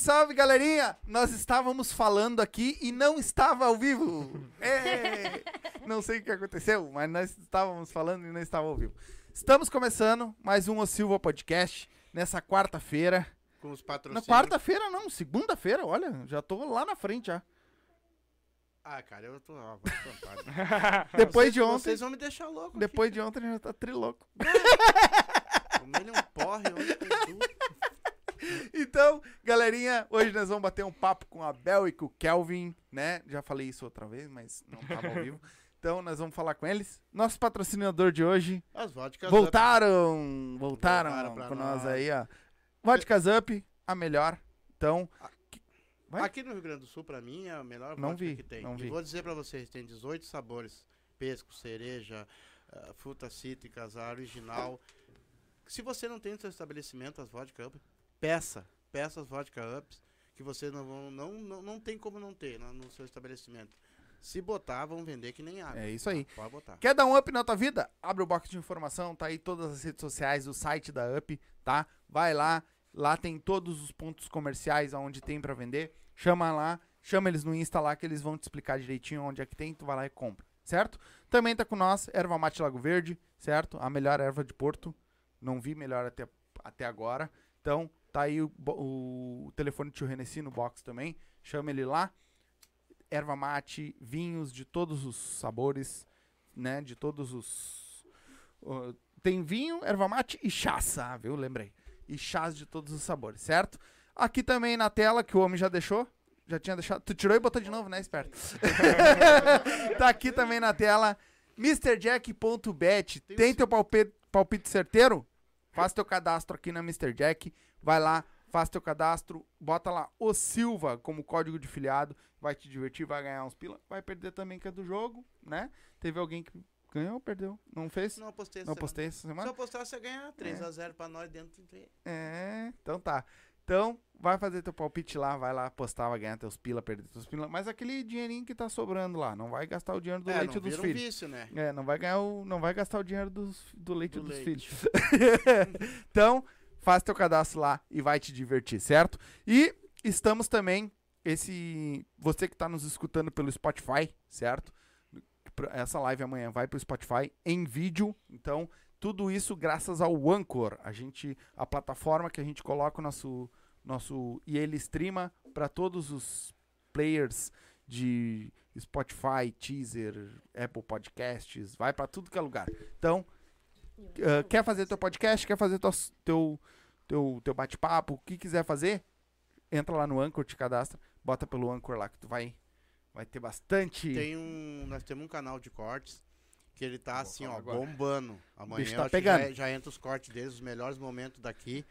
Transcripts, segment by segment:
Salve, galerinha! Nós estávamos falando aqui e não estava ao vivo. É. Não sei o que aconteceu, mas nós estávamos falando e não estava ao vivo. Estamos começando mais um O Silva Podcast nessa quarta-feira. Com os Na patrocínios. quarta-feira não, segunda-feira, olha, já tô lá na frente já. Ah, cara, eu tô. Ó. Depois Vocês- de ontem, Vocês vão me deixar louco. depois de ontem já tá triloco. Comendo um porre ontem. Então, galerinha, hoje nós vamos bater um papo com a Bel e com o Kelvin, né? Já falei isso outra vez, mas não tava ao vivo. Então, nós vamos falar com eles. Nosso patrocinador de hoje As vodkas. voltaram, voltaram, Voltaram pra com nós nós. aí, ó. Vodkas Up, a melhor. Então, Vai. Aqui no Rio Grande do Sul, pra mim, é a melhor Não vodka vi, que tem. não e vi. vou dizer pra vocês, tem 18 sabores. Pesco, cereja, ah, frutas cítricas, a original. Se você não tem no seu estabelecimento as vodka up, peça. Peça as vodka ups, que vocês não vão. Não, não, não tem como não ter no, no seu estabelecimento. Se botar, vão vender que nem água. é isso aí. Pode botar. Quer dar um up na tua vida? Abre o box de informação, tá aí todas as redes sociais, o site da Up, tá? Vai lá, lá tem todos os pontos comerciais aonde tem pra vender. Chama lá, chama eles no Insta lá que eles vão te explicar direitinho onde é que tem, tu vai lá e compra, certo? Também tá com nós, Erva Mate Lago Verde, certo? A melhor erva de Porto. Não vi melhor até, até agora. Então, tá aí o, o telefone do tio Renessi no box também. Chama ele lá. Erva mate, vinhos de todos os sabores, né? De todos os. ó, tem vinho, erva mate e chaça, viu? Lembrei. E chás de todos os sabores, certo? Aqui também na tela, que o homem já deixou. Já tinha deixado. Tu tirou e botou de novo, né, esperto? tá aqui também na tela. MrJack.bet. Tem teu palpite, palpite certeiro? Faz teu cadastro aqui na Mr. Jack. Vai lá, faz teu cadastro. Bota lá o Silva como código de filiado. Vai te divertir, vai ganhar uns pila. Vai perder também, que é do jogo, né? Teve alguém que ganhou ou perdeu? Não fez? Não apostei Não essa postei essa semana. Se eu postar, você ganha 3x0 pra nós dentro de É, então tá. Então, vai fazer teu palpite lá, vai lá apostar, vai ganhar teus pila, perder teus pila. Mas aquele dinheirinho que tá sobrando lá, não vai gastar o dinheiro do é, leite não dos vira um filhos. vício, né? É, não vai ganhar o, não vai gastar o dinheiro dos, do leite Do dos leite. filhos. então, faz teu cadastro lá e vai te divertir, certo? E estamos também esse você que tá nos escutando pelo Spotify, certo? Essa live amanhã vai pro Spotify em vídeo, então tudo isso graças ao Anchor, a gente a plataforma que a gente coloca o nosso nosso e ele streama para todos os players de Spotify, Teaser, Apple Podcasts, vai para tudo que é lugar. Então, ah, quer fazer teu podcast, quer fazer teu teu teu, teu bate-papo, o que quiser fazer, entra lá no Anchor, te cadastra, bota pelo Anchor lá que tu vai vai ter bastante Tem um, nós temos um canal de cortes que ele tá Vou assim, ó, agora. bombando. Amanhã tá pegando. Já, já entra os cortes deles, os melhores momentos daqui.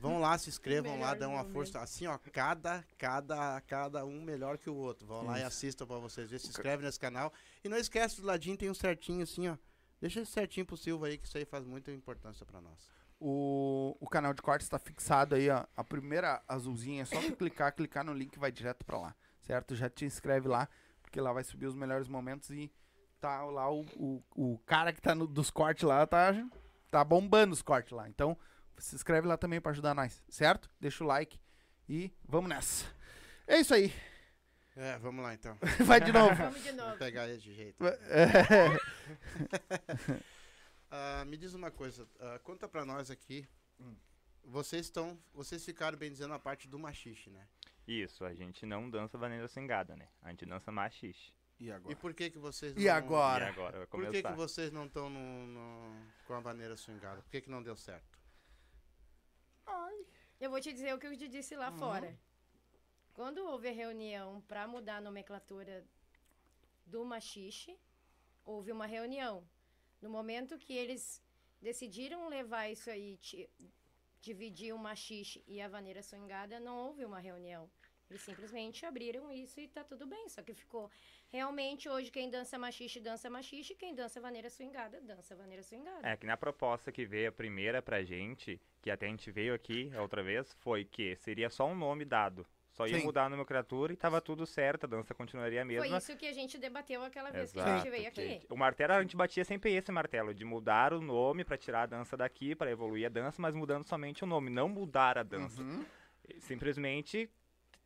Vão lá, se inscrevam lá, dão uma força. Assim, ó, cada, cada, cada um melhor que o outro. Vão lá e Isso. assistam pra vocês verem. Se inscreve nesse canal. E não esquece, do ladinho tem um certinho assim, ó. Deixa esse certinho pro Silva aí, que isso aí faz muita importância pra nós. O, o canal de cortes está fixado aí, ó. A primeira azulzinha é só clicar, clicar no link vai direto pra lá, certo? Já te inscreve lá, porque lá vai subir os melhores momentos e tá lá o, o, o cara que tá no, dos cortes lá, tá, tá bombando os cortes lá. Então, se inscreve lá também pra ajudar nós, certo? Deixa o like e vamos nessa. É isso aí. É, vamos lá então. Vai de novo. Vamos de Vou novo. pegar esse de jeito. É, Ah, me diz uma coisa, ah, conta pra nós aqui. Hum. Vocês estão, vocês ficaram bem dizendo a parte do machixe, né? Isso, a gente não dança vaneira swingada, né? A gente dança machixe. e E agora? por que que vocês E não... agora? E agora Por que que vocês não estão no, no- com a vaneira swingada? Por que que não deu certo? Eu vou te dizer o que eu te disse Uhum. lá fora. Quando houve a reunião para mudar a nomenclatura do machixe, houve uma reunião. No momento que eles decidiram levar isso aí, dividir o machixe e a vaneira swingada, não houve uma reunião. Eles simplesmente abriram isso e tá tudo bem. Só que ficou. Realmente, hoje, quem dança machixe, dança machixe. Quem dança vaneira swingada, dança vaneira swingada. É que na proposta que veio a primeira pra gente, que até a gente veio aqui a outra vez, foi que seria só um nome dado. Só ia Sim. mudar a nomenclatura e tava tudo certo, a dança continuaria a Foi mesma. isso que a gente debateu aquela vez que a Exato, gente veio que aqui. O martelo, a gente batia sempre esse martelo, de mudar o nome pra tirar a dança daqui, pra evoluir a dança, mas mudando somente o nome, não mudar a dança. Uhum. Simplesmente,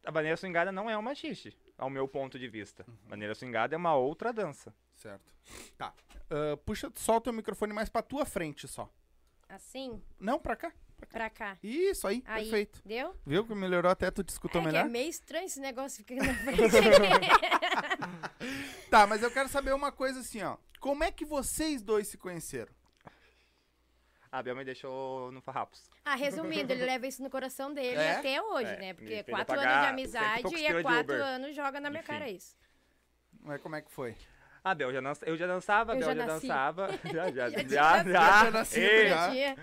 a maneira swingada não é uma xixi, ao meu ponto de vista. Uhum. Maneira swingada é uma outra dança. Certo. Tá. Ah, puxa, solta o microfone mais pra tua frente só. Assim, Não, pra cá. Pra cá. Isso aí, Aí, perfeito. deu? Viu que melhorou até tu te escutou é que é melhor? meio estranho esse negócio ficar na frente. Tá, mas eu quero saber uma coisa assim, ó. Como é que vocês dois se conheceram? A Bel me deixou no farrapos. ah, resumindo, ele leva isso no coração dele É? até hoje, É, né? Porque fez quatro anos de amizade e há quatro anos joga na minha Enfim. cara isso. Mas como é que foi? A Bel já dança, eu já dançava, a Eu Bel já já, dançava. Já, já, Já já, tinha já. Já nasci, Ei, já. Tinha-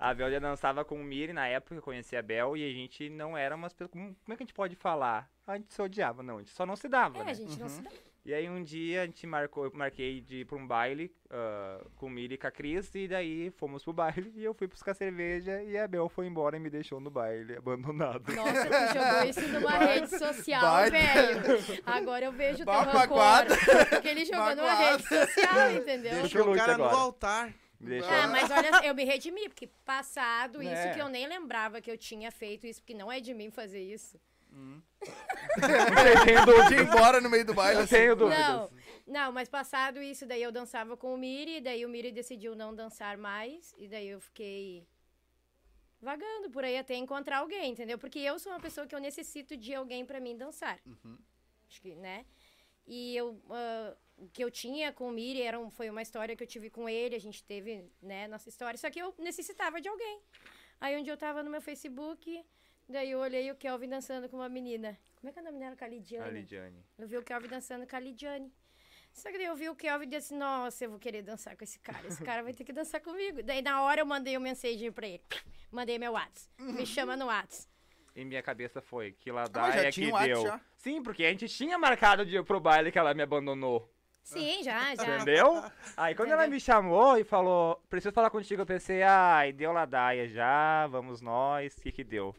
A Bel já dançava com o Miri na época, eu conhecia a Bel e a gente não era umas pessoas. Como, como é que a gente pode falar? A gente se odiava, não, a gente só não se dava, É, né? a gente não se dá. E aí um dia a gente marcou, eu marquei de ir pra um baile ah, com o Miri e com a Cris, e daí fomos pro baile e eu fui buscar cerveja e a Bel foi embora e me deixou no baile, abandonado. Nossa, tu jogou isso numa rede social, Baita. velho. Agora eu vejo o teu rancor. Porque ele jogou numa rede social, entendeu? Deixa Deixou o cara no agora. altar. Deixou Ah, mas olha, eu me redimi, porque passado isso É. que eu nem lembrava que eu tinha feito isso, porque não é de mim fazer isso. Eu tenho dúvida. De ir embora no meio do baile Eu assim. tenho dúvidas. Não, não, mas passado isso, daí eu dançava com o Miri, daí o Miri decidiu não dançar mais, e daí eu fiquei vagando por aí até encontrar alguém, entendeu? Porque eu sou uma pessoa que eu necessito de alguém pra mim dançar. Acho que, né? E eu, o que eu tinha com o Miri era um- foi uma história que eu tive com ele, a gente teve, né, nossa história, só que eu necessitava de alguém. Aí um dia eu tava no meu Facebook, daí eu olhei o Kelvin dançando com uma menina. Como é que é o nome dela? Calidiane. Lidiane. Eu vi o Kelvin dançando com a Lidiane. Só que daí eu vi o Kelvin e disse, nossa, eu vou querer dançar com esse cara. Esse cara vai ter que dançar comigo. Daí na hora eu mandei uma mensagem pra ele. Mandei meu WhatsApp. Me chama no WhatsApp. E minha cabeça foi, que lá Ah, dá é tinha que o deu. já? Sim, porque a gente tinha marcado de ir pro baile que ela me abandonou. Sim, já, já. Entendeu? Aí quando ela Entendeu? me chamou e falou, preciso falar contigo, eu pensei, ai, deu ladaia já, vamos nós, o que que deu?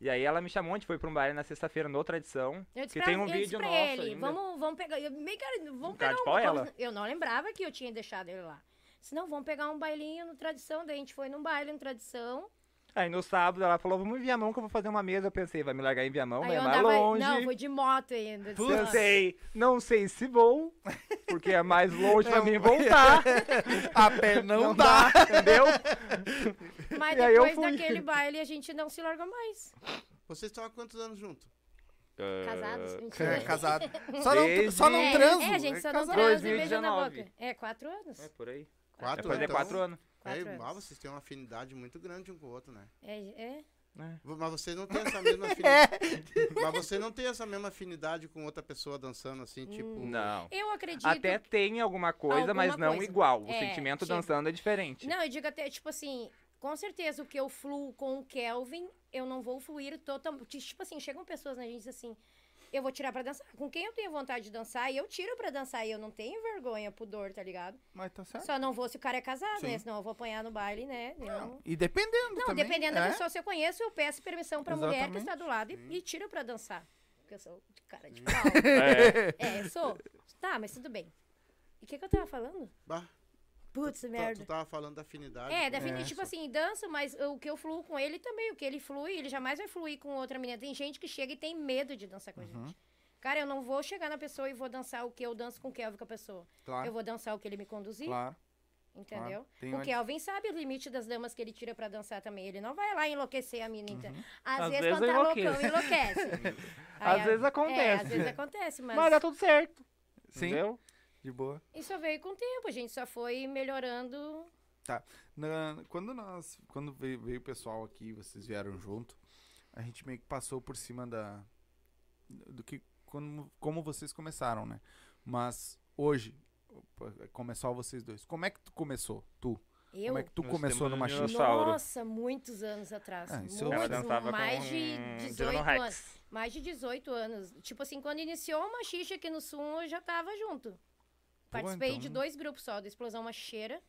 E aí ela me chamou, a gente foi pra um baile na sexta-feira no Tradição, Eu disse que pra, tem um eu vídeo nosso ele, ainda. vamos, vamos pegar, eu, meio que, vamos Um pegar um, pau, ela? Eu não lembrava que eu tinha deixado ele lá. Senão, vamos pegar um bailinho no Tradição. Daí a gente foi num baile no Tradição. Aí no sábado ela falou, vamos em Viamão que eu vou fazer uma mesa. Eu pensei, vai me largar em Viamão, é eu mais longe. não, foi de moto ainda. "Nossa." Pensei, não sei se vou, porque é mais longe pra Não, mim voltar. A pé não, dá. entendeu? Mas E aí eu depois fui. daquele baile a gente não se largou mais. Vocês estão há quantos anos juntos? Casados, Ah, mentira. É, casado. Só não, Desde- só não é, transo. É, a gente só não casado. transa e beija na 2019. boca. É, quatro anos. É por aí. Quatro Vai fazer então, quatro anos. Quatro é, anos. ah, vocês têm uma afinidade muito grande um com o outro, né? É, é. Mas vocês não têm essa mesma afinidade. Mas você não tem essa mesma afinidade com outra pessoa dançando assim, tipo. Hum. Não. Eu acredito. Até tem alguma coisa, Alguma mas não coisa. igual. O É, sentimento tipo- dançando é diferente. Não, eu digo até, tipo assim, com certeza o que eu fluo com o Kelvin, eu não vou fluir totalmente. Tipo assim, chegam pessoas na gente e dizem assim. Eu vou tirar pra dançar. Com quem eu tenho vontade de dançar, e eu tiro pra dançar. E eu não tenho vergonha, pudor, tá ligado? Mas tá certo. Só não vou se o cara é casado, Sim. né? Senão eu vou apanhar no baile, né? Eu não- E dependendo Não, também. dependendo é? da pessoa, se eu conheço, eu peço permissão pra mulher que Exatamente. está do lado e, e tiro pra dançar. Porque eu sou de cara de pau. É. é, eu sou. Tá, mas tudo bem. E o que, que eu tava falando? Bah, Putz, tu, merda. tu tava falando da afinidade. É, com- define, É, tipo só- assim, danço, mas o que eu fluo com ele também, o que ele flui, ele jamais vai fluir com outra menina. Tem gente que chega e tem medo de dançar com a Uhum. gente. Cara, eu não vou chegar na pessoa e vou dançar o que eu danço com o Kelvin com a pessoa. Claro, Eu vou dançar o que ele me conduzir, claro. entendeu? claro. O uma- Kelvin sabe o limite das damas que ele tira pra dançar também. Ele não vai lá enlouquecer a mina, entendeu? Às, Às vezes, vezes quando tá enlouquece. loucão, enlouquece. Às Aí, vezes É, acontece. às vezes acontece, mas, Mas dá tudo certo. Sim, Entendeu? De boa. isso veio com o tempo. A gente só foi melhorando. Na- quando nós. Quando veio, veio o pessoal aqui, vocês vieram junto, a gente meio que passou por cima da. Do que. Como, como vocês começaram, né? Mas hoje, opa, começou vocês dois. Como é que tu começou? Tu? Eu, Como é que tu Nós começou no machismo? Nossa, muitos anos atrás. Ah, isso eu- muitos, mais com de um 18 Tyrannosaurus anos. Mais de 18 anos. Tipo assim, quando iniciou o Machixe aqui no Sul, eu já tava junto. Participei de então- dois grupos só, do Explosão Machicheira,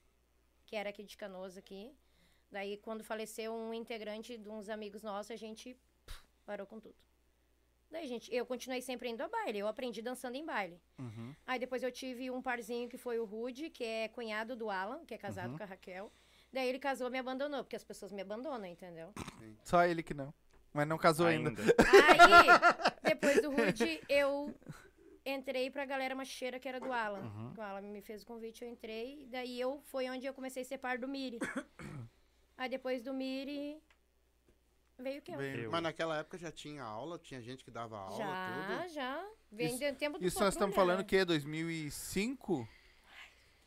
que era aqui de Canoas aqui. Daí, quando faleceu um integrante de uns amigos nossos, a gente pff, parou com tudo. Daí, gente, eu continuei sempre indo a baile. Eu aprendi dançando em baile. Uhum. Aí depois eu tive um parzinho que foi o Rude, que é cunhado do Alan, que é casado Uhum. com a Raquel. Daí ele casou e me abandonou, porque as pessoas me abandonam, entendeu? Só ele que não. Mas não casou ainda. Aí, depois do Rude, eu entrei pra galera macheira que era do Alan. Uhum. O Alan me fez o convite, eu entrei. Daí eu foi onde eu comecei a ser par do Miri. Aí depois do Miri veio. Veio. Eu. Mas naquela época já tinha aula, tinha gente que dava aula, Já, tudo. já. Vem Isso- do tempo do Isso nós estamos falando né? o quê? 2005?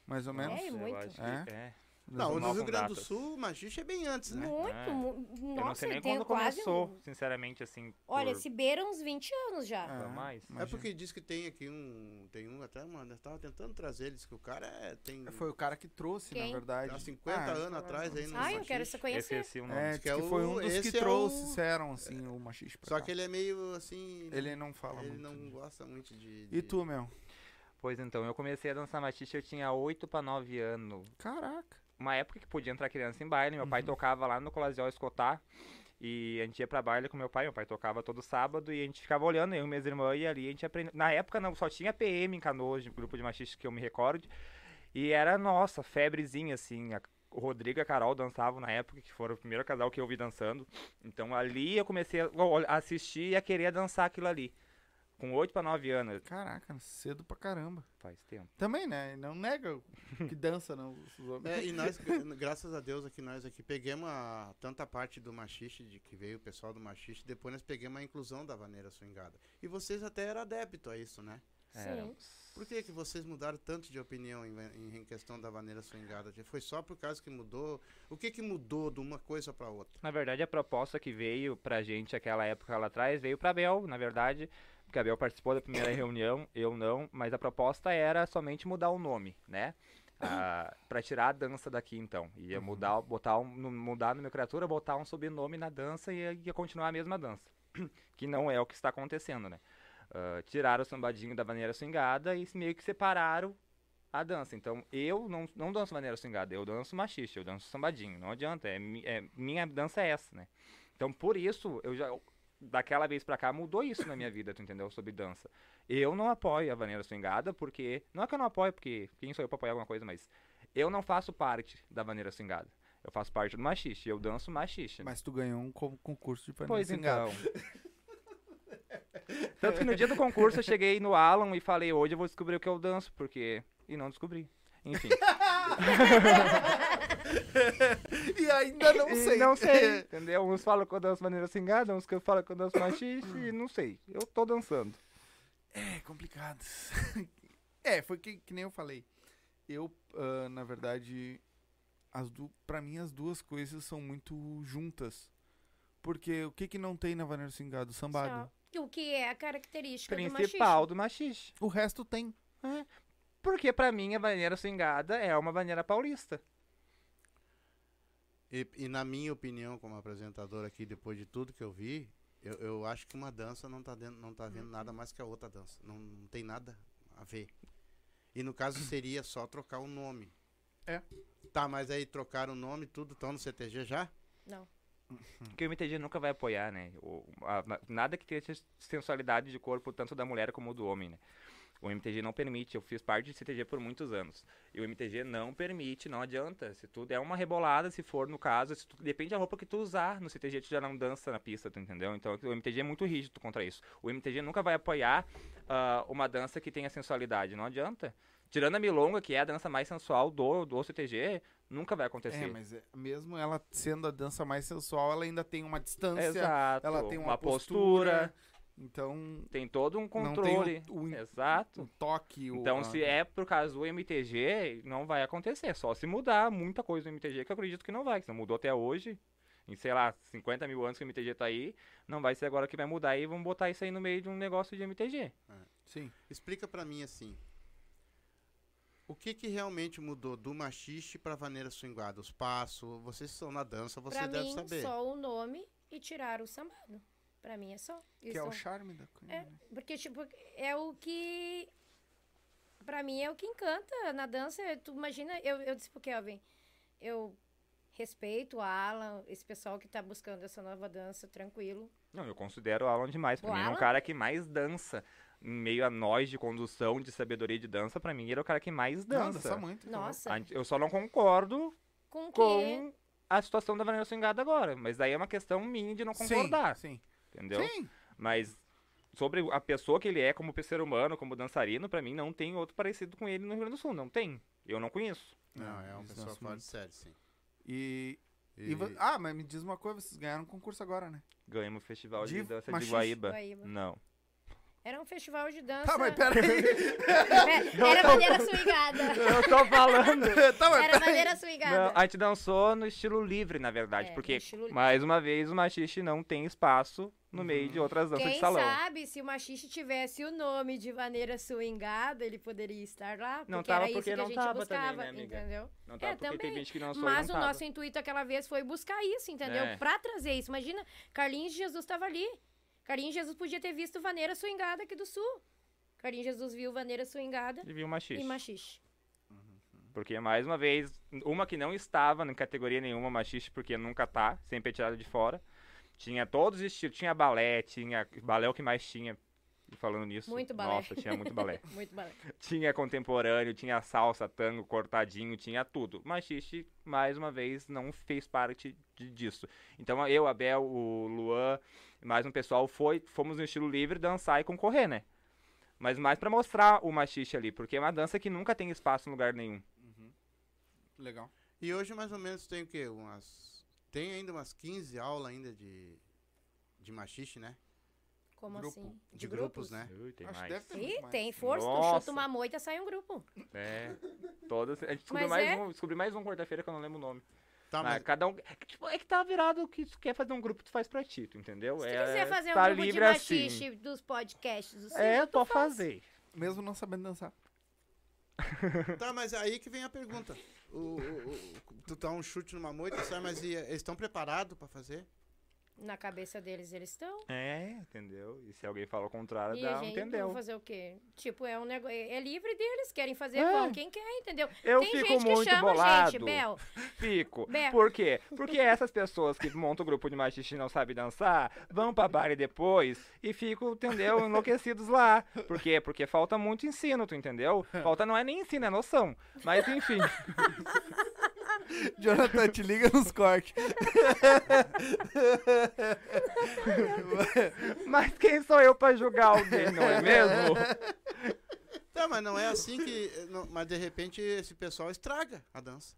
Mais ou menos? É, muito. que É? é. Não, no Rio Grande do. Sul, o machixe é bem antes, né? Muito, É. mu- eu não nossa, sei nem quando quase começou, um- sinceramente, assim. Olha, por- se beira uns 20 anos já. Pra mais. É porque diz que tem aqui um. Tem um até, mano, eu tava tentando trazer eles, que o cara é, tem. Foi o cara que trouxe, Quem? na verdade. Há 50 Ah, anos atrás aí no Ah, eu quero machixe. você conhecer. Esqueci o nome. É, diz que que, é foi um dos esse que é o- trouxeram, assim, o machiste pra Só cá. que ele é meio assim. Ele não fala ele muito. não né? gosta muito de. E tu, meu? Pois então, eu comecei a dançar machiste, eu tinha 8 pra 9 anos. Caraca. Uma época que podia entrar criança em baile, meu pai Uhum. tocava lá no Colasial Escotar. E a gente ia pra baile com meu pai, meu pai tocava todo sábado e a gente ficava olhando, eu e minhas irmãs, e ali a gente aprendeu. Na época não, só tinha PM em Canoas, grupo de machista que eu me recordo. E era, nossa, febrezinha, assim. A, o Rodrigo e a Carol dançavam na época, que foram o primeiro casal que eu vi dançando. Então ali eu comecei a assistir e a querer dançar aquilo ali. Com 8 pra 9 anos. Caraca, cedo pra caramba. Faz tempo. Também, né? Não nega que dança, não, os homens. É, e nós, gra- graças a Deus, aqui nós aqui pegamos a, tanta parte do machiste, de que veio o pessoal do machiste, depois nós pegamos a inclusão da vaneira swingada. E vocês até eram adepto a isso, né? Sim. Por que, que vocês mudaram tanto de opinião em, em- em questão da vaneira swingada? Foi só por causa que mudou? O que que mudou de uma coisa para outra? Na verdade, a proposta que veio pra gente aquela época lá atrás veio pra Bel, na verdade, Bel participou da primeira reunião, eu não, mas a proposta era somente mudar o nome, né? Ah, pra tirar a dança daqui, então. Ia mudar, botar um, mudar a nomenclatura, botar um sobrenome na dança e ia, ia continuar a mesma dança. que não é o que está acontecendo, né? Ah, tiraram o sambadinho da maneira swingada e meio que separaram a dança. Então, eu não, não danço maneira swingada, eu danço machista, eu danço sambadinho. Não adianta, é, é- minha dança é essa, né? Então, por isso, eu já daquela vez pra cá mudou isso na minha vida, tu entendeu? Sobre dança. Eu não apoio a vaneira swingada porque não é que eu não apoio porque quem sou eu pra apoiar alguma coisa, mas eu não faço parte da vaneira swingada. Eu faço parte do machiste, eu danço machiste. né? Mas tu ganhou um co- concurso de panela Pois cingada. então. Tanto que no dia do concurso eu cheguei no Alan e falei, hoje eu vou descobrir o que eu danço, porque. E não descobri. Enfim. E ainda não E sei. Não sei, entendeu? Uns falam que eu danço maneira cingada, uns que falam que eu danço machiste, e não sei. Eu tô dançando. É complicado. é, foi que, que nem eu falei. Eu, ah, na verdade, as du pra mim as duas coisas são muito juntas. Porque o que que não tem na Vaneiro Singado? Sambado. Só. O que é a característica do Principal do machiste. O resto tem. Porque pra mim a vaneira swingada é uma vaneira paulista. E, e na minha opinião, como apresentador aqui, depois de tudo que eu vi, eu, eu acho que uma dança não tá, dentro, não tá vendo nada mais que a outra dança. Não, não tem nada a ver. E no caso seria só trocar o nome. É. Tá, mas aí trocaram o nome, tudo estão no CTG já? Não. Que o MTG nunca vai apoiar, né? O- a- na- nada que tenha sensualidade de corpo, tanto da mulher como do homem, né? O MTG não permite, eu fiz parte de CTG por muitos anos. E o MTG não permite, não adianta. Se tu der uma rebolada, se for no caso, tu- depende da roupa que tu usar no CTG, tu já não dança na pista, tu entendeu? Então o MTG é muito rígido contra isso. O MTG nunca vai apoiar ah, uma dança que tenha sensualidade, não adianta. Tirando a milonga, que é a dança mais sensual do, do CTG, nunca vai acontecer. É, mas é- mesmo ela sendo a dança mais sensual, ela ainda tem uma distância. Exato. Ela tem uma, uma postura. postura Então, tem todo um Não tem o- controle. o in- Exato. o toque. o- Então, a- se é por causa do MTG, não vai acontecer. Só se mudar muita coisa do MTG, que eu acredito que não vai. Que não mudou até hoje. Em, sei lá, 50 mil anos que o MTG tá aí. Não vai ser agora que vai mudar e vamos botar isso aí no meio de um negócio de MTG. Sim. Explica pra mim assim. O que que realmente mudou do machiste pra vaneira swingada? Os passos, vocês são na dança, você pra deve mim, saber. só o nome e tirar o sambado. Pra mim é só. Que Isso é o charme da coisa. É, né? porque, tipo, é o que. Pra mim é o que encanta na dança. Tu imagina, eu, eu disse pro Kelvin, eu respeito o Alan, esse pessoal que tá buscando essa nova dança, tranquilo. Não, eu considero o Alan demais. Pra O mim, ele é um Alan? cara que mais dança. Em meio a nós de condução, de sabedoria de dança, pra mim, ele é o cara que mais Não, dança. dança muito. Nossa, Eu só não concordo com com a situação da Vanessa Swingada agora. Mas daí é uma questão minha de não Sim, concordar, Sim. Entendeu? Sim. Mas sobre a pessoa que ele é como ser humano, como dançarino, pra mim não tem outro parecido com ele no Rio Grande do Sul. Não tem. Eu não conheço. Não, é uma pessoa dançam fora de série, sim. E, e E- Ah, mas me diz uma coisa, vocês ganharam um concurso agora, né? Ganhamos o festival de, De dança de Guaíba. Guaíba. Não. Era um festival de dança. Tá, mas peraí. É, Era maneira swingada. Eu tô falando. tá, mas Era peraí. maneira Não, swingada. a gente dançou no estilo livre, na verdade, É, porque, mais uma vez, o machixe não tem espaço no meio de outras danças Quem de salão. sabe se o machixe tivesse o nome de maneira swingada, ele poderia estar lá. Não porque tava era isso porque que não a gente tava buscava, também, né, amiga? entendeu? Não tá É, porque tem também. gente que dançou Mas e o não nosso tava. intuito aquela vez foi buscar isso, entendeu? É. Pra trazer isso. Imagina, Carlinhos Jesus estava ali. Carlinhos Jesus podia ter visto Vaneira Swingada aqui do Sul. Carlinhos Jesus viu Vaneira Swingada E viu machixe. e Machixe. Porque, mais uma vez, uma que não estava em categoria nenhuma, machixe, porque nunca tá, sempre é tirada de fora. Tinha todos os estilos, tinha balé, tinha balé é o que mais tinha. Falando nisso, Muito balé. nossa, tinha muito balé. Muito bom. tinha contemporâneo, tinha salsa, tango, cortadinho, tinha tudo. Machixe, mais uma vez, não fez parte de- disso. Então eu, Abel, o Luan, mais um pessoal foi, fomos no estilo livre dançar e concorrer, né? Mas mais pra mostrar o machixe ali, porque é uma dança que nunca tem espaço em lugar nenhum. Legal. E hoje mais ou menos tem o quê? Umas. Tem ainda umas 15 aulas ainda de. De machixe, né? Como Grupo. assim? De, grupos, né? Ui, tem Acho mais. deve ter Ih, mais. tem força. Tu Nossa. chuta uma moita, sai um grupo. É, todas. A gente descobriu Mas mais, é? um, descobri mais um quarta-feira que eu não lembro o nome. Tá, Mas mas. cada um. É que, tipo, é que tá virado que tu quer fazer um grupo, tu faz pra ti, tu entendeu? Se tu é, quiser fazer um tá grupo de livre assim. machixe dos podcasts do É, pode faz. fazer. Mesmo não sabendo dançar. Tá, mas aí que vem a pergunta. O, o- o- tu dá um chute numa moita, sabe? Mas e, eles estão preparados pra fazer? Na cabeça deles, eles estão. É, entendeu? E se alguém fala o contrário, E dá, gente entendeu? vai fazer o quê? Tipo, é um negócio. É livre deles, querem fazer É. com quem quer, entendeu? Eu Tem fico gente muito que chama bolado. gente, Bel. Fico. Bel. Por quê? Porque essas pessoas que montam o grupo de machixe e não sabem dançar, vão pra baile depois e ficam, entendeu, enlouquecidos lá. Por quê? Porque falta muito ensino, tu entendeu? Falta não é nem ensino, é noção. Mas enfim. Jonathan, te liga nos cortes. Mas quem sou eu pra julgar alguém, não é mesmo? Tá, mas não é assim que. não- mas de repente esse pessoal estraga a dança.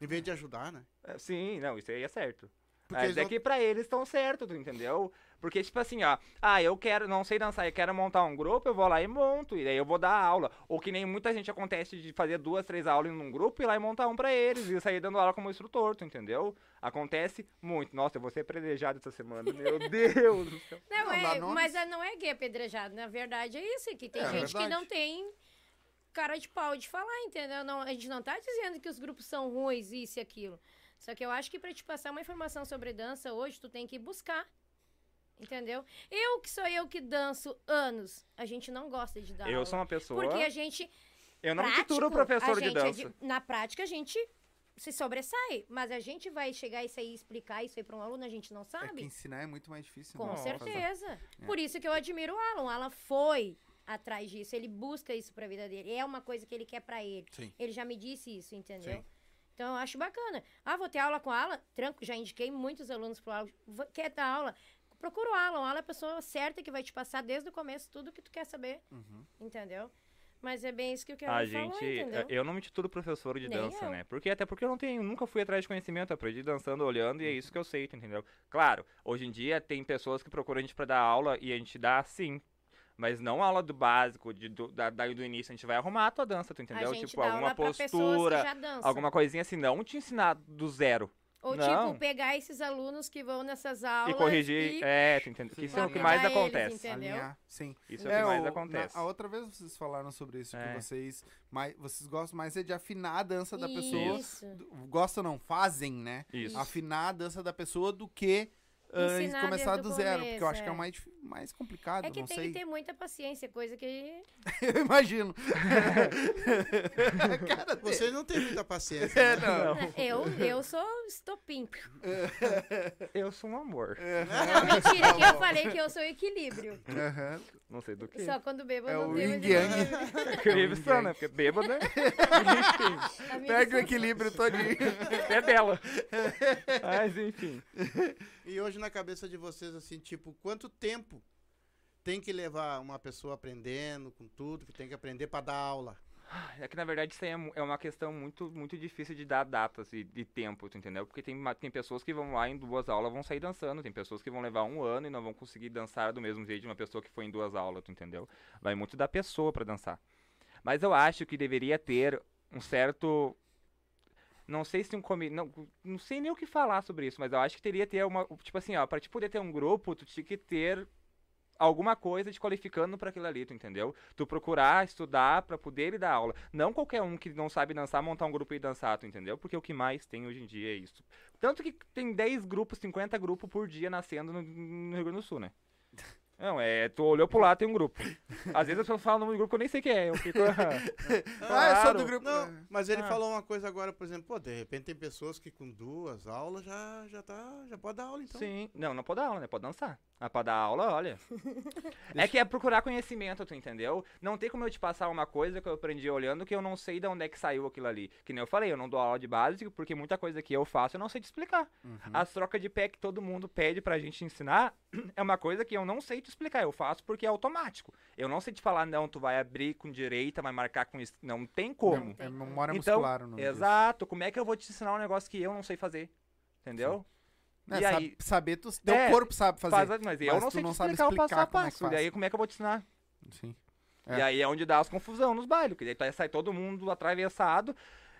Em vez de ajudar, né? É, Sim, não, isso aí é certo. Porque Mas eles é não- que pra eles estão certo, tu entendeu? Porque, tipo assim, ó, ah, eu quero, não sei dançar, eu quero montar um grupo, eu vou lá e monto, e daí eu vou dar aula. Ou que nem muita gente acontece de fazer duas, três aulas num grupo e ir lá e montar um pra eles, e sair dando aula como instrutor, tu entendeu? Acontece muito. Nossa, eu vou ser apedrejado essa semana, meu Deus do céu. Não, Não, é, mas é- não é gay apedrejado. Na verdade, é isso. Que tem É, gente que não tem cara de pau de falar, entendeu? Não, a gente não tá dizendo que os grupos são ruins, isso e aquilo. Só que eu acho que pra te passar uma informação sobre dança hoje, tu tem que buscar. Entendeu? Eu que sou eu que danço anos, a gente não gosta de dar Eu aula. sou uma pessoa. Porque a gente Eu não prático, tituro professor a de gente é dança. na prática, a gente se sobressai. Mas a gente vai chegar isso aí e explicar isso aí pra um aluno, a gente não É que sabe. ensinar é muito mais difícil. Com né? Fazer. certeza. Por isso que eu admiro o Alan. O Alan foi atrás disso. Ele busca isso pra vida dele. É uma coisa que ele quer pra ele. Sim. Ele já me disse isso, entendeu? Sim. Então eu acho bacana. Ah, vou ter aula com o Alan? Tranco, já indiquei muitos alunos pro Alan. Vou- Quer dar aula? Procura o Alan. O Alan é a pessoa certa que vai te passar desde o começo tudo que tu quer saber. Uhum. Entendeu? Mas é bem isso que eu quero A falar, gente, entendeu? eu não me titulo professor de Nem dança, eu. né? Porque até porque eu não tenho, nunca fui atrás de conhecimento, aprendi dançando, olhando e é isso que eu sei, tu entendeu? Claro, hoje em dia tem pessoas que procuram a gente pra dar aula e a gente dá sim. Mas não aula do básico, de, do, da, daí do início, a gente vai arrumar a tua dança, tu entendeu? a gente tipo, dá alguma aula pra pessoas que postura, já dançam. alguma coisinha assim, não te ensinar do zero. Ou Não. tipo, pegar esses alunos que vão nessas aulas e corrigir, e é, tu entendeu? Que isso é o que lapidar mais eles, acontece. entendeu? Alinhar, sim. Isso é, o que mais o- acontece. na- a outra vez vocês falaram sobre isso, É. que vocês, mais, vocês gostam mais é de afinar a dança da pessoa. Isso. Gostam não, fazem, né? Isso. Afinar a dança da pessoa do que ah, e começar do o zero, porque eu começo, acho que é o é. mais, mais complicado, É que não tem sei. que ter muita paciência, coisa que. Eu imagino. Cara, Você não tem muita paciência. É, né? não. Eu, eu sou estopim. Eu sou um amor. Não, mentira, que eu falei que eu sou equilíbrio. Aham. Não sei do que. Só quando bebo É eu não o tenho yin yang. Incrível só, né? Porque bêbado, né? Enfim, A minha Perde o equilíbrio todinho. é dela. Mas enfim. E hoje na cabeça de vocês, assim, tipo, quanto tempo tem que levar uma pessoa aprendendo com tudo que tem que aprender pra dar aula? É que na verdade isso aí é, é uma questão muito, muito difícil de dar datas e de tempo, tu entendeu? Porque tem, tem pessoas que vão lá em duas aulas vão sair dançando, tem pessoas que vão levar um ano e não vão conseguir dançar do mesmo jeito de uma pessoa que foi em duas aulas, tu entendeu? Vai muito da pessoa pra dançar. Mas eu acho que deveria ter um certo. Não sei se um comi... não, não sei nem o que falar sobre isso, mas eu acho que teria ter uma. Tipo assim, ó, pra te poder ter um grupo, tu tinha que ter alguma coisa te qualificando pra aquilo ali, tu entendeu? Tu procurar estudar pra poder ir dar aula. Não qualquer um que não sabe dançar, montar um grupo e dançar, tu entendeu? Porque o que mais tem hoje em dia é isso. Tanto que tem 10 grupos, 50 grupos por dia nascendo no, no Rio Grande do Sul, né? Não, é, tu olhou pro lado, tem um grupo. Às vezes as pessoas falam o nome do grupo que eu nem sei quem é. Eu fico. Ah, eu sou Claro. do grupo. Não, mas ele Ah. falou uma coisa agora, por exemplo, pô, de repente tem pessoas que com duas aulas já, já, tá, já pode dar aula, então. Sim. Não, não pode dar aula, né? Pode dançar. Mas pra dar aula, olha. é que é procurar conhecimento, tu entendeu? Não tem como eu te passar uma coisa que eu aprendi olhando que eu não sei de onde é que saiu aquilo ali. Que nem eu falei, eu não dou aula de básico porque muita coisa que eu faço eu não sei te explicar. Uhum. As trocas de pé que todo mundo pede pra gente ensinar é uma coisa que eu não sei te explicar. Eu faço porque é automático. Eu não sei te falar, não, tu vai abrir com direita, vai marcar com isso. Não tem como. É memória Então, muscular o nome disso. Exato. Como é que eu vou te ensinar um negócio que eu não sei fazer? Entendeu? Né, E aí- saber, tu, teu É, corpo sabe fazer. Faz- mas eu Mas não tu sei não sabe explicar, o passo explicar a como é que passo. faz. daí como é que eu vou te ensinar? Sim. E É. aí é onde dá as confusão nos bailes, que daí sai todo mundo atravessado.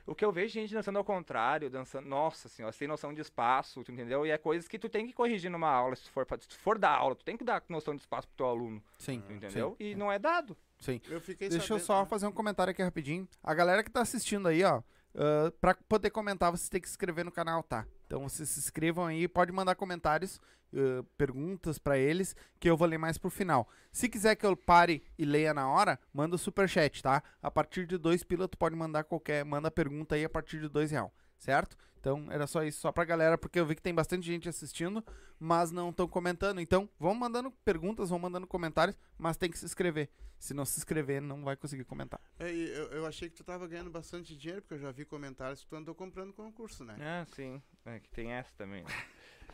O que eu vejo gente dançando ao contrário, dançando, nossa senhora, sem noção de espaço, tu entendeu? E é coisas que tu tem que corrigir numa aula, se tu for, pra- se tu for dar aula, tu tem que dar noção de espaço pro teu aluno, Sim. entendeu? Sim. E não é dado. Sim. Eu fiquei Deixa eu sabendo- só fazer um comentário aqui rapidinho. A galera que tá assistindo aí, ó, ah, pra poder comentar, vocês têm que se inscrever no canal, tá? Então vocês se inscrevam aí, pode mandar comentários, ah, perguntas pra eles, que eu vou ler mais pro final. Se quiser que eu pare e leia na hora, manda o superchat, tá? A partir de dois pila, tu pode mandar qualquer, manda pergunta aí a partir de dois real, certo? Então era só isso, só pra galera, porque eu vi que tem bastante gente assistindo, mas não estão comentando. Então vão mandando perguntas, vão mandando comentários, mas tem que se inscrever. Se não se inscrever, não vai conseguir comentar. É, e eu, eu achei que tu tava ganhando bastante dinheiro, porque eu já vi comentários que tu andou comprando concurso, né? Ah, sim. É que tem essa também.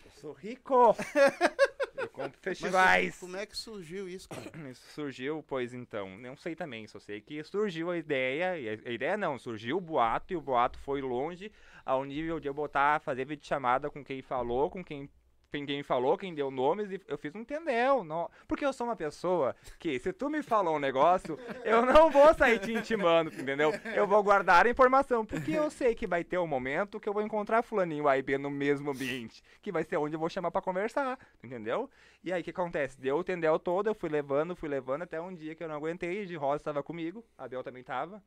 Eu sou rico! Eu compro Mas festivais. como é que surgiu isso, cara? Isso surgiu, pois então, não sei também, só sei que surgiu a ideia, a a ideia não, surgiu o boato, e o boato foi longe ao nível de eu botar, fazer videochamada com quem falou, com quem, quem falou, quem deu nomes, e eu fiz um entendeu, não, porque eu sou uma pessoa que, se tu me falou um negócio, eu não vou sair te intimando, entendeu? Eu vou guardar a informação, porque eu sei que vai ter um momento que eu vou encontrar fulaninho A e B no mesmo ambiente, que vai ser onde eu vou chamar pra conversar, entendeu? E aí o que acontece? Deu o tendel todo, eu fui levando, fui levando, até um dia que eu não aguentei, de Rosa estava comigo, a Bel também tava.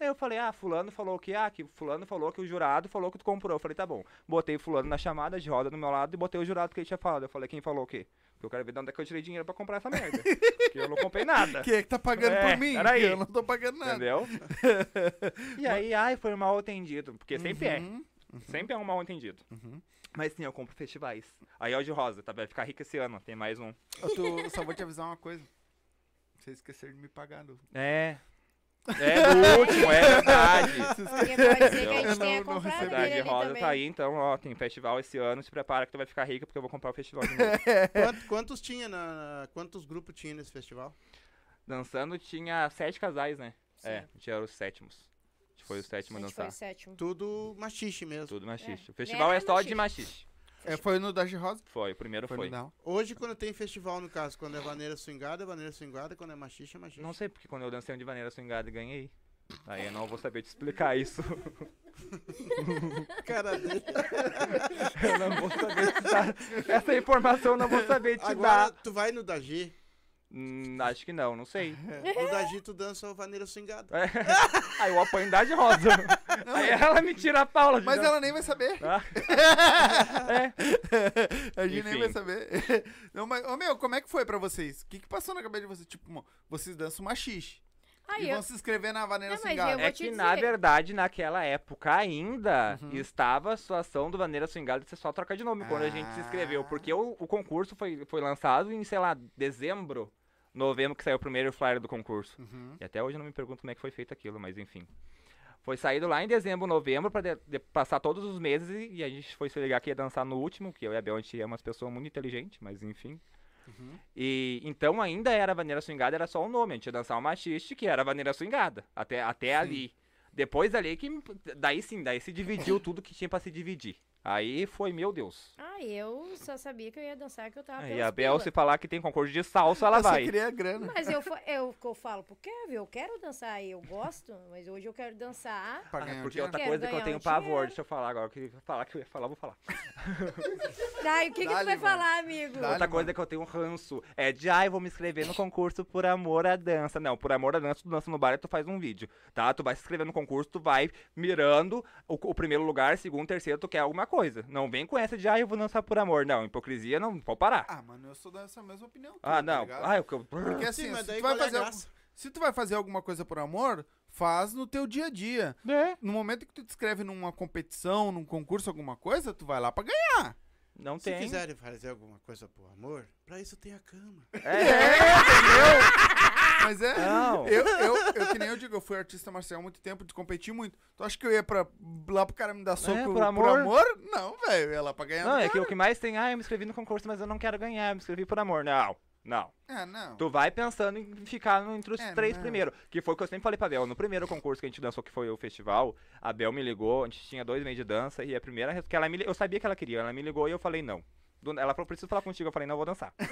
Aí eu falei, ah, fulano falou que, ah, que fulano falou que o jurado falou que tu comprou. Eu falei, tá bom. Botei fulano na chamada, de roda do meu lado, e botei o jurado que ele tinha falado. Eu falei, quem falou o quê? Porque eu quero ver de onde é que eu tirei dinheiro pra comprar essa merda. Porque eu não comprei nada. Quem é que tá pagando É, por mim? peraí. Eu não tô pagando nada. Entendeu? e aí, ai, foi mal entendido. Porque sempre é. Uhum, Sempre é um mal entendido. uhum. Mas sim, eu compro festivais. Aí, ó, de rosa, tá? Vai ficar rico esse ano. Tem mais um. Eu tô- só vou te avisar uma coisa. Você esqueceu de me pagar. Do... É. É do último, é verdade. Porque pode ser que a gente não- tenha não comprado dele Cidade Rosa também. tá aí, então, ó, tem festival esse ano, se prepara que tu vai ficar rico porque eu vou comprar o festival de novo. Quanto- quantos tinha na, na- Quantos grupos tinha nesse festival? Dançando tinha sete casais, né? Sim. É, a gente era os sétimos. A gente foi o sétimo a A gente foi dançar. o sétimo. Tudo machixe mesmo. Tudo machixe. É. O festival é, É, só de machixe. É, foi no Dash Rosa? Foi, o primeiro Foi, foi. Down. Hoje, quando tem festival, no caso, quando é vaneira swingada, é vaneira swingada, quando é machixe, é machixe. Não sei porque quando eu dancei um de maneira swingada e ganhei. Aí eu não vou saber te explicar isso. Cara dele. eu não vou saber te dar. Essa informação eu não vou saber te Agora, dar. tu vai no Dagi, Hum, acho que não, não sei. Tu dança o vaneira swingada. Aí eu apanho da de rosa. Aí ela me tira a Paula. Mas ela nem vai saber. Ah. É. a gente nem Enfim. vai saber. Não, mas, ô meu, como é que foi pra vocês? O que, que passou na cabeça de vocês? Tipo, mo- vocês dançam machixe. Aí e eu, vão se inscrever na Vaneira Não, Swingada. eu É que, dizer. na verdade, naquela época ainda Uhum. estava a situação do Vaneira Swingada de ser só trocar de nome quando a gente se inscreveu. Ah. Porque o, o concurso foi, foi lançado em, sei lá, dezembro, novembro, que saiu o primeiro flyer do concurso. Uhum. E até hoje eu não me pergunto como é que foi feito aquilo, mas enfim. Foi saído lá em dezembro, novembro, pra de- de- passar todos os meses e, e a gente foi se ligar que ia dançar no último, que eu e a Bel, a gente é umas pessoas muito inteligentes, mas enfim. Uhum. E então ainda era Vaneira Swingada, era só o nome. A gente ia dançar uma xiste que era Vaneira Swingada. Até, até ali. Depois dali que. Daí sim, daí se dividiu tudo que tinha pra se dividir. Aí foi, meu Deus. Ah, eu só sabia que eu ia dançar, que eu tava pelos a Bel, se falar que tem concurso de salsa, ela eu só vai. queria grana. Mas eu, eu, eu falo pro Kevin, eu quero dançar, eu gosto, mas hoje eu quero dançar. Pra Ah, um porque outra coisa que eu tenho um pavor, dinheiro. deixa eu falar agora. Que falar que eu ia falar, eu vou falar. Ai, o que, que tu vai falar, amigo? Outra coisa que eu tenho ranço é de, ai, vou me inscrever no concurso por amor à dança. Não, por amor à dança, tu dança no bar e tu faz um vídeo, tá? Tu vai se inscrever no concurso, tu vai mirando o, o primeiro lugar, segundo, terceiro, tu quer alguma coisa. Não vem com essa de, ai, eu vou dançar por amor. Não, hipocrisia não, pode parar. Ah, mano, eu sou dessa mesma opinião. Ah, tá não. ligado? Ah, eu... eu- Porque assim, Sim, mas se, daí tu vai é fazer, algum- se tu vai fazer alguma coisa por amor, faz no teu dia a dia. É, No momento que tu te inscreve numa competição, num concurso, alguma coisa, tu vai lá pra ganhar. Não Se tem. quiserem fazer alguma coisa por amor, pra isso tem a cama. Mas é. Não. Eu, eu, eu, que nem eu digo, eu fui artista marcial há muito tempo, de competir muito. Tu acha que eu ia pra, lá pro cara me dar soco É, por por amor? amor? Não, velho. Eu ia lá pra ganhar. Não, é que cara. o que mais tem, ah, eu me inscrevi no concurso, mas eu não quero ganhar, eu me inscrevi por amor. Não, não. É, não. Tu vai pensando em ficar entre os É, três não. primeiros. Que foi o que eu sempre falei pra Bel. No primeiro concurso que a gente dançou, que foi o festival, a Bel me ligou, a gente tinha dois meses de dança, e a primeira que ela me eu sabia que ela queria, ela me ligou e eu falei não. Ela falou, preciso falar contigo, eu falei, não, eu vou dançar.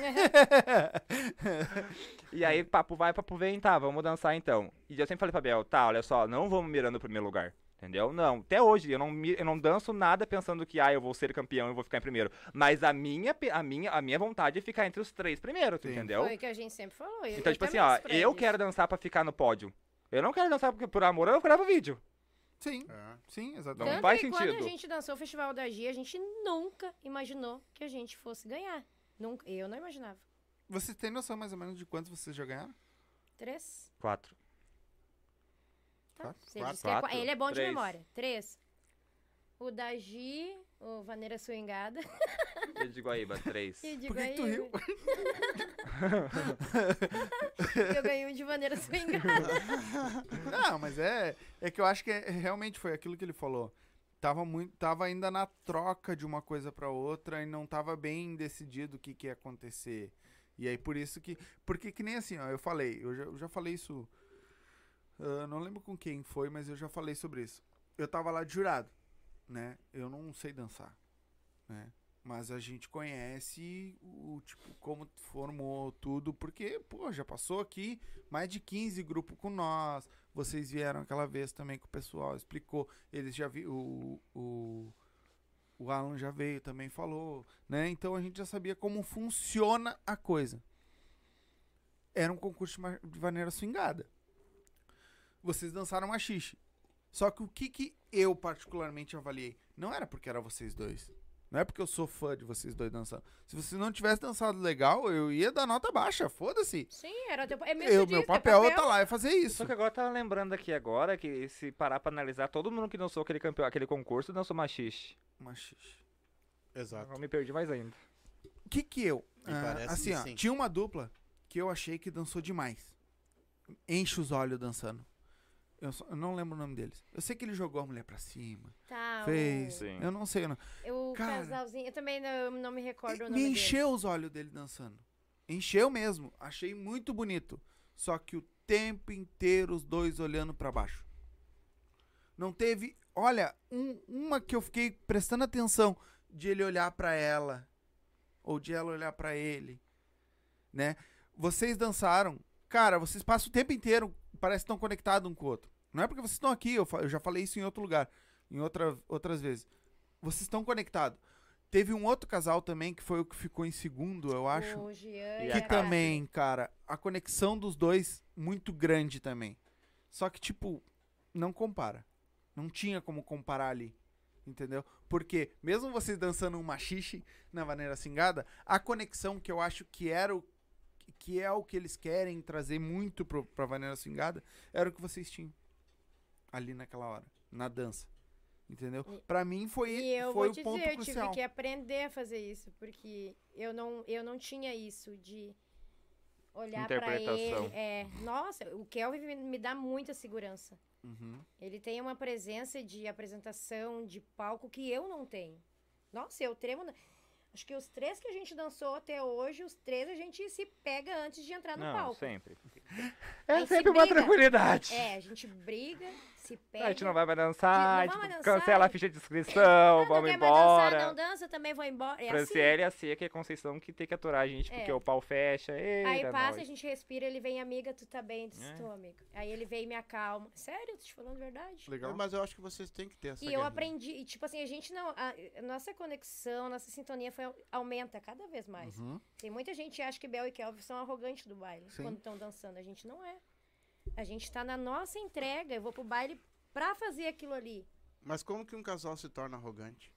E aí, papo vai, papo vem, tá, vamos dançar então. E eu sempre falei pra Bel, tá, olha só, não vamos mirando o primeiro lugar. Entendeu? Não, até hoje eu não, eu não danço nada pensando que ah, eu vou ser campeão e vou ficar em primeiro. Mas a minha, a minha, a minha vontade é ficar entre os três primeiros, entendeu? Foi o que a gente sempre falou. eu- Então, eu tipo assim, ó, eu quero dançar pra ficar no pódio. Eu não quero dançar porque por amor eu gravo vídeo. Sim, É. sim, Não exatamente. Tanto faz que quando sentido. a gente dançou o Festival da Gia, a gente nunca imaginou que a gente fosse ganhar. Nunca. Eu não imaginava. Vocês têm noção mais ou menos de quantos vocês já ganharam? Três? Quatro. Tá. Disse que é qua- ele é bom de três. memória. Três. O da Gi, o Vaneira Swingada. Eu digo aí, três. E de Por que, que tu Guaíba. riu? Eu ganhei um de Vaneira Swingada. Não, mas é, é que eu acho que é- realmente foi aquilo que ele falou. Tava, muito, tava ainda na troca de uma coisa pra outra e não tava bem decidido o que, que ia acontecer. E aí por isso que. Porque que nem assim, ó, eu falei, eu já, eu já falei isso. Ah, não lembro com quem foi, mas eu já falei sobre isso. Eu tava lá de jurado, né? Eu não sei dançar, né? Mas a gente conhece o tipo como formou tudo, porque, pô, já passou aqui mais de 15 grupos com nós. Vocês vieram aquela vez também com o pessoal, explicou. Eles já viram. O, o, o Alan já veio também falou, né? Então a gente já sabia como funciona a coisa. Era um concurso de ma- de maneira swingada. Vocês dançaram machixe. Só que o que, que eu particularmente avaliei? Não era porque era vocês dois. Não é porque eu sou fã de vocês dois dançando. Se vocês não tivessem dançado legal, eu ia dar nota baixa. Foda-se. Sim, era teu. É mesmo Eu, disso, meu teu papel é tá lá e fazer isso. Só que agora tá lembrando aqui agora que se parar pra analisar, todo mundo que dançou aquele, campeão, aquele concurso dançou machixe. Machixe. Exato. Eu me perdi mais ainda. O que que eu? Me ah, assim, que ó, tinha uma dupla que eu achei que dançou demais. Enche os olhos dançando. Eu, só- eu não lembro o nome deles. Eu sei que ele jogou a mulher pra cima. Tá, fez. o-. Eu não sei. Não. O Cara, casalzinho, eu também não, não me recordo o Me nome dele. encheu os olhos dele dançando. Encheu mesmo. Achei muito bonito. Só que o tempo inteiro os dois olhando pra baixo. Não teve. Olha, um- uma que eu fiquei prestando atenção de ele olhar pra ela ou de ela olhar pra ele, né? Vocês dançaram, cara. Vocês passam o tempo inteiro, parece que estão conectados um com o outro. Não é porque vocês estão aqui. Eu, fa- eu já falei isso em outro lugar, em outra, outras vezes. Vocês estão conectados. Teve um outro casal também, que foi o que ficou em segundo, eu acho. O Jean Que também, cara, a conexão dos dois muito grande também. Só que, tipo, não compara. Não tinha como comparar ali. Entendeu? Porque, mesmo vocês dançando um machixe na maneira cingada, a conexão que eu acho que era o. Que é o que eles querem trazer muito pro, pra Vaneira Swingada, era o que vocês tinham. Ali naquela hora. Na dança. Entendeu? Pra mim foi, E eu foi vou te o ponto dizer, eu crucial. tive que aprender a fazer isso, porque eu não, eu não tinha isso de olhar pra ele. Interpretação. É, nossa, o Kelvin me- me dá muita segurança. Uhum. Ele tem uma presença de apresentação, de palco que eu não tenho. Nossa, eu tremo. na- Acho que os três que a gente dançou até hoje, os três a gente se pega antes de entrar no Não, palco. sempre. É sempre uma briga. tranquilidade. É, a gente briga, se pega. A gente não vai mais dançar, Não a vai gente mais dançar. cancela a ficha de inscrição, não vamos quer mais dançar, embora. não dança, também vou embora. É assim. Franciele e a Cia, que é Conceição, que tem que aturar a gente, porque É. o pau fecha. Eita, Aí passa, a nós. gente respira, ele vem, amiga, tu tá bem? Disse, É. tô, amiga. Aí ele vem e me acalma. Sério, tô te falando a verdade. Legal. Mas eu acho que vocês têm que ter essa E eu aprendi, e, tipo assim, a gente não. A, a nossa conexão, nossa sintonia foi, aumenta cada vez mais. Uhum. Tem muita gente que acha que Bel e Kelvin são arrogantes do baile Sim. quando estão dançando. A gente não é. A gente tá na nossa entrega. Eu vou pro baile pra fazer aquilo ali. Mas como que um casal se torna arrogante?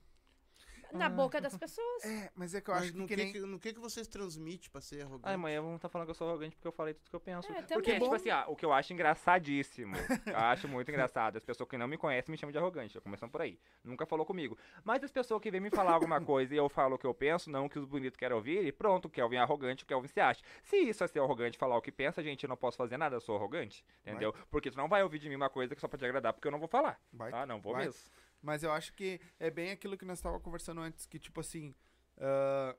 Na boca das pessoas. É, mas é que eu Mas acho que, no, que que, nem... que- no que, que vocês transmitem pra ser arrogante? Ai, amanhã vão estar falando que eu sou arrogante porque eu falei tudo que eu penso. É, porque, também. tipo assim, ah, o que eu acho engraçadíssimo, eu acho muito engraçado, as pessoas que não me conhecem me chamam de arrogante, já começando por aí. Nunca falou comigo. Mas as pessoas que vêm me falar alguma coisa e eu falo o que eu penso, não o que os bonitos querem ouvir, e pronto, o Kelvin é arrogante, o Kelvin se acha. Se isso é ser arrogante falar o que pensa, gente, eu não posso fazer nada, eu sou arrogante, entendeu? Porque tu não vai ouvir de mim uma coisa que só te agradar, porque eu não vou falar. Vai. Tá? Não vou vai. mesmo. Mas eu acho que é bem aquilo que nós estávamos conversando antes, que tipo assim, ah,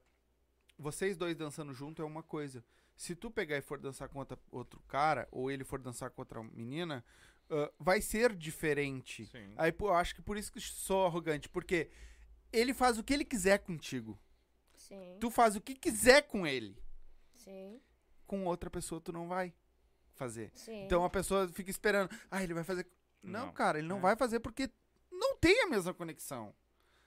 vocês dois dançando junto é uma coisa. Se tu pegar e for dançar com outra- outro cara, ou ele for dançar com outra menina, ah, vai ser diferente. Sim. Aí eu acho que por isso que sou arrogante, porque ele faz o que ele quiser contigo. Sim, Tu faz o que quiser com ele. sim, Com outra pessoa tu não vai fazer. sim. Então a pessoa fica esperando, ah, ele vai fazer. Não, Não. cara, ele não É. vai fazer porque tem a mesma conexão.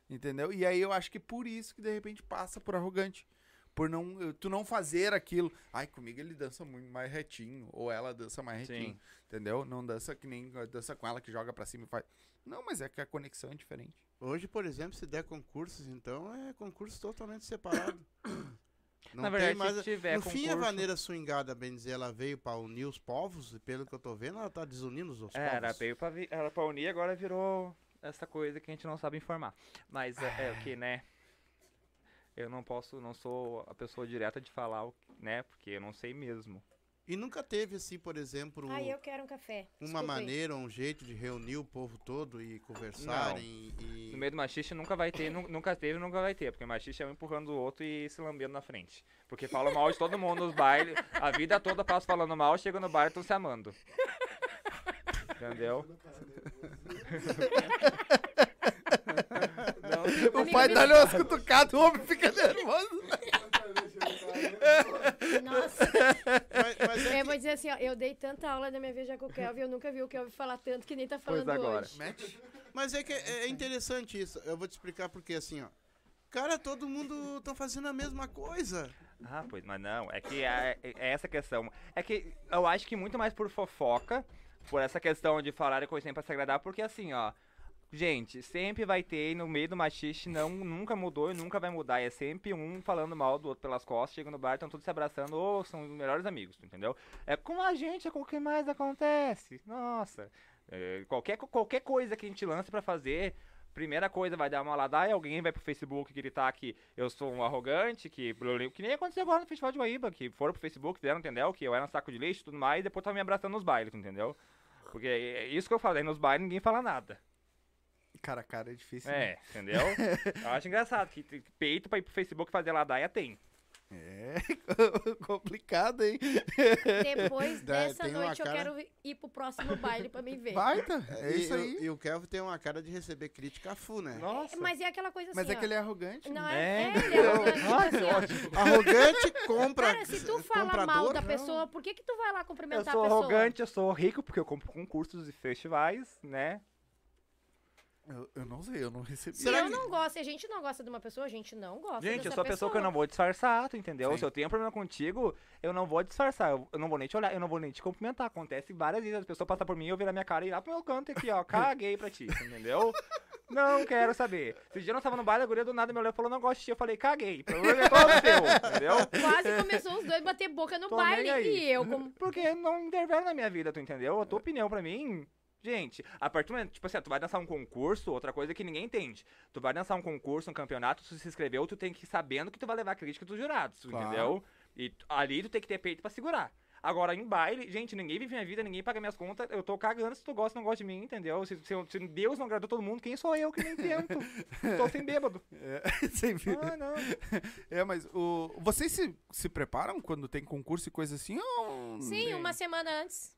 Entendeu? E aí eu acho que por isso que de repente passa por arrogante. Por não, eh, tu não fazer aquilo. Ai, comigo ele dança muito mais retinho. Ou ela dança mais retinho. Sim. Entendeu? Não dança que nem dança com ela que joga pra cima e faz. Não, mas é que a conexão é diferente. Hoje, por exemplo, se der concursos, então é concurso totalmente separado. Não Na verdade, tem mais... se tiver no fim, a concurso- vaneira swingada, bem dizer, ela veio pra unir os povos, e pelo que eu tô vendo, ela tá desunindo os É, era povos. veio pra, vi- era pra unir, agora virou essa coisa que a gente não sabe informar. Mas é, é o que, né? Eu não posso, não sou a pessoa direta de falar, né? Porque eu não sei mesmo. E nunca teve, assim, por exemplo, Aí eu quero um café. uma Desculpa aí. maneira, um jeito de reunir o povo todo e conversarem e... No meio do machiste nunca vai ter, nu- nunca teve, nunca vai ter. Porque machiste é um empurrando o outro e se lambendo na frente. Porque fala mal de todo mundo nos bailes. A vida toda passa falando mal, chega no baile e estão se amando. Entendeu? O pai dá-lhe umas cutucadas, o homem fica nervoso. Nossa, Mas, mas é eu vou dizer assim, ó, eu dei tanta aula na minha vida já com o Kelvin, eu nunca vi o Kelvin falar tanto que nem tá Pois falando agora. hoje. Mas é que é é interessante isso. Eu vou te explicar porque assim, ó. Cara, todo mundo tá fazendo a mesma coisa. Ah, pois, mas não, é que é, é essa questão. É que eu acho que muito mais por fofoca, por essa questão de falar coisa sempre pra se agradar, porque assim, ó. Gente, sempre vai ter no meio do machiste, não, nunca mudou e nunca vai mudar. É sempre um falando mal do outro pelas costas, chega no bar, estão todos se abraçando, ou são os melhores amigos, entendeu? É com a gente, é com o que mais acontece. Nossa. É, qualquer, qualquer coisa que a gente lance pra fazer, primeira coisa vai dar uma ladaia, alguém vai pro Facebook gritar que eu sou um arrogante, que, que nem aconteceu agora no Festival de Guaíba, que foram pro Facebook, fizeram, entendeu? Que eu era um saco de lixo e tudo mais, e depois tava me abraçando nos bailes, entendeu? Porque é isso que eu falo, aí nos bailes ninguém fala nada. Cara, cara, é difícil. né? É, entendeu? eu acho engraçado que que peito pra ir pro Facebook fazer ladaia tem. É complicado, hein? Depois Dá- dessa tem noite eu cara- quero ir pro próximo baile pra me ver. Baita, é E- isso e, aí. E, o Kelvin tem uma cara de receber crítica a fu, né? Nossa. Mas é aquela coisa assim, Mas é ó, que ele é arrogante. Não, né? é, É, é, ele é arrogante, tipo Ai, assim. Arrogante, compra. Cara, se tu fala mal da não. pessoa, por que que tu vai lá Eu cumprimentar sou a pessoa? arrogante, eu sou rico porque eu compro concursos e festivais, né? Eu, eu não sei, eu não recebi. Se eu não gosto, se a gente não gosta de uma pessoa, a gente não gosta Gente, dessa eu sou a pessoa que eu não vou disfarçar, tu entendeu? Sim. Se eu tenho um problema contigo, eu não vou disfarçar. Eu, eu não vou nem te olhar, eu não vou nem te cumprimentar. Acontece várias vezes. As pessoas passam por mim, eu virar minha cara e ir lá pro meu canto aqui, ó. Caguei pra ti, entendeu? Não quero saber. Esse dia eu não tava no baile, a guria do nada me olhou e falou, não gosto de ti. Eu falei, caguei. Problema é todo teu, entendeu? Quase começou os dois a bater boca no Tô baile. E eu, como. Porque não interfere na minha vida, tu entendeu? A tua opinião pra mim. Gente, a partir do momento, tipo assim, tu vai dançar um concurso, outra coisa que ninguém entende. Tu vai dançar um concurso, um campeonato, tu se inscreveu, tu tem que ir sabendo que tu vai levar a crítica dos jurados, Claro. entendeu? E ali tu tem que ter peito pra segurar. Agora, em baile, gente, ninguém vive minha vida, ninguém paga minhas contas, eu tô cagando se tu gosta ou não gosta de mim, entendeu? Se, se, se Deus não agradou todo mundo, quem sou eu que nem tento? tô sem bêbado. É, sempre. Ah, não. É, mas o, vocês se, se preparam quando tem concurso e coisa assim? Ou... Sim, uma semana antes.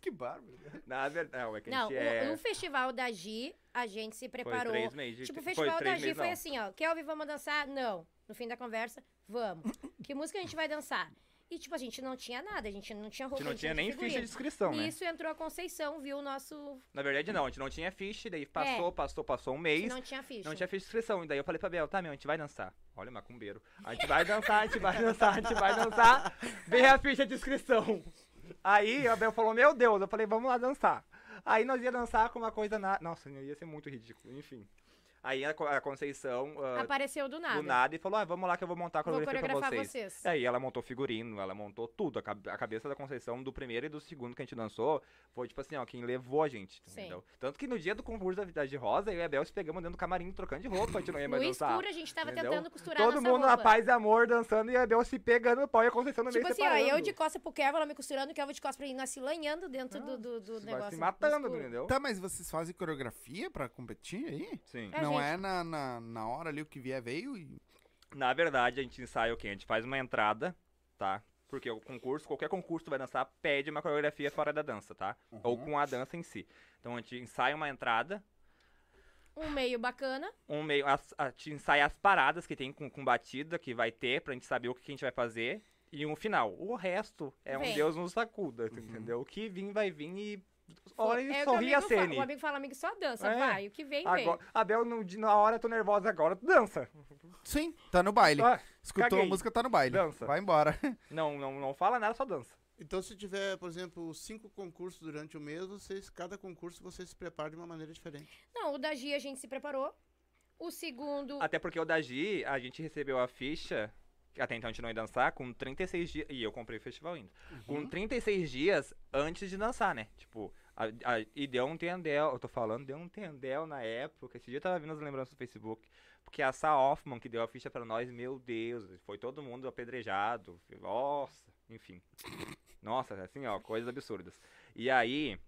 Que bárbaro. Na verdade, não, é que a Não, gente o, é... o festival da Gi, a gente se Foi preparou. três meses. de- Tipo, o foi festival da Gi foi assim, ó. Kelvin, vamos dançar? Não. No fim da conversa, vamos. que música a gente vai dançar? E, tipo, a gente não tinha nada, a gente não tinha A roupa, gente não tinha nem ficha de figurino. inscrição, né? Nisso entrou a Conceição, viu o nosso... Na verdade, não, a gente não tinha ficha, daí passou, passou, passou um mês. não tinha ficha. Não tinha ficha de inscrição. E daí eu falei pra Bel, tá, meu, a gente vai dançar. Olha, macumbeiro. A gente vai dançar, a gente vai dançar, a gente vai dançar. Vem a ficha de inscrição. Aí a Bel falou, meu Deus. Eu falei, vamos lá dançar. Aí nós ia dançar com uma coisa na. Nossa, ia ser muito ridículo, enfim. Aí a, Co- a Conceição, ah, Apareceu do nada. do nada, e falou, ah, vamos lá que eu vou montar a Vou coreografia pra coreografar vocês. vocês. E aí ela montou figurino, ela montou tudo. A, cabe- a cabeça da Conceição do primeiro e do segundo que a gente dançou foi, tipo assim, ó, quem levou a gente, Sim. entendeu? Tanto que no dia do concurso da Vida de Rosa, eu e a Bel se pegamos dentro do camarim trocando de roupa, a gente não ia No mais dançar. escuro, a gente tava entendeu? tentando costurar Todo nossa mundo na roupa. paz e amor dançando e a Bel se pegando no pau e a Conceição no Tipo meio assim, ó, separando. eu de costa pro Kevin, ela me costurando, o Kevin de costa pra mim, nós se lanhando dentro do, do, do se, negócio. se no matando, entendeu? Tá, mas vocês fazem coreografia pra competir aí? Sim. É, não gente. é na, na, na hora ali o que vier veio e... Na verdade, a gente ensaia o quê? A gente faz uma entrada, tá? Porque o concurso, qualquer concurso que tu vai dançar, pede uma coreografia fora da dança, tá? Ou com a dança em si. Então a gente ensaia uma entrada, Um meio bacana. um meio. As, a gente ensaia as paradas que tem com, com batida, que vai ter, pra gente saber o que, que a gente vai fazer. E um final. O resto é um Vem. Deus nos sacuda, tu entendeu? O que vir, vai vir e. Olha é e sorri a. Sene. O amigo fala, amigo, só dança, É. vai. O que vem, vem. Agora, a Bel, no, na hora eu tô nervosa agora, tu dança. Sim, tá no baile. Ah, Escutou caguei. a música, tá no baile. Dança. Vai embora. não, não, não fala nada, só dança. Então, se tiver, por exemplo, cinco concursos durante o mês, vocês, cada concurso você se prepara de uma maneira diferente. Não, o da Gi a gente se preparou. O segundo. Até porque o da Gi, a gente recebeu a ficha, que até então a gente não ia dançar, com 36 dias. E eu comprei o festival ainda. Com 36 dias antes de dançar, né? Tipo, a- a- e deu um tendel. Eu tô falando, deu um tendel na época. Esse dia eu tava vendo as lembranças do Facebook. Porque a Sa Hoffman, que deu a ficha pra nós, meu Deus, foi todo mundo apedrejado. Nossa, enfim. Nossa, assim, ó, coisas absurdas. E aí.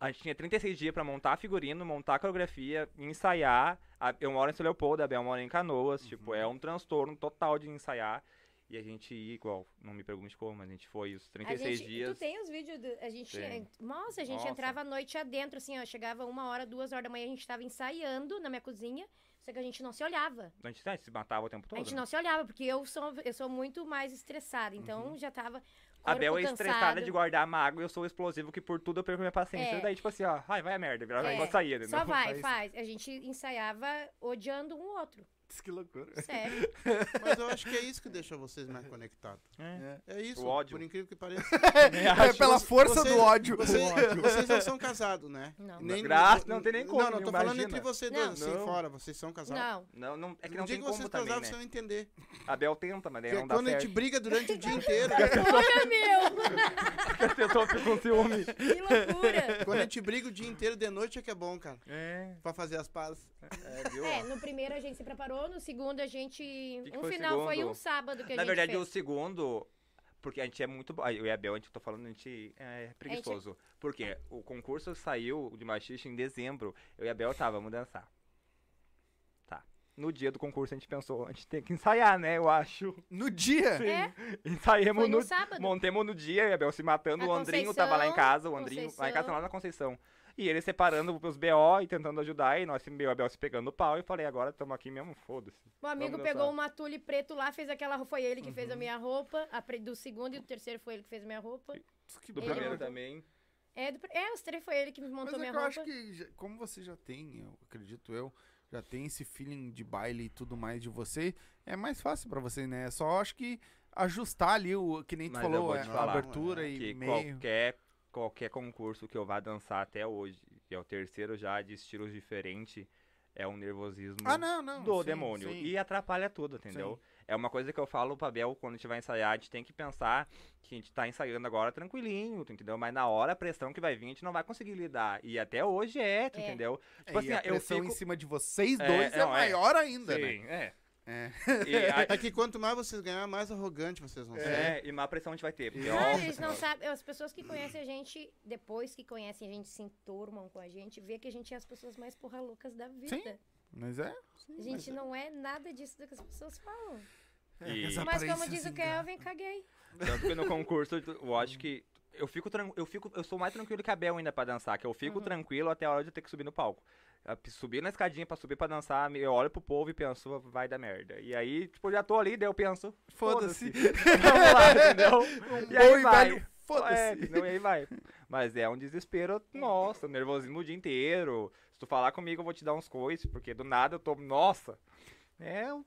A gente tinha 36 dias pra montar figurino, montar coreografia, ensaiar. Eu moro em São Leopoldo, a Bel mora em Canoas. Tipo, é um transtorno total de ensaiar. E a gente ia igual, não me pergunte como, mas a gente foi os a 36 gente, dias. Tu tem os vídeos. do- a gente. Tem. Nossa, a gente Nossa. entrava a noite adentro, assim, ó. Chegava uma hora, duas horas da manhã, a gente tava ensaiando na minha cozinha. Só que a gente não se olhava. A gente, a gente se matava o tempo todo. a gente né? não se olhava, porque eu sou, eu sou muito mais estressada. Então já tava. A Bel é estressada de guardar mágoa e eu sou explosivo que por tudo eu perco minha paciência. É. Daí, tipo assim, ó, ai, vai a merda, virava É, igual saía, entendeu? Só vai, Mas- faz. A gente ensaiava odiando um outro. Que loucura. Sério. Mas eu acho que é isso que deixa vocês mais conectados. É. É isso, O ódio. por incrível que pareça. É pela força Vocês- do ódio. Vocês, vocês não são casados, né? Não. Graças- não tem nem como, Não, não, tô falando imagina. entre vocês Não. dois, assim, Não. fora. Vocês são casados. Não. Não, não, é que No não dia tem que vocês como também, casaram, né? vocês vão entender. A Bel tenta, mas daí Porque não dá quando a gente briga durante o dia inteiro, Loucura, meu! As pessoas ficam com ciúme. Que loucura! quando a gente briga o dia inteiro de noite é que é bom, cara. É, Pra fazer as pazes. é, viu? É, no primeiro a gente se preparou, no segundo a gente. que um foi o final foi segundo? um sábado que a Na gente verdade, fez. o segundo. Porque a gente é muito. Eu e a Bel, a gente tô falando, a gente é preguiçoso. Porque o concurso saiu de Machixe em dezembro. Eu e a Bel tá, vamos dançar. Tá. No dia do concurso a gente pensou, a gente tem que ensaiar, né? Eu acho. No dia. É, Ensaiemos foi no no. sábado. Montemos no dia, e a Bel se matando. A o Andrinho tava lá em Conceição, casa, o Andrinho lá em casa, Conceição. lá na Conceição. E ele separando os BO e tentando ajudar, e nós, eu e a Bel se pegando no pau, e falei, agora estamos aqui mesmo, foda-se. O amigo pegou dançar. uma tule preto lá, fez aquela roupa. Foi ele que Uhum. fez a minha roupa. A pre- do segundo e do terceiro foi ele que fez a minha roupa. Que Do Ele primeiro montou. também. É, do, é, os três foi ele que me montou Mas é minha que eu roupa. acho que, como você já tem, eu acredito eu, já tem esse feeling de baile e tudo mais de você, é mais fácil pra você, né? É Só acho que ajustar ali o que nem tu Mas eu falou, é, a falar, abertura é, e que meio. qualquer, qualquer concurso que eu vá dançar até hoje, que é o terceiro já de estilos diferentes, é um nervosismo Ah, não, não. do sim, demônio. sim. E atrapalha tudo, entendeu? É uma coisa que eu falo pra Bel quando a gente vai ensaiar, a gente tem que pensar que a gente tá ensaiando agora tranquilinho, entendeu? Mas na hora a pressão que vai vir, a gente não vai conseguir lidar. E até hoje é, tu É. entendeu? É, Tipo e a assim, eu pressão fico... em cima de vocês É, dois é, não, é. maior ainda, né? Sim, é. É. A- É que quanto mais vocês ganhar, mais arrogante vocês vão ser. é, e mais pressão a gente vai ter. Porque, Não, eles não sabem. As pessoas que conhecem a gente, depois que conhecem a gente, se enturmam com a gente, vê que a gente é as pessoas mais porra loucas da vida. Sim. Mas é. A gente não é nada disso do que as pessoas falam. E- As Mas como diz o enganam. Kelvin, caguei. Tanto que no concurso, eu acho que. Eu fico, tran- eu fico. Eu sou mais tranquilo que a Bel ainda pra dançar, que eu fico Uhum. tranquilo até a hora de eu ter que subir no palco. Subir na escadinha pra subir pra dançar, eu olho pro povo e penso, vai dar merda. E aí, tipo, já tô ali, daí eu penso, Foda-se. Vamos lá, entendeu? Um E aí vai. É, foda-se. entendeu? e aí vai. Mas é um desespero, nossa, nervosismo o dia inteiro. Se tu falar comigo, eu vou te dar uns coices, porque do nada eu tô, nossa. É um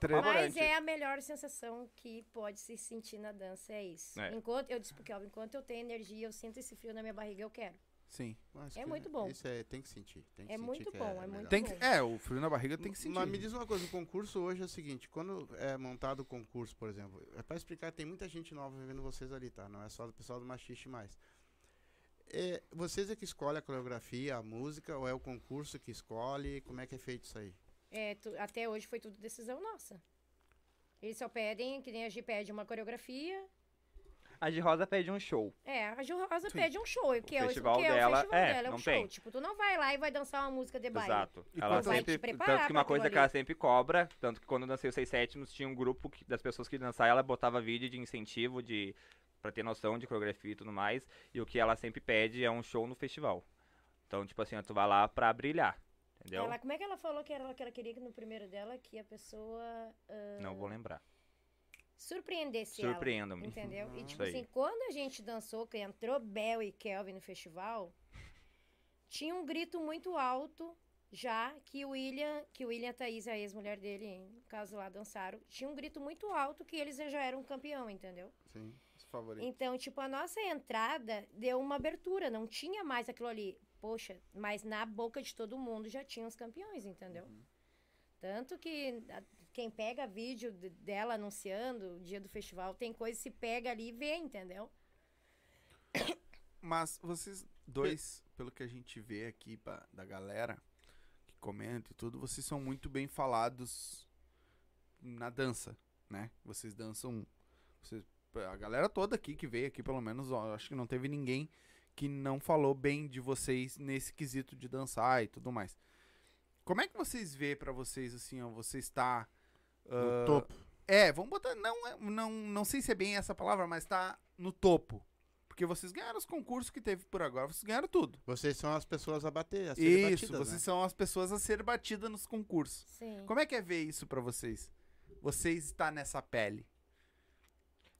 Treta. Mas é a melhor sensação que pode se sentir na dança, é isso. É. Enquanto, eu disse pro Kelvin, enquanto eu tenho energia, eu sinto esse frio na minha barriga, eu quero. Sim. Mas É que- muito bom. Isso é, tem que sentir. Tem que É sentir muito que bom, é melhor. muito Tem que, bom. é, o frio na barriga tem que sentir. Mas me diz uma coisa, o concurso hoje é o seguinte, quando é montado o concurso, por exemplo, é pra explicar, tem muita gente nova vendo vocês ali, tá? Não é só do pessoal do Machiste mais. É, vocês é que escolhem a coreografia, a música, ou é o concurso que escolhe? Como é que é feito isso aí? É, tu- até hoje foi tudo decisão nossa. Eles só pedem, que nem a G pede uma coreografia. A de rosa pede um show. É, a Gil Rosa Sim. pede um show, que é o que é dela- o festival é, dela, é um show. tem. Tipo, tu não vai lá e vai dançar uma música de baile. Exato. E ela sempre, tanto que uma coisa que ela sempre cobra, tanto que quando eu dancei os 6 sétimos, tinha um grupo que- das pessoas que dançavam, ela botava vídeo de incentivo, de pra ter noção de coreografia e tudo mais, e o que ela sempre pede é um show no festival. Então, tipo assim, tu vai lá pra brilhar, entendeu? Ela, como é que ela falou que era que ela queria que no primeiro dela que a pessoa ah, Não vou lembrar. Surpreendesse Surpreendam-me. ela, entendeu? E Isso tipo assim, quando a gente dançou, que entrou Bel e Kelvin no festival, tinha um grito muito alto já que o William, que o William e a Thaís, a ex-mulher dele, no caso lá, dançaram, tinha um grito muito alto que eles já eram campeão, entendeu? Sim. Os favoritos. Então, tipo, a nossa entrada deu uma abertura, não tinha mais aquilo ali. Poxa, mas na boca de todo mundo já tinha os campeões, entendeu? Tanto que quem pega vídeo de- dela anunciando o dia do festival, tem coisa se pega ali e vê, entendeu? Mas vocês dois, pelo que a gente vê aqui pa- da galera que comenta e tudo, vocês são muito bem falados na dança, né? Vocês dançam. vocês- a galera toda aqui que veio aqui, pelo menos, ó, acho que não teve ninguém que não falou bem de vocês nesse quesito de dançar e tudo mais. Como é que vocês vê pra vocês assim, ó, você está No ah, topo. é, vamos botar. Não, é- não, não sei se é bem essa palavra, mas tá no topo. Porque vocês ganharam os concursos que teve por agora, vocês ganharam tudo. Vocês são as pessoas a bater, a serem Isso, batidas, vocês né? são as pessoas a ser batidas nos concursos. Sim. Como é que é ver isso pra vocês? Vocês estar nessa pele.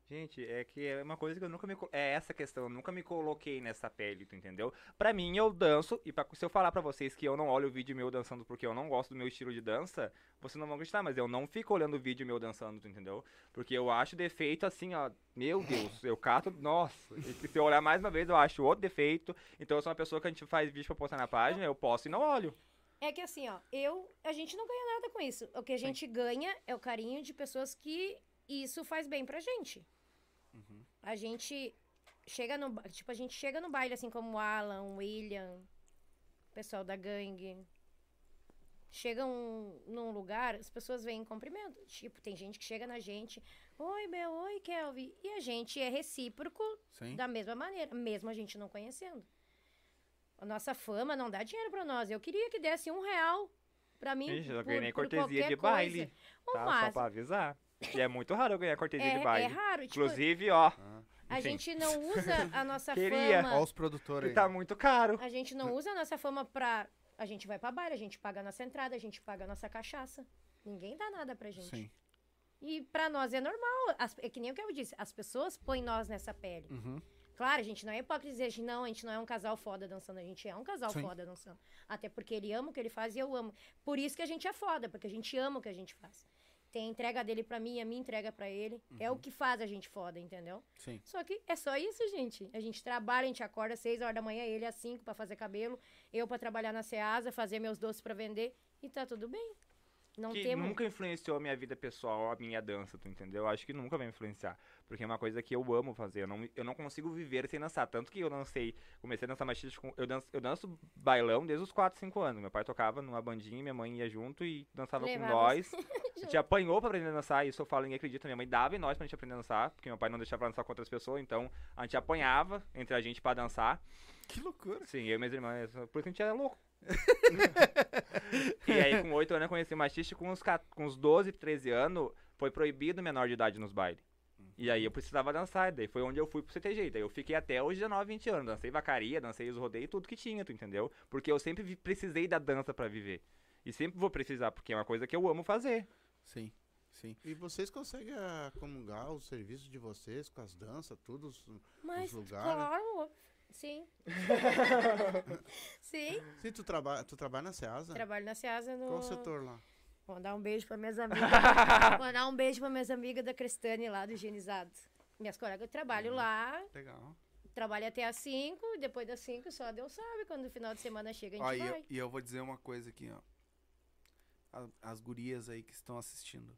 Gente, é que é uma coisa que eu nunca me. É essa questão, eu nunca me coloquei nessa pele, tu entendeu? Pra mim, eu danço, e pra, se eu falar pra vocês que eu não olho o vídeo meu dançando porque eu não gosto do meu estilo de dança, vocês não vão acreditar, mas eu não fico olhando o vídeo meu dançando, tu entendeu? Porque eu acho defeito assim, ó. Meu Deus, eu cato. Nossa, e se eu olhar mais uma vez, eu acho outro defeito. Então eu sou uma pessoa que a gente faz vídeo pra postar na página, eu posto e não olho. É que assim, ó, eu, a gente não ganha nada com isso. O que a gente ganha é o carinho de pessoas que isso faz bem pra gente. A gente chega no, tipo, a gente chega no baile assim como o Alan, o William, o pessoal da gangue. Chegam num lugar, as pessoas vêm em cumprimento. Tipo, tem gente que chega na gente, oi, Bel, oi, Kelvin. E a gente é recíproco Sim. da mesma maneira, mesmo a gente não conhecendo. A nossa fama não dá dinheiro pra nós. Eu queria que desse um real pra mim. Gente, eu por- ganhei por cortesia de coisa. baile. O Tá? Só pra avisar. E é muito raro eu ganhar cortesia É, de baile. é raro. Tipo, Inclusive, ó. A enfim. gente não usa a nossa Queria. fama. Ó os produtores Que tá muito caro. A gente não usa a nossa fama pra. A gente vai pra baile, a gente paga a nossa entrada, a gente paga a nossa cachaça. Ninguém dá nada pra gente. Sim. E pra nós é normal. As- é que nem o que eu disse, as pessoas põem nós nessa pele. Uhum. Claro, a gente não é hipócrita dizer, "Gente, não, a gente não é um casal foda dançando, a gente é um casal Sim. foda dançando. Até porque ele ama o que ele faz e eu amo. Por isso que a gente é foda, porque a gente ama o que a gente faz. Tem a entrega dele pra mim, a minha entrega pra ele. É Uhum. o que faz a gente foda, entendeu? Sim. Só que é só isso, gente. A gente trabalha, a gente acorda às 6 horas da manhã, ele às 5 pra fazer cabelo, eu pra trabalhar na Ceasa, fazer meus doces pra vender e tá tudo bem. Não que temos. nunca influenciou a minha vida pessoal, a minha dança, tu entendeu? Eu acho que nunca vai influenciar. Porque é uma coisa que eu amo fazer. Eu não, eu não consigo viver sem dançar. Tanto que eu dancei, comecei a dançar machista com. Eu danço, eu danço bailão desde os 4, 5 anos. Meu pai tocava numa bandinha, minha mãe ia junto e dançava Levava com nós. A gente apanhou pra aprender a dançar, isso eu falo, ninguém acredita. Minha mãe dava em nós pra gente aprender a dançar, porque meu pai não deixava pra dançar com outras pessoas, então a gente apanhava entre a gente pra dançar. Que loucura. Sim, eu e minhas irmãs, por isso que a gente era louco. E aí, com 8 anos, eu conheci o machista, e com uns, com uns 12, 13 anos, foi proibido menor de idade nos bailes. E aí eu precisava dançar, daí foi onde eu fui pro CTG. Daí eu fiquei até os 19, 20 anos. Dancei vacaria, dancei os rodeios, tudo que tinha, tu entendeu? Porque eu sempre precisei da dança pra viver. E sempre vou precisar, porque é uma coisa que eu amo fazer. Sim, sim. E vocês conseguem ah, comungar os serviços de vocês com as danças, tudo? os- Mas, lugares. claro, sim. sim. Sim, tu, traba tu trabalha na Ceasa? Trabalho na Ceasa no. Qual setor lá? Vou dar um beijo pra minhas amigas. Vou dar um beijo pra minhas amigas da Crestane lá do Higienizado. Minhas colegas eu trabalho lá, Legal. trabalho até às 5, e depois das 5 só Deus sabe quando o final de semana chega a gente Ó, e, eu, vai. e eu vou dizer uma coisa aqui, ó. A- As gurias aí que estão assistindo.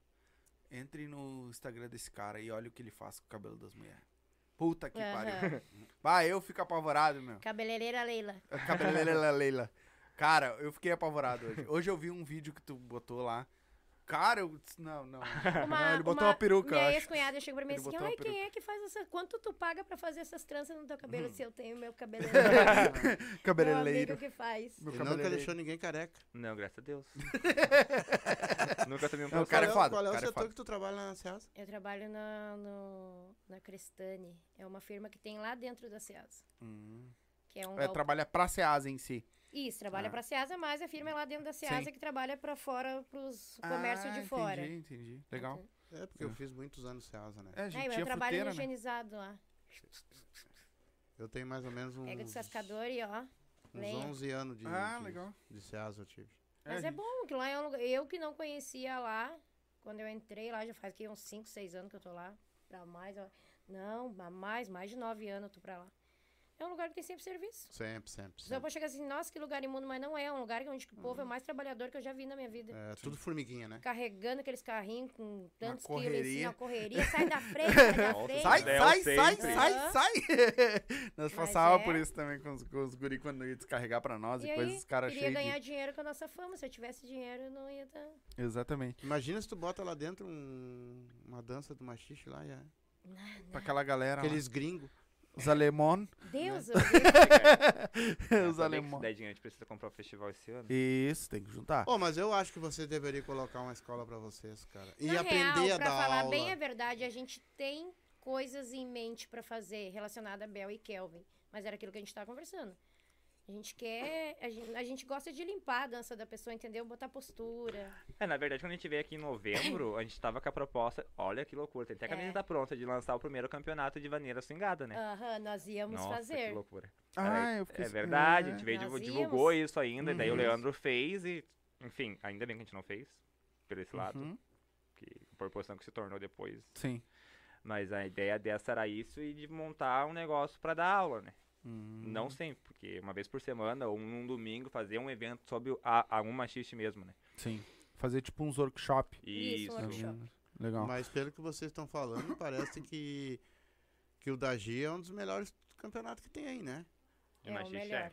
Entre no Instagram desse cara e olha o que ele faz com o cabelo das mulheres. Puta que pariu. Aham. Vai, eu fico apavorado, meu. Cabeleireira Leila. Cabeleireira Leila. Cara, eu fiquei apavorado hoje. Hoje eu vi um vídeo que tu botou lá. Cara, eu disse, não, não. não, ele botou uma, peruca, Minha acho. ex-cunhada chegou pra mim Ele assim, botou uma ai, quem peruca." é que faz essa... Quanto tu paga pra fazer essas tranças no teu cabelo se eu tenho meu cabeleireiro? meu Cabeleireiro. amigo que faz. Meu Ele nunca cabeleireiro. deixou ninguém careca. Não, graças a Deus. Nunca tomei um Não, processo. cara é qual foda, Qual é o cara é setor foda. que tu trabalha na Ceasa? Eu trabalho na, no, na Crestane. É uma firma que tem lá dentro da Ceasa. Hum. Que é um É, galpão. trabalha pra Ceasa em si. Isso, trabalha Ah. pra Ceasa, mas a firma é lá dentro da Ceasa Sim. que trabalha pra fora, pros Ah, de fora. Entendi, entendi. Legal. É, porque eu fiz muitos anos Ceasa, né? É, a É, gente eu tinha trabalho fruteira, né? higienizado lá. Eu tenho mais ou menos uns, Pega o descascador e ó. uns lenha. 11 anos de, Ah, de, legal. de Ceasa eu tive. Mas é bom, que lá é um lugar. Eu que não conhecia lá, quando eu entrei lá, já faz aqui uns 5, 6 anos que eu tô lá. Pra mais, ó. Não, mais, mais de 9 anos eu tô pra lá. É um lugar que tem sempre serviço. Sempre, sempre, Só pode chegar assim, nossa, que lugar imundo, mas não é. É um lugar onde o povo é o mais trabalhador que eu já vi na minha vida. É, tudo formiguinha, né? Carregando aqueles carrinhos com tantos quilos em correria. cima, correria. Sai da frente, sai da frente. Sai, sai, sai, sai, sai. Nós passava é. por isso também com os, com os guri quando ia descarregar pra nós e, E coisas, os caras queria cheios ganhar de... dinheiro com a nossa fama. Se eu tivesse dinheiro, eu não ia dar. Exatamente. Imagina se tu bota lá dentro um- uma dança do machixe lá e é. Pra aquela galera lá. Aqueles gringos. Os alemão. Deus, eu os Os alemão. alemães. a gente precisa comprar o festival esse ano. Isso, tem que juntar. Oh, mas eu acho que você deveria colocar uma escola pra vocês, cara. E Na aprender real, a pra dar falar aula. bem a verdade, a gente tem coisas em mente pra fazer relacionada a Bel e Kelvin. Mas era aquilo que a gente tava conversando. A gente quer. A gente, a gente gosta de limpar a dança da pessoa, entendeu? Botar postura. É, na verdade, quando a gente veio aqui em novembro, a gente tava com a proposta. Olha que loucura, tem até a É. camiseta pronta de lançar o primeiro campeonato de vaneira swingada, né? Aham, nós íamos Nossa, que fazer. loucura. Ah, É, eu fiquei... É verdade, a É. gente veio, Nós divu- íamos. divulgou isso ainda, e daí o Uhum. Leandro fez e. Enfim, ainda bem que a gente não fez. Por esse lado. Uhum. Que a proporção que se tornou depois. Sim. Mas a ideia dessa era isso e de montar um negócio pra dar aula, né? Hum. Não sempre, porque uma vez por semana ou num domingo fazer um evento sobre a, a um machiste mesmo, né? Sim. Fazer tipo uns workshop. Isso, um Tá workshop. vendo? Legal. Mas pelo que vocês estão falando, parece que, que o Dagi é um dos melhores campeonatos que tem aí, né? De É o machiste, melhor.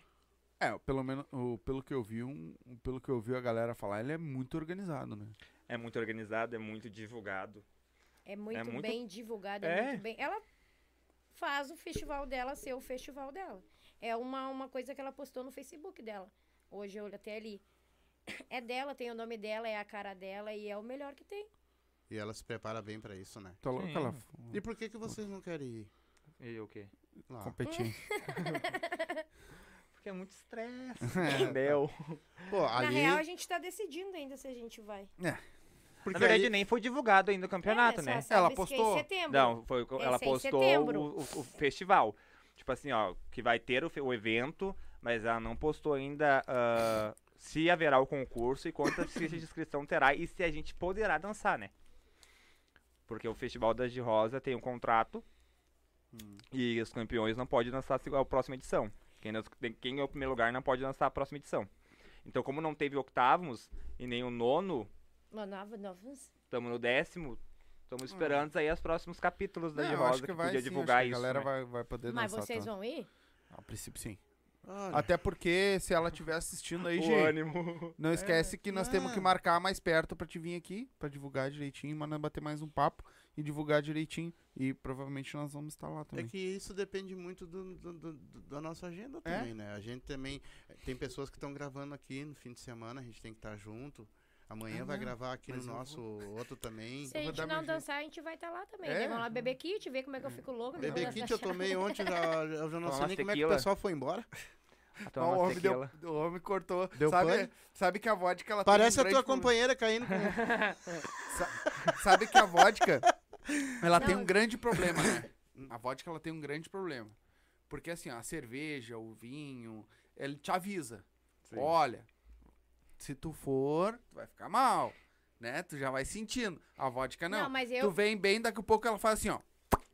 É, pelo menos o, pelo que eu vi, um, pelo que eu vi a galera falar, ele é muito organizado, né? É muito organizado, é muito divulgado. É muito, muito- bem divulgada, é. É. muito bem. Ela faz o festival dela ser o festival dela. É uma, uma coisa que ela postou no Facebook dela. Hoje eu olho até ali. É dela, tem o nome dela, é a cara dela e é o melhor que tem. E ela se prepara bem pra isso, né? Tá Sim. ela E por que, que vocês não querem ir E o quê? lá? competir. Porque é muito estresse, entendeu? Pô, Na ali. real, a gente tá decidindo ainda se a gente vai. Porque Na verdade, ali- nem foi divulgado ainda o campeonato, É, né? Ela postou? setembro. Não, foi, Esse ela postou o, o- o festival. Tipo assim, ó, que vai ter o, o evento, mas ela não postou ainda ah, se haverá o concurso e quantas fichas de inscrição terá e se a gente poderá dançar, né? Porque o Festival das de Rosa tem um contrato e os campeões não podem dançar a próxima edição. Quem, quem é o primeiro lugar não pode dançar a próxima edição. Então, como não teve octavos e nem o nono, Nova, novos. estamos no décimo, estamos esperando aí os próximos capítulos da Não, de eu Rosa acho que, que vai podia sim, divulgar acho que isso. A galera né? vai, vai poder Mas dançar. vocês tá? vão ir? A princípio, sim. Olha, Até porque se ela estiver assistindo aí, O gente, ânimo. não esquece que nós temos que Ah. marcar mais perto pra te vir aqui, pra divulgar direitinho, mas nós bater mais um papo e divulgar direitinho. E provavelmente nós vamos estar lá É também. que isso depende muito do, do- do- do- da nossa agenda É? também, né? A gente também. Tem pessoas que estão gravando aqui no fim de semana, a gente tem que estar junto. Amanhã Ah, vai não, gravar aqui no nosso outro também. Se a vou gente não dançar, a gente vai estar lá também. É? né? Vamos lá beber kit, ver como é que eu fico Bebê vou Kit eu tomei ontem, já, eu já não sei nem como é que o pessoal foi embora. Toma Ó, o, homem deu, o homem cortou. Deu sabe, pane? sabe que a vodka ela Parece tem a um tua grande companheira caindo com. Sabe que a vodka ela tem Não. um grande problema, né? A vodka ela tem um grande problema. Porque assim, ó, a cerveja, o vinho, ele te avisa. Sim. Olha, se tu for, tu vai ficar mal, né? Tu já vai sentindo. A vodka não. Não, mas Tu eu. vem bem, daqui a pouco ela faz assim, ó.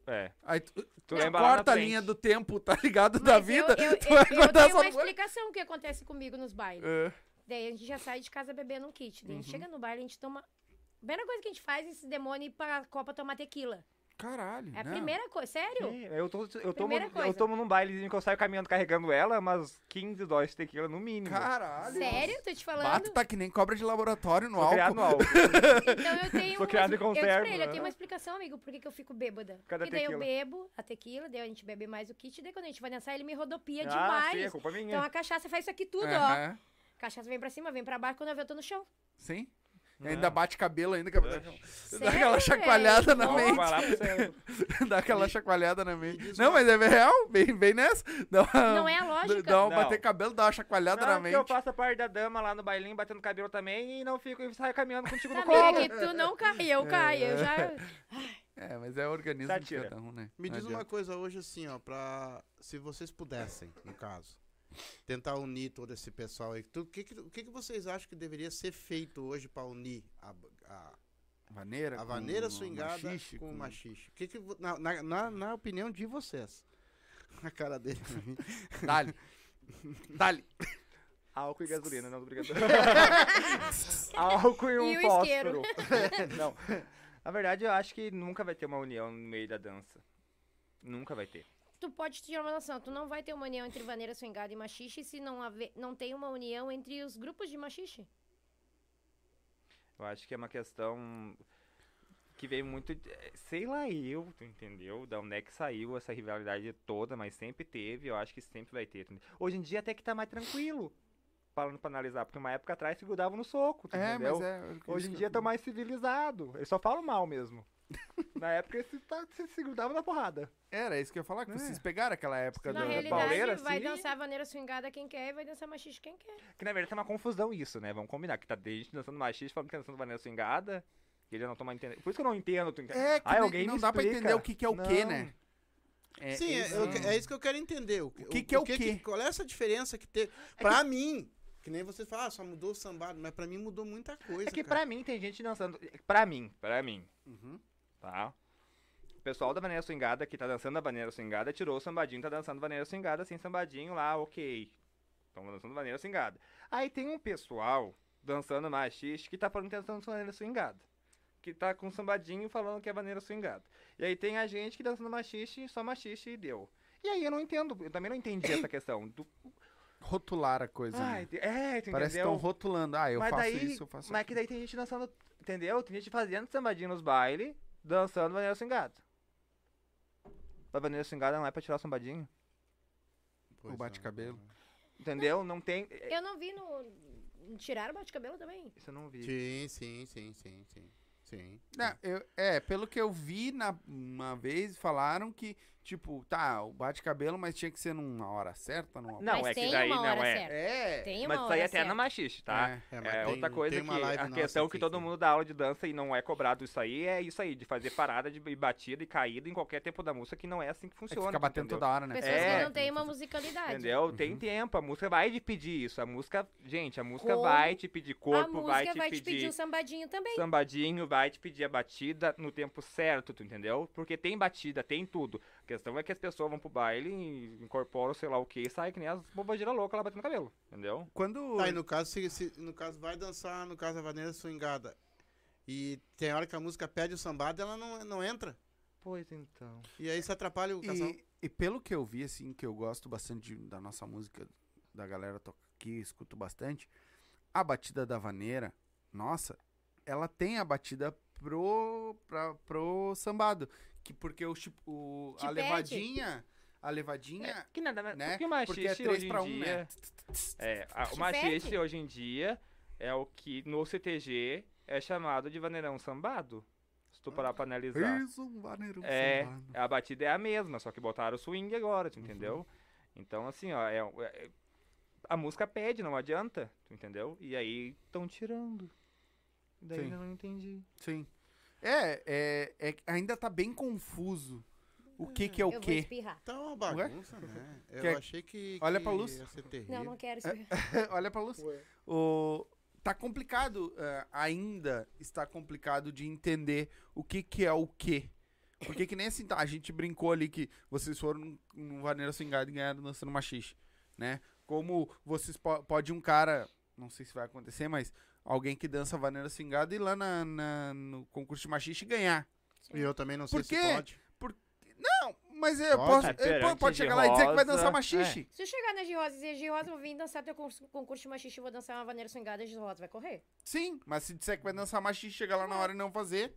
É. Aí tu, Tu tu lembra lá na corta a frente. linha do tempo, tá ligado? da mas vida. Eu, eu, tu vai eu, tenho uma essa explicação o que acontece comigo nos bailes. É. Daí a gente já sai de casa bebendo um kit. Daí a gente chega no baile, a gente toma. A primeira coisa que a gente faz é esse demônio ir pra Copa tomar tequila. Caralho. É a não. primeira coisa. Sério? Sim, eu, tô, eu, tomo, Primeira eu coisa. tomo num bailezinho que eu saio caminhando carregando ela, umas 15 doses de tequila no mínimo. Caralho. Sério? Tô te falando? Bato tá que nem cobra de laboratório no Sou criado álcool. no álcool. Então eu tenho. Sou uma- criado em eu disse pra conserva, ele, eu né? tenho uma explicação, amigo, por que, que eu fico bêbada. Cada Porque daí eu bebo a tequila, daí a gente bebe mais o kit, daí quando a gente vai dançar, ele me rodopia ah, demais. sim, é culpa minha. Então a cachaça faz isso aqui tudo, ó. Aham. Cachaça vem pra cima, vem pra baixo, quando eu ver, eu tô no chão. Sim. E Não. ainda bate cabelo ainda. que- Dá Sério, aquela chacoalhada na mente. Dá aquela chacoalhada na mente. Não, mas é real, bem, bem nessa. Dá uma, Não é a lógica. Dá uma Não. bater cabelo, dá uma chacoalhada na Não, porque eu mente. faço a parte da dama lá no bailinho, batendo cabelo também, e não fico e saio caminhando contigo no colo. que tu não cai, eu caio. Eu já. É, mas é o organismo de Satira. cada um, né? Me diz uma coisa hoje assim, ó, pra. Se vocês pudessem, no caso, tentar unir todo esse pessoal aí. O que, que, o que, que vocês acham que deveria ser feito hoje pra unir a, a, Vaneira, a com vaneira swingada machixe, com o machixe? Que que, na, na, na, na opinião de vocês. A cara dele. Dali. Dali. Álcool e gasolina, não, tô brincando. Álcool e um E fósforo. não. Na verdade, eu acho que nunca vai ter uma união no meio da dança. Nunca vai ter. Tu pode tirar uma noção, tu não vai ter uma união entre vaneira swingada e machixe se não, haver, não tem uma união entre os grupos de machixe. Eu acho que é uma questão que veio muito. Sei lá, eu, tu entendeu? Da onde é que saiu essa rivalidade toda, mas sempre teve, eu acho que sempre vai ter. Hoje em dia até que tá mais tranquilo. Falando pra analisar, porque uma época atrás se grudavam no soco, tu É, entendeu? mas é. Hoje em dia tá mais civilizado. Eles só falam mal mesmo. Na época eles se, tá- se, se grudavam na porrada. Era isso que eu ia falar, que É. vocês pegaram aquela época Na da realidade, pauleira, vai sim. dançar vaneira swingada quem quer e vai dançar machixe quem quer. Que na verdade é uma confusão isso, né? Vamos combinar. Que tá tem gente dançando machista, falando que tá dançando vaneira swingada. Que ele não toma entendendo. Por isso que eu não entendo. Tu entende? É, que Ai, alguém não me dá pra entender o que, que é o que, Não. né? É, Sim, é, eu que- é isso que eu quero entender. O, que que é o quê? qual é essa diferença que tem? Pra mim, que nem você fala, ah, só mudou o sambado, mas pra mim mudou muita coisa. É que cara. pra mim tem gente dançando. Pra mim, pra mim, Uhum. Tá? O pessoal da Vaneira Swingada que tá dançando a Vaneira Swingada tirou o sambadinho, tá dançando Vaneira Swingada sem sambadinho lá, ok. Estão dançando Vaneira Swingada. Aí tem um pessoal dançando machiste que tá falando que tá dançando Vaneira Swingada. Que tá com sambadinho falando que é Vaneira Swingada. E aí tem a gente que dançando machiste, só machiste e deu. E aí eu não entendo, eu também não entendi essa questão. Do, Rotular a coisa. Ai, né? é, tu Parece que estão rotulando. Ah, eu mas faço daí, isso, eu faço Mas que daí tem gente dançando, entendeu? Tem gente fazendo sambadinho nos bailes, dançando Vaneira Swingada. A Vaneira Swingada não é pra tirar o sambadinho, Pois o bate-cabelo. entendeu? Não tem... Eu não vi no. Tiraram o bate-cabelo também? Isso eu não vi. Sim, sim, sim, sim, sim. Sim. Não, eu- é, pelo que eu vi na, uma vez, falaram que, tipo, tá, o bate-cabelo, mas tinha que ser numa hora certa, numa Não, Mas é que tem daí uma não hora é. certa. É. Tem uma Mas isso hora aí é até certa. na machixe, tá? É. É, É, mas tem- outra coisa tem que uma live a nossa questão que aqui todo mundo dá aula de dança e não é cobrado isso aí é isso aí, de fazer parada de e batida e caída em qualquer tempo da música que não é assim que É que funciona. fica batendo entendeu? toda hora, né? Pessoas É. que não têm uma musicalidade. Entendeu? Tem tempo, a música vai te pedir isso. A música, gente, a música Como vai te pedir a corpo, música vai te vai te pedir pedir um sambadinho também. sambadinho, vai te pedir a batida no tempo certo, tu entendeu? Porque tem batida, tem tudo. A questão é que as pessoas vão pro baile e incorporam sei lá o que e saem que nem as bobageiras loucas lá batendo no cabelo, entendeu? Quando. Tá, e no caso, se, se- no caso vai dançar, no caso a vaneira swingada, e tem hora que a música pede o sambado, ela não, não entra. Pois então. E aí isso atrapalha o casal. E, e pelo que eu vi, assim, que eu gosto bastante de- da nossa música, da galera toca aqui, escuto bastante, a batida da vaneira, nossa, ela tem a batida pro, pra, pro sambado. Que porque o, o, a levadinha, a levadinha, Que nada né? Porque o Porque é machixe 3 hoje pra em 1, dia. né? É, a- o Te machixe pede. hoje em dia é o que no CTG é chamado de vaneirão sambado. Se tu parar pra analisar. Fez um vaneirão É, sambado. a batida é a mesma, só que botaram o swing agora, tu entendeu? Então, assim, ó, é, é- a música pede, não adianta, tu entendeu? E aí estão tirando. Daí Sim. eu não entendi. Sim. É, é, é, ainda tá bem confuso o que que é o eu quê. espirrar. Tá uma bagunça, né? Eu Quer- achei que, Olha que pra luz. ia ser terrível. Não, não quero É, espirrar. Olha pra luz. O, tá complicado, eh, ainda está complicado de entender o que que é o quê. Porque que nem assim, tá, a gente brincou ali que vocês foram num- num Vaneira Swingado e ganharam dançando machixe, né? Como vocês po pode um cara, não sei se vai acontecer, mas alguém que dança Vaneira Swingado ir lá na, na- no concurso de machixe e ganhar. E eu também não sei Por se pode. Não, mas eu Pode? posso, É, ele pode, pode de chegar lá e dizer que vai rosa, dançar machixe. Se eu chegar na Girosa e dizer, Girosa, eu vou vir dançar teu concurso, concurso de machista e vou dançar uma vaneira swingada, a Girosa vai correr? Sim, mas se disser que vai dançar machixe, chegar lá na hora e não fazer,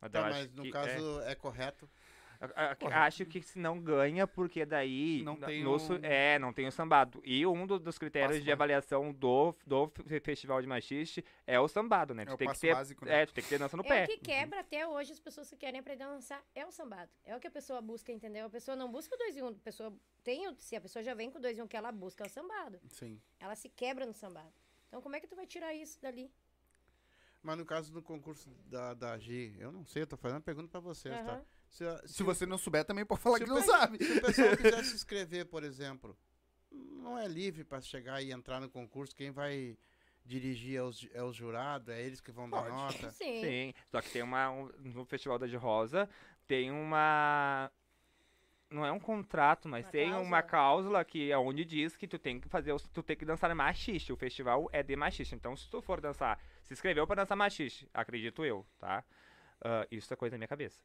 Mas, Tá, mas no que- caso é, correto. Acho que se não ganha, porque daí. Não tem no o- É, não tem o sambado. E um do- dos critérios Passo de avaliação do, do fe- Festival de Machiste é o sambado, né? É Tu o tem que ter. básico, né? É, tu tem que ter dança no É pé. o que quebra até hoje as pessoas que querem aprender a dançar, é o sambado. É o que a pessoa busca, entendeu? A pessoa não busca o 2 em 1, um, a pessoa tem, o- se a pessoa já vem com o 2 em 1, um, que ela busca é o sambado. sim. Ela se quebra no sambado. Então como é que tu vai tirar isso dali? Mas no caso do concurso da, da G, eu não sei, eu tô fazendo uma pergunta pra vocês, tá? Se, a- Se você não souber, também pode falar se que não sabe. Se o pessoal quiser se inscrever, por exemplo, não é livre pra chegar e entrar no concurso. Quem vai dirigir é os, é os jurados, é eles que vão dar Pode. nota. Sim. Sim. Só que tem uma. um- no Festival da de Rosa, tem uma. Não é um contrato, mas Uma tem uma cláusula. que é onde diz que tu tem que fazer, tu tem que dançar machiste. O festival é de machiste. Então, se tu for dançar, se inscreveu pra dançar machiste, acredito eu, tá? Ah, isso é coisa da minha cabeça.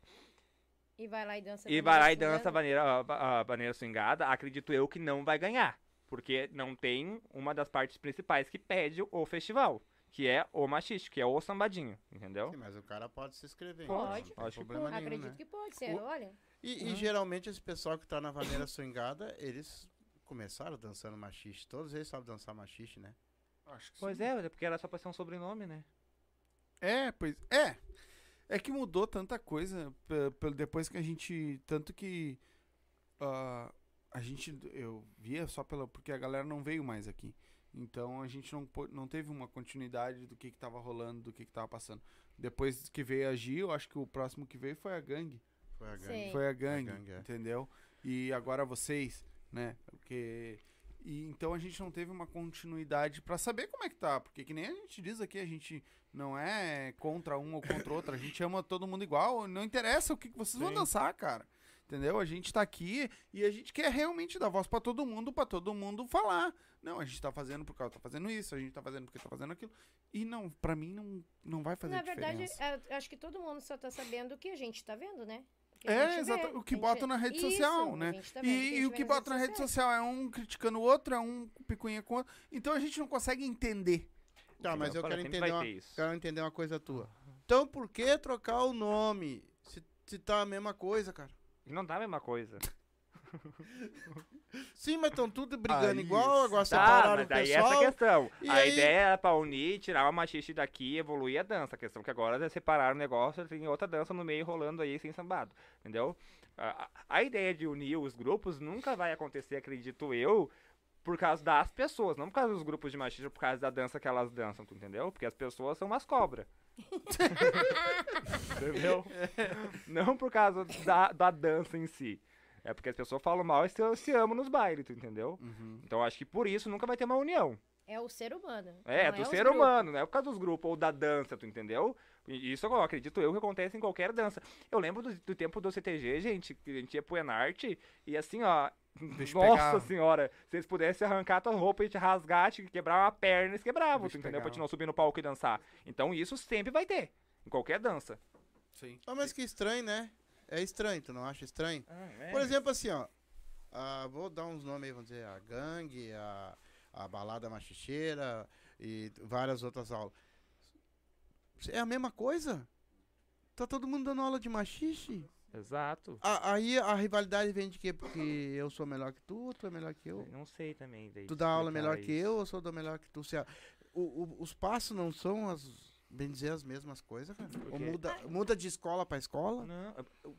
E vai lá e dança. E vai lá e dança a vaneira, a, a- a vaneira swingada, acredito eu que não vai ganhar. Porque não tem uma das partes principais que pede o festival, que é o machiste, que é o sambadinho, entendeu? Sim, mas o cara pode se inscrever. Pode. então problema nenhum, Acredito né? que pode ser, O- olha. E, e geralmente esse pessoal que tá na vaneira swingada, eles começaram dançando machiste. Todos eles sabem dançar machiste, né? Acho que Pois sim. é, porque era só pra ser um sobrenome, né? É, pois é. É que mudou tanta coisa depois que a gente tanto que ah, a gente eu via só pela porque a galera não veio mais aqui. Então a gente não não teve uma continuidade do que que tava rolando, do que que tava passando. Depois que veio a Gil, acho que o próximo que veio foi a Gangue. Foi a Sim. gangue. Foi a gangue, gangue, é. entendeu? E agora vocês, né? Porque e então a gente não teve uma continuidade pra saber como é que tá, porque que nem a gente diz aqui, a gente não é contra um ou contra outro, a gente ama todo mundo igual, não interessa o que, vocês vão Sim. dançar, cara. Entendeu? A gente tá aqui e a gente quer realmente dar voz pra todo mundo, pra todo mundo falar. Não, a gente tá fazendo porque tá fazendo isso, a gente tá fazendo porque tá fazendo aquilo. E não, pra mim não, não vai fazer Na verdade, é, eu acho que todo mundo só tá sabendo o que a gente tá vendo, né? Que É, exato. vê. O que bota na rede Isso, social, né? tá vendo E, e o que bota na rede social é um criticando o outro, é um picuinha com o outro. Então a gente não consegue entender. Tá, mas eu quero entender, uma, quero entender uma coisa tua. Então por que trocar o nome? Se, se tá a mesma coisa, cara. Não dá a mesma coisa. Sim, mas estão tudo brigando Aí, igual, agora Tá, separaram mas o daí pessoal. essa questão. e a aí- ideia era pra unir, tirar uma machiste daqui e evoluir a dança. A questão é que agora é separar o negócio, tem outra dança no meio rolando aí sem sambado. Entendeu? A, a- a ideia de unir os grupos nunca vai acontecer, acredito eu, por causa das pessoas, não por causa dos grupos de machistas, por causa da dança que elas dançam, tu entendeu? Porque as pessoas são umas cobras. entendeu? Não por causa da, da dança em si. É porque as pessoas falam mal e se, se amam nos bailes, tu entendeu? Uhum. Então acho que por isso nunca vai ter uma união. É o ser humano. É, não do os ser humano, não é por causa dos grupos ou da dança, tu entendeu? E Isso eu acredito eu que acontece em qualquer dança. Eu lembro do, do tempo do CTG, gente, que a gente ia pro Enarte e assim, ó. Bicho Nossa senhora, se eles pudessem arrancar tua roupa e te rasgar, te quebrar uma perna, eles quebravam, tu entendeu? Pra pegava. te não subir no palco e dançar. Então isso sempre vai ter, em qualquer dança. Sim. Ah, mas que estranho, né? É estranho, tu não acha estranho? Ah, Por exemplo, assim, ó. ah, vou dar uns nomes aí, vamos dizer, a gangue, a, a balada machicheira e várias outras aulas. É a mesma coisa? Tá todo mundo dando aula de machixe? Exato. A- aí a rivalidade vem de quê? Porque eu sou melhor que tu, tu é melhor que eu. Não sei também. Tu dá aula melhor que isso. eu, eu sou do melhor que tu. Se a- o- o- os passos não são as, bem dizer, as mesmas coisas, cara? Ou muda, muda de escola pra escola? Não, eu- eu-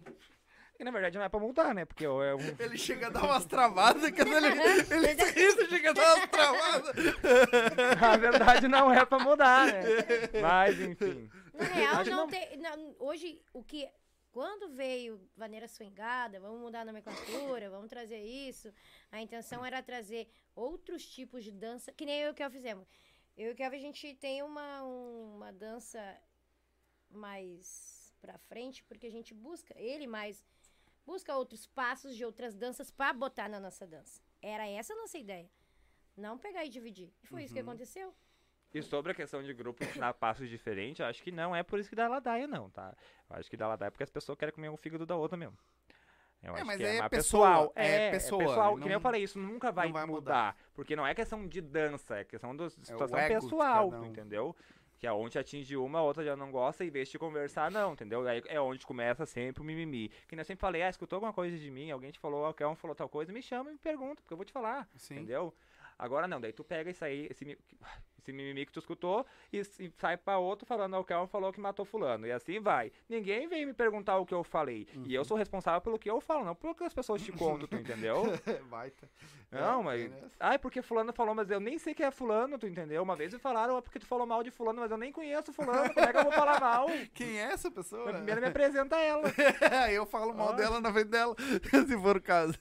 e na verdade não é pra mudar, né? Porque eu- é um, Ele chega a dar umas travadas, quando ele, ele ri, chega a dar umas travadas. na verdade não é pra mudar, né? Mas enfim. Na real, que não, não- tem. não, hoje, o que. Quando veio vaneira swingada, vamos mudar a nomenclatura, vamos trazer isso. A intenção era trazer outros tipos de dança, que nem eu e o Kel fizemos. Eu e o Kel, a gente tem uma, uma dança mais pra frente, porque a gente busca, ele mais, busca outros passos de outras danças pra botar na nossa dança. Era essa a nossa ideia. Não pegar e dividir. E foi isso que aconteceu. E sobre a questão de grupo ensinar passos diferentes, eu acho que não é por isso que dá ladaia, não, tá? Eu acho que dá ladaia porque as pessoas querem comer o fígado da outra mesmo. Eu É, acho mas que é pessoa, pessoal. é É, pessoa, É pessoal. Que nem não- eu falei, isso nunca vai, não vai mudar. mudar. Porque não é questão de dança, é questão de situação ego de pessoal, um. entendeu? Que é onde atinge uma, a outra já não gosta, e em vez de conversar, não, entendeu? Aí é onde começa sempre o mimimi. Que nem eu sempre falei, ah, escutou alguma coisa de mim, alguém te falou, qualquer um falou tal coisa, me chama e me pergunta, porque eu vou te falar. Sim. Entendeu? Agora não, daí tu pega isso aí, esse, esse mimimi que tu escutou e, e sai pra outro falando, "Ah, o Kelvin falou que matou fulano. E assim vai. Ninguém vem me perguntar o que eu falei. E Uhum. eu sou responsável pelo que eu falo, não pelo que as pessoas te contam, tu entendeu? Baita. Não, É, mas. tem. Ai, porque fulano falou, mas eu nem sei quem é fulano, tu entendeu? Uma vez me falaram, é porque tu falou mal de fulano, mas eu nem conheço fulano, como é que eu vou falar mal? Quem é essa pessoa? Primeiro me apresenta ela. eu falo mal Ó. dela na frente dela, se for o caso.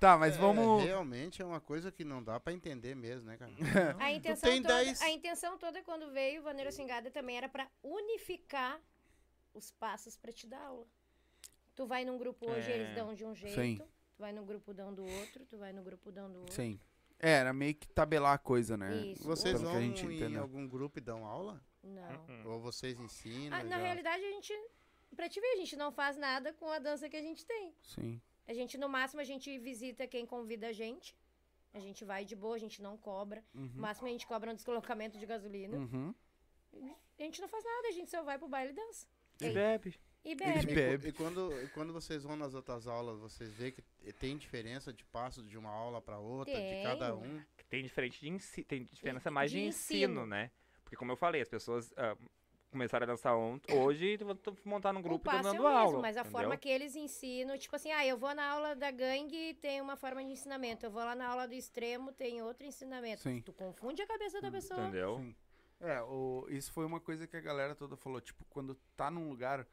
Tá, mas É, vamos. realmente é uma coisa que não dá pra entender mesmo, né, cara? A intenção, tem toda, dez- a intenção toda quando veio Vaneira Swingada também era pra unificar os passos pra te dar aula. Tu vai num grupo hoje, É. eles dão de um jeito. Sim. Tu vai no grupo dão do outro, tu vai no grupo dão do outro. Sim. É, era meio que tabelar a coisa, né? Isso. Vocês Pelo vão a gente em entendeu. algum grupo e dão aula? Não. Hum. Ou vocês ensinam? Ah, na já? realidade, a gente. Pra te ver, a gente não faz nada com a dança que a gente tem. Sim. A gente, no máximo, a gente visita quem convida a gente. A gente vai de boa, a gente não cobra. No máximo, a gente cobra um deslocamento de gasolina. Uhum. A gente não faz nada, a gente só vai pro baile e dança. E bebe. E bebe. e bebe. e quando, e quando vocês vão nas outras aulas, vocês veem que tem diferença de passo de uma aula pra outra, de Tem. cada um? Tem diferente de ensi- tem diferença De- mais de, de ensino, ensino. né? Porque como eu falei, as pessoas ah, começaram a dançar ontem, hoje e vão t- montar num O grupo e é dando o mesmo, aula. mas a entendeu? forma que eles ensinam, tipo assim, ah, eu vou na aula da gangue e tem uma forma de ensinamento. Eu vou lá na aula do extremo, tem outro ensinamento. Sim. Tu confunde a cabeça da pessoa. Entendeu? Sim. É, o, isso foi uma coisa que a galera toda falou. Tipo, quando tá num lugar,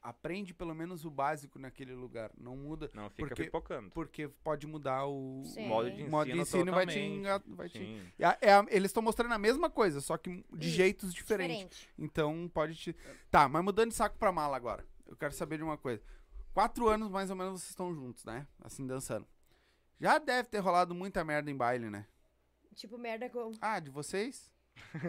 aprende pelo menos o básico naquele lugar. Não muda, Não fica Porque- pipocando. porque pode mudar o Sim. O modo de o ensino, modo de ensino vai te totalmente. enga- vai te-. É é eles estão mostrando a mesma coisa, só que de Isso, jeitos diferentes. Diferente. Então pode te. Tá, mas mudando de saco pra mala agora. Eu quero saber de uma coisa. Quatro anos mais ou menos vocês estão juntos, né? Assim, dançando. Já deve ter rolado muita merda em baile, né? Tipo, merda como? Ah, de vocês?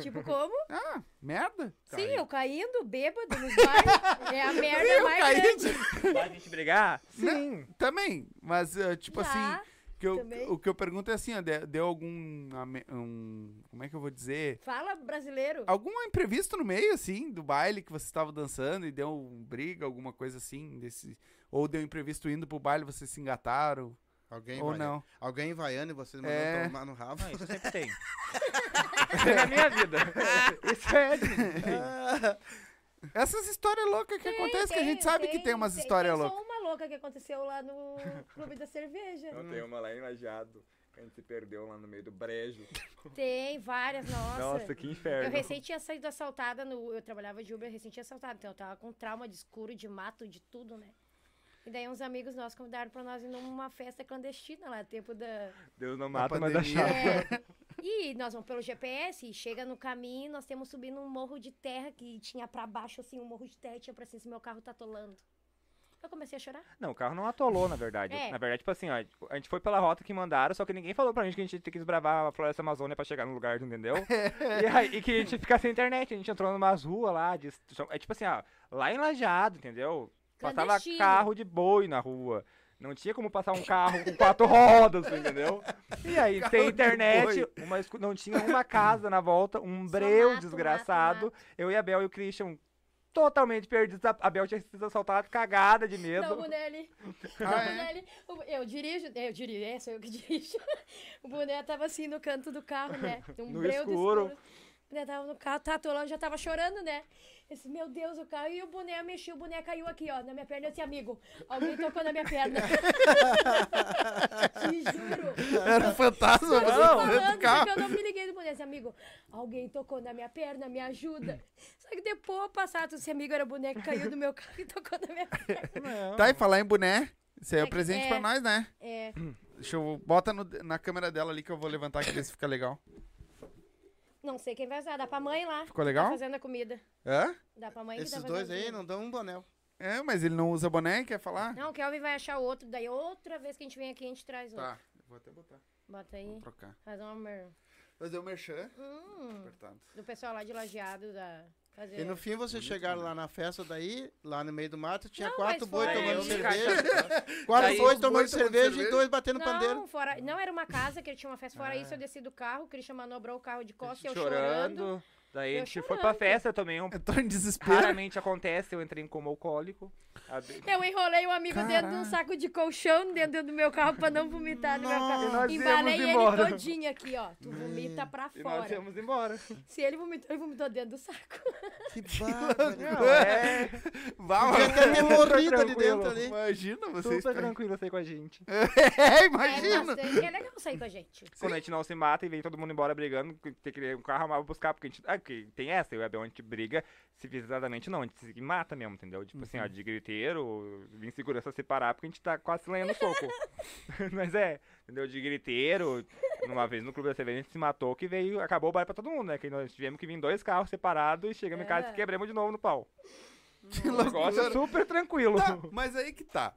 Tipo, como? Ah, merda? Sim, eu caindo, bêbado nos bailes. é a merda mais grande. Vai a gente brigar? Sim. Também, mas uh, tipo assim, Já, que eu- também. o que eu pergunto é assim, ó, de- deu algum. um- como é que eu vou dizer? Fala brasileiro. Algum imprevisto no meio, assim, do baile que você estava dançando e deu um briga, alguma coisa assim, desse. Ou deu imprevisto indo pro baile, vocês se engataram. Alguém Ou vai. não. Alguém em Vaiana e vocês mandam É. tomar no rabo. Não, isso sempre tem. Isso é na minha vida. Isso é. Essas histórias loucas que acontecem, que a gente sabe que tem umas histórias Tem loucas. só uma louca que aconteceu lá no Clube da Cerveja. Não, tem uma lá em Lajeado. que A gente se perdeu lá no meio do brejo. Tem várias, nossa. Nossa, que inferno. Eu recém tinha saído assaltada no. Eu trabalhava de Uber, eu recém tinha assaltada. Então eu tava com trauma de escuro, de mato, de tudo, né? E daí uns amigos nossos convidaram pra nós ir numa festa clandestina lá, tempo da. Deus não mata, mas dá chave. É, e nós vamos pelo GPS e chega no caminho, nós temos subindo um morro de terra que tinha pra baixo, assim, um morro de terra, tinha pra cima, assim, meu carro tá atolando. Eu comecei a chorar. Não, o carro não atolou, na verdade. É. Na verdade, tipo assim, ó, a gente foi pela rota que mandaram, só que ninguém falou pra gente que a gente tinha que desbravar a floresta amazônia pra chegar no lugar, entendeu? e, aí, e que a gente ia ficar sem internet. A gente entrou numas ruas lá, de, é tipo assim, ó, lá em Lajeado, entendeu? Passava carro de boi na rua. Não tinha como passar um carro com quatro rodas, entendeu? E aí, Carro sem internet, uma não tinha uma casa na volta, um breu mato, desgraçado. mato, Eu e a Bel e o Christian totalmente perdidos. A Bel tinha sido assaltada, cagada de medo. Não, o Bonelli. Ah, é? Eu dirijo, eu dirijo, é, sou eu que dirijo. O boné tava assim no canto do carro, né? Um No breu do escuro. O boné tava no carro, tá atolando, já tava chorando, né? Eu disse, meu Deus, o carro. E o boné mexeu, o boné caiu aqui, ó, na minha perna. Eu disse, amigo, alguém tocou na minha perna. Te juro. Era um fantasma você falando, carro. eu não me liguei do boné. Esse amigo, alguém tocou na minha perna, me ajuda. Só que depois, passado, esse amigo era boneco, caiu do meu carro e tocou na minha perna. Tá, e falar em boné, isso aí é É presente é. pra nós, né? É, Deixa eu... Bota no- na câmera dela ali que eu vou levantar aqui ver se fica legal. Não sei quem vai usar. Dá pra mãe lá. Ficou Tá legal? fazendo a comida. Hã? Dá pra mãe que Esses tá dois aí comida. não dão um bonel. É, mas ele não usa boné quer falar? Não, o Kelvin vai achar outro. Daí outra vez que a gente vem aqui, a gente traz outro. Tá, eu vou até botar. Bota aí. Vou trocar. Faz uma mer... Fazer o merchan. Hum, Apertado. do pessoal lá de lajeado da... Fazer... E no fim vocês chegaram lá na festa daí, lá no meio do mato, tinha Não, quatro mas boi fora tomando isso- cerveja. Daí Quatro os boi boi tomando tomando cerveja cerveja? e dois batendo pandeiro. Não, fora... não era uma casa que ele tinha uma festa. Fora Ah. isso, eu desci do carro, o Christian manobrou o carro de costas, eu chorando. chorando. Daí a Eu gente foi pra festa, eu tomei um. Eu tô em desespero. Raramente acontece, eu entrei em coma alcoólico. Eu enrolei o amigo dentro de um saco de colchão dentro do meu carro pra não vomitar no meu E carro. nós Embalei ele embora. todinho aqui, ó. Tu vomita pra E nós fora. íamos embora. Se ele vomitou, ele vomitou dentro do saco. Que bárbaro. Não, é. Vá, Podia ter morrido ali dentro ali. Imagina vocês. Super tranquilo sair com a gente. É, É, imagina. bastante. é legal sair com a gente. Quando a gente não se mata e vem todo mundo embora brigando, tem que ir um carro amava buscar, porque a gente. Porque tem essa, eu e a Bel, a gente briga civilizadamente, não, a gente se mata mesmo, entendeu? Tipo assim, ó, de griteiro, vim segurança separar, porque a gente tá quase se lenhando no soco. Mas é, entendeu? De griteiro, numa vez no Clube da Cerveja a gente se matou, que veio, acabou o baile pra todo mundo, né? Que nós tivemos que vir dois carros separados e chegamos em casa e É. quebramos de novo no pau. Que O negócio é super tranquilo. Tá, mas aí que tá.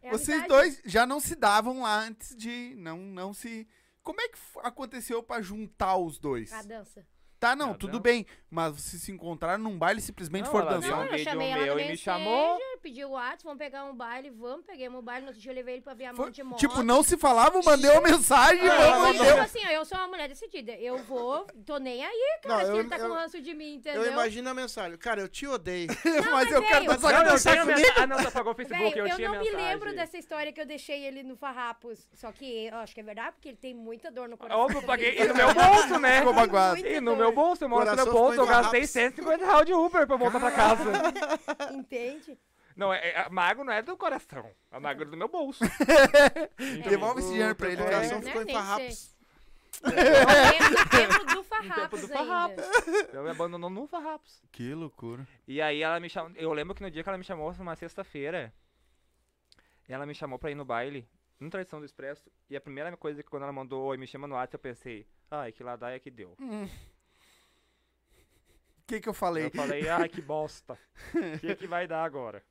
É Vocês amizade. dois já não se davam lá antes de. Não, não se. Como é que aconteceu pra juntar os dois? A dança. Tá, não, Ah, tudo não. bem. Mas vocês se encontraram num baile e simplesmente Não, ela dançar. viu um eu vídeo chamei ela meu e me Messenger, chamou. Pedi o WhatsApp, vamos pegar um baile, vamos, peguemos o baile, no outro dia eu levei ele pra ver a mão de moto. tipo, não se falavam, mandei uma mensagem, Ah, vamos, Eu, mandei. tipo assim, ó, eu sou uma mulher decidida. Eu vou, tô nem aí, cara, Não, se eu- ele tá eu- com ranço de mim, entendeu? Eu imagino a mensagem. Cara, eu te odeio. mas eu quero dançar Não, não, tinha comigo. Ah, não, você apagou o Facebook, eu, eu tinha não me lembro dessa história que eu deixei ele no Farrapos. Só que eu acho que é verdade, porque ele tem muita dor no coração. Óbvio, eu paguei. E no meu bolso, né? Ficou magoado. E no meu bolso, eu mostro Coração meu ficou eu gastei engarrapado. 150 reais de Uber pra voltar pra casa. Entende? Não, é, é, a mago não é do coração. A mago é do meu bolso. Devolve esse dinheiro pra ele, O cara. coração Né, ficou em farrapos. Tempo, no tempo do No Farrapos tempo do. Farrapos. Eu me abandonou no Farrapos. Que loucura. E aí ela me chamou. Eu lembro que no dia que ela me chamou, foi uma sexta-feira. Ela me chamou pra ir no baile, no Tradição do Expresso. E a primeira coisa que quando ela mandou oi, me chama no WhatsApp, eu pensei, ai, que ladaia que deu. O que que eu falei? Eu falei, ai, que bosta. O que, que vai dar agora?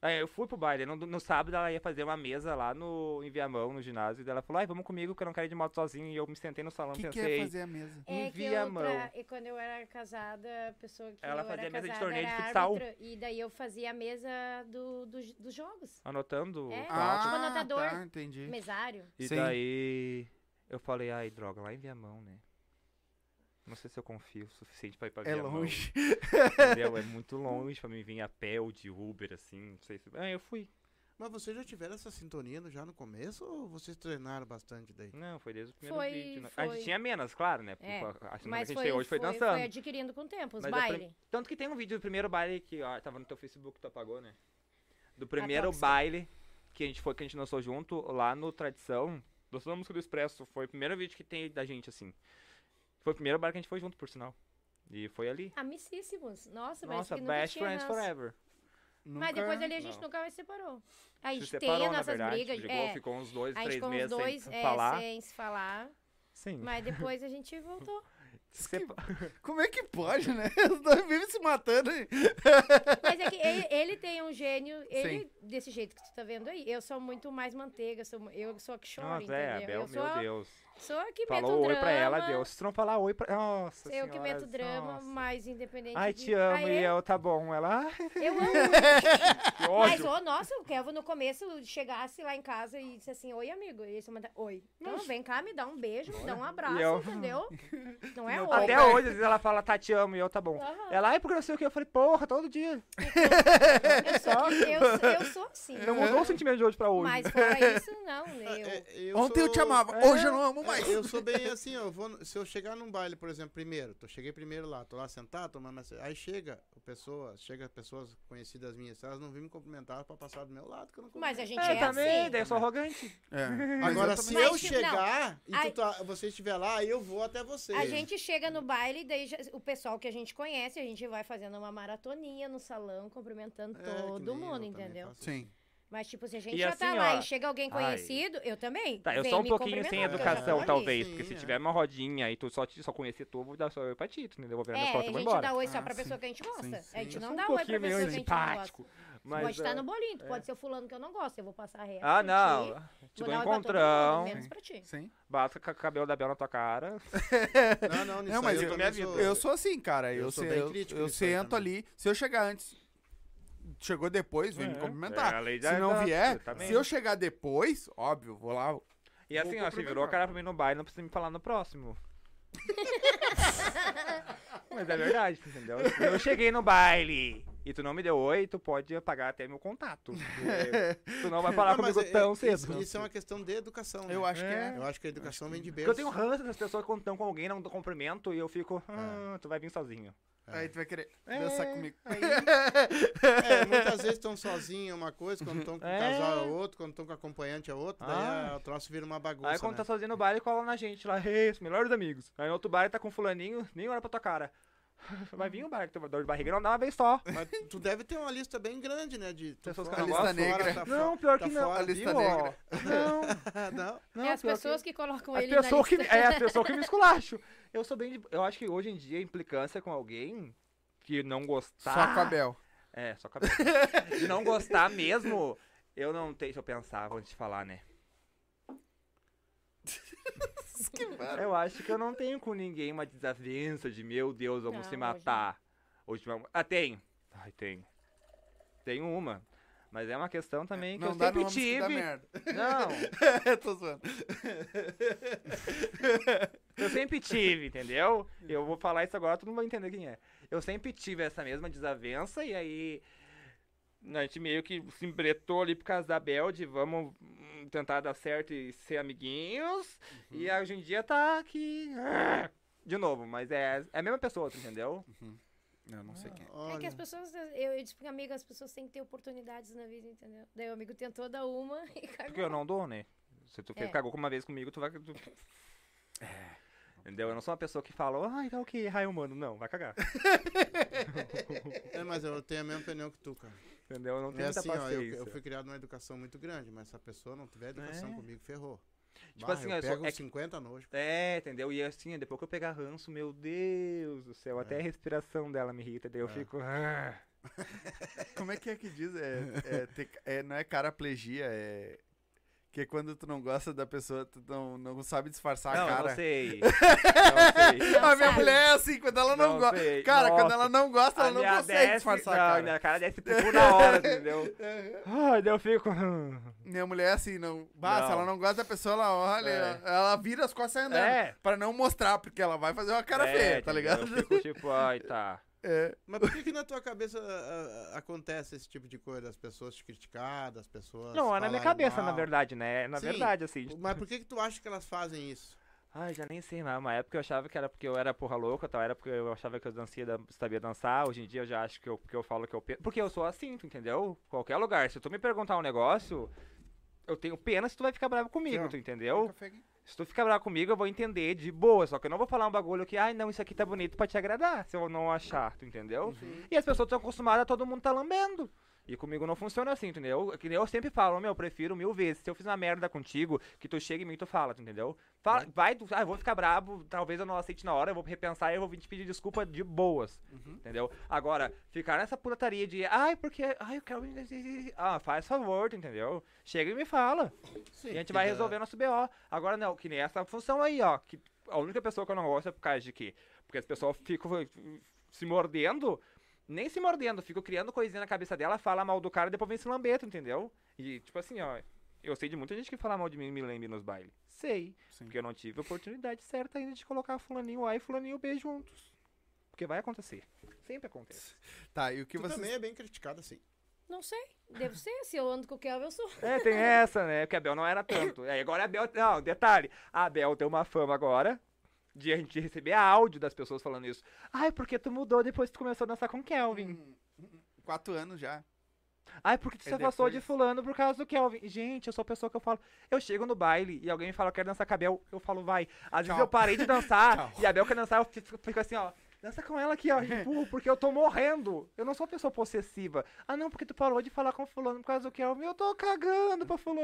Aí eu fui pro baile. No, no sábado ela ia fazer uma mesa lá no em Viamão, no ginásio. E ela falou, ai, vamos comigo que eu não quero ir de moto sozinho. E eu me sentei no salão e que, que pensei. é fazer a mesa? É Em que eu Viamão. tra... e quando eu era casada, a pessoa que Ela eu fazia era mesa de torneio de futsal. e daí eu fazia a mesa do, do- dos jogos. Anotando É. o Ah, tipo anotador. tá, entendi. Mesário. E Sim. daí eu falei, ai, droga, lá em Viamão, né? Não sei se eu confio o suficiente pra ir pra É Viamão. longe. Entendeu? É muito longe pra mim vir a pé ou de Uber, assim. Não sei se. Ah, eu fui. Mas vocês já tiveram essa sintonia no- já no começo ou vocês treinaram bastante daí? Não, foi desde o primeiro Foi- vídeo. né? A foi. gente tinha menos, claro, né? É, Porque a semana Mas que a gente foi, tem hoje foi, foi, dançando. foi adquirindo com o tempo, os Mas a prim- bailes. Tanto que tem um vídeo do primeiro baile que, ó, tava no teu Facebook, tu apagou, né? Do primeiro tóxica. baile que a gente foi, que a gente dançou junto lá no Tradição. Dançou a música do Expresso. Foi o primeiro vídeo que tem da gente, assim. Foi o primeiro baile que a gente foi junto, por sinal. E foi ali. Amicíssimos. Nossa, Nossa, que nunca best tinha friends forever. Mas depois ali a gente Não. nunca mais separou. A Se gente separou, tem na nossas verdade. brigas. Brigou, é, ficou uns dois, a gente três ficou uns meses dois sem é, falar. sem se falar. Sim. Mas depois a gente voltou. Sepa- Como é que pode, né? Os dois vivem se matando aí. Mas é que ele, ele tem um gênio, ele, desse jeito que tu tá vendo aí. Eu sou muito mais manteiga, sou, mu- eu sou a que choro, Nossa, é, entendeu? Abel, eu sou, meu a- Deus. Sou a que Falou meto oi drama. pra ela, Deus. Se tu não falar oi pra. Nossa Eu que senhora, meto drama, nossa. mas independente Ai, de... te amo, Aí e é- eu, tá bom. Ela, Eu amo. Mas, ódio. ô, nossa, o Kelvin no começo chegasse lá em casa e disse assim, oi, amigo. E você manda, oi. Então vem cá, me dá um beijo, me dá um abraço, eu- entendeu? Não é oi. pai- Até hoje, às vezes ela fala, tá, te amo, e eu, tá bom. Aham. Ela, ai, porque não sei o que. Eu falei, porra, todo dia. Eu sou, eu, eu sou assim. Não mudou o sentimento de hoje pra hoje. Mas fora isso, não. Eu, É, eu Ontem eu sou- te amava, É. hoje eu não amo mais. É, eu sou bem assim, eu vou, se eu chegar num baile, por exemplo, primeiro, tô, cheguei primeiro lá, tô lá sentado, tomando aí chega o pessoa, chega pessoas conhecidas minhas, elas não vêm me cumprimentar pra passar do meu lado, que eu não Mas a gente É, é, também, assim. daí eu sou arrogante. É, mas Agora, eu se eu Mas, tipo, chegar e Ai. tu tá- você estiver lá, aí eu vou até você. A gente chega no baile, daí já- o pessoal que a gente conhece, a gente vai fazendo uma maratoninha no salão, cumprimentando É, todo mundo, entendeu? Sim. Mas, tipo, se a gente E já assim, tá lá ó, e chega alguém ai. conhecido, eu também. Tá, eu sou um pouquinho sem educação, talvez. Sim, porque se é. tiver uma rodinha e tu só, te, só conhecer tu, eu vou dar só oi pra ti, tu entendeu? Eu vou virar É, minhas a costas e vou gente embora. dá oi só Ah, pra sim. pessoa que a gente gosta. Sim, A gente Eu não dá um oi pra pessoa que a gente não gosta. Mas, Pode estar é, no bolinho, tu pode ser o fulano que eu não gosto, eu vou passar reto. Ah, não. ti, Te dou mundo, encontrão. menos pra ti. Sim. Basta com o cabelo da Bel na tua cara. Não, não, nisso Não, mas aí eu- eu, minha sou- Eu sou assim, cara. Eu, Eu sou se- bem eu, crítico eu sento ali. Se eu chegar antes, chegou depois, vem me É, cumprimentar. é a lei se da- não da- vier, se eu chegar depois, óbvio, vou lá. E assim, ó, se virou a cara pra mim no baile, não precisa me falar no próximo. Mas é verdade, entendeu? Se eu cheguei no baile e tu não me deu oi, tu pode apagar até meu contato. Tu não vai falar Não, comigo é- tão isso- cedo. Isso, é uma questão de educação. né? Eu acho que é. Eu acho que a educação vem de berço. Porque eu tenho ranço das pessoas quando estão com alguém, não cumprimento e eu fico, ah, tu vai vir sozinho. Aí tu vai querer É, dançar comigo. aí- É, muitas vezes estão sozinhos é uma coisa, quando estão com o É. casal é outro, quando estão com acompanhante é outro, daí Ah. a- o troço vira uma bagunça. Aí quando né? tá sozinho no baile, cola na gente lá, hey, os melhores amigos. Aí no outro baile tá com fulaninho, nem olha pra tua cara. Vai vir o baile, que dor de barriga não dá uma vez só. Mas tu deve ter uma lista bem grande, né? De Pessoas que eu não tá gosto. fora, negra. tá Não, pior tá que não. fora, A lista viu? negra. Não, não. não. é as pessoas que... que, colocam As ele na pessoas que, lista. é, as pessoas que me esculacham. Eu sou bem. de- Eu acho que hoje em dia a implicância com alguém que não gostar. Só com a Bel. É, só com a De não gostar mesmo, eu não tenho. Deixa eu pensar antes de falar, né? Eu acho que eu não tenho com ninguém uma desavença de meu Deus, vamos Não, se matar. Hoje vamos. Ah, tenho. Ai, tenho. Tenho uma. Mas é uma questão também que não eu sempre que tive. Não, Tô zoando. eu sempre tive, entendeu? Eu vou falar isso agora, todo mundo vai entender quem é. Eu sempre tive essa mesma desavença e aí a gente meio que se embretou ali por causa da Bel de vamos hum, tentar dar certo e ser amiguinhos. E hoje em dia tá aqui. ah, De novo, mas é, é a mesma pessoa, entendeu? Eu não sei quem é. É que Olha, as pessoas, eu, eu disse pro amigo, as pessoas têm que ter oportunidades na vida, entendeu? Daí o amigo tentou dar uma e cagou. Porque eu não dou, né? Se tu É. cagou uma vez comigo, tu vai. tu- Entendeu? Eu não sou uma pessoa que fala, ai, tá ok, raio humano. Não, vai cagar. é, mas eu tenho a mesma opinião que tu, cara. Entendeu? Eu não É tenho muita assim, ó, eu, paciência. eu fui criado numa educação muito grande, mas se a pessoa não tiver educação É. comigo, ferrou. Tipo Bah, assim, eu pego é uns que- 50 nojo. É, entendeu? E assim, depois que eu pegar ranço, meu Deus do céu, até a respiração dela me irrita, daí eu É. fico. "Ah". Como é que é que diz? É, é, ter- é- não é caraplegia, é. Que quando tu não gosta da pessoa, tu não, não sabe disfarçar não, a eu cara. não sei. não sei. A minha mulher é assim, quando ela não, Não gosta. Cara, quando Nossa. ela não gosta, ela A não consegue desce, disfarçar não, a cara. minha cara desce por na hora, entendeu? Ai, daí eu fico. Minha mulher é assim, não. Bah, se Não. ela não gosta da pessoa, ela olha, É. ela vira as costas e andando. É. Pra não mostrar, porque ela vai fazer uma cara É, feia, tá entendeu? ligado? Eu fico tipo, ai, tá. É, Mas por que, que na tua cabeça ah, ah, acontece esse tipo de coisa? As pessoas te criticar, as pessoas. Não, é na minha cabeça, na mal? verdade, né? Na Sim. verdade, assim. Mas por que, que tu acha que elas fazem isso? Ai, já nem sei mais. Uma época eu achava que era porque eu era porra louca, tal. Era porque eu achava que eu dancia, dan- sabia dançar. Hoje em dia eu já acho que eu, que eu falo que eu penso. Porque eu sou assim, tu entendeu? Qualquer lugar. Se tu me perguntar um negócio, eu tenho pena se tu vai ficar bravo comigo, Não. tu entendeu? Se tu ficar bravo comigo, eu vou entender de boa. Só que eu não vou falar um bagulho que, ai, não, isso aqui tá bonito pra te agradar. Se eu não achar, tu entendeu? E as pessoas estão acostumadas todo mundo tá lambendo. E comigo não funciona assim, entendeu? Que nem eu sempre falo, meu, eu prefiro mil vezes. Se eu fiz uma merda contigo, que tu chega em mim e tu fala, entendeu? Fala, vai, tu, ah, eu vou ficar brabo, talvez eu não aceite na hora, eu vou repensar e eu vou vir te pedir desculpa de boas. Entendeu? Agora, ficar nessa putaria de, ai, porque, ai, eu quero. Ah, faz favor, entendeu? Chega e me fala. Sim, E a gente vai resolver nosso BO. Agora não, que nem essa função aí, ó. Que a única pessoa que eu não gosto é por causa de quê? Porque as pessoas ficam se mordendo, nem se mordendo, ficam criando coisinha na cabeça dela, fala mal do cara e depois vem se lambeto, entendeu? E tipo assim, ó. Eu sei de muita gente que fala mal de mim e me lembre nos bailes. Sei. Sim. Porque eu não tive a oportunidade certa ainda de colocar fulaninho A e fulaninho B juntos. Porque vai acontecer. Sempre acontece. Tá, e o que Tu vocês... também é bem criticado assim. Não sei. Devo ser. Se eu ando com o Kelvin, eu sou. É, tem essa, né? Porque a Bel não era tanto. Aí agora a Bel. Não, detalhe. A Bel tem uma fama agora de a gente receber áudio das pessoas falando isso. Ai, porque tu mudou depois que tu começou a dançar com Kelvin. Quatro anos já. Ai, porque tu se afastou de fulano por causa do Kelvin. Gente, eu sou a pessoa que eu falo. Eu chego no baile e alguém me fala, eu quero dançar com a Bel. Eu falo, vai. Às vezes Tchau. eu parei de dançar e a Bel quer dançar, eu fico assim, ó. Dança com ela aqui, ó, empurro, porque eu tô morrendo. Eu não sou uma pessoa possessiva. Ah, não, porque tu parou de falar com fulano por causa do Kelvin. Eu tô cagando pra fulano.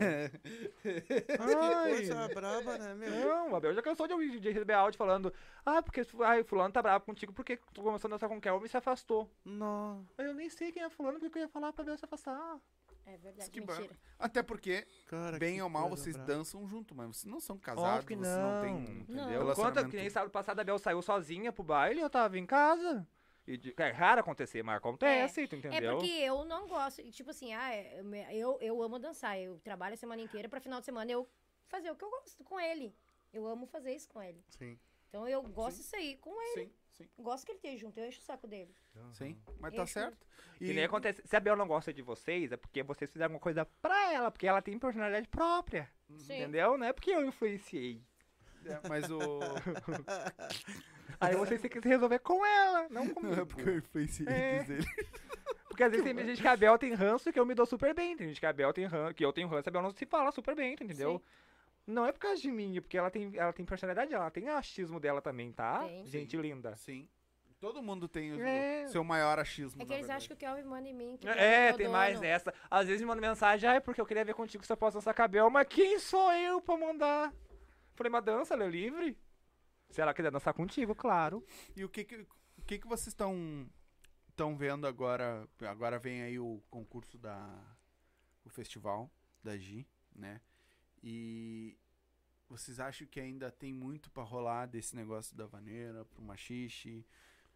É. que Ai. coisa braba, né, meu? Não, a Bel já cansou de, ouvir- de receber áudio falando Ah, porque ai, fulano tá bravo contigo porque tu começou a dançar com o Kelvin e se afastou. Não. Eu nem sei quem é fulano, porque eu ia falar pra Bel se afastar. É verdade, Que mentira. Até porque, Cara, bem ou mal, vocês dançam junto, mas vocês não são casados, Óbvio que vocês não têm, não. entendeu? Não. Relacionamento- que nem sábado passado a Bel saiu sozinha pro baile, eu tava em casa. E de- é raro acontecer, mas acontece, tu É entendeu? porque eu não gosto. Tipo assim, ah, é, eu, eu amo dançar. Eu trabalho a semana inteira pra final de semana eu fazer o que eu gosto com ele. Eu amo fazer isso com ele. Sim. Então eu gosto de sair com ele. Sim, sim, Gosto que ele esteja junto. Eu encho o saco dele. sim. Mas tá certo. Que nem acontece. Se a Bel não gosta de vocês, é porque vocês fizeram alguma coisa pra ela, porque ela tem personalidade própria. Sim. Entendeu? Não é porque eu influenciei. É, mas o... Aí vocês têm que se resolver com ela, não Não comigo. é porque eu influenciei É. dele. Porque às vezes tem gente que a Bel tem ranço que eu me dou super bem. Tem gente que a Bel tem ranço, que eu tenho ranço, a Bel não se fala super bem, entendeu? Sim. Não é por causa de mim, é porque ela tem, ela tem personalidade, ela tem achismo dela também, tá? Tem. Gente linda. Sim. Todo mundo tem o É. seu maior achismo, É que eles verdade. acham que o Kelvin manda em mim. Que o É, tem dono. mais essa. Às vezes me manda mensagem, ah, é porque eu queria ver contigo se eu posso dançar cabelo, mas quem sou eu pra mandar? Falei, mas dança, ela é livre. Se ela quiser dançar contigo, claro. E o que que, o que, que vocês estão estão vendo agora? Agora vem aí o concurso da o festival da Gi, né? E vocês acham que ainda tem muito pra rolar desse negócio da vaneira pro machixe?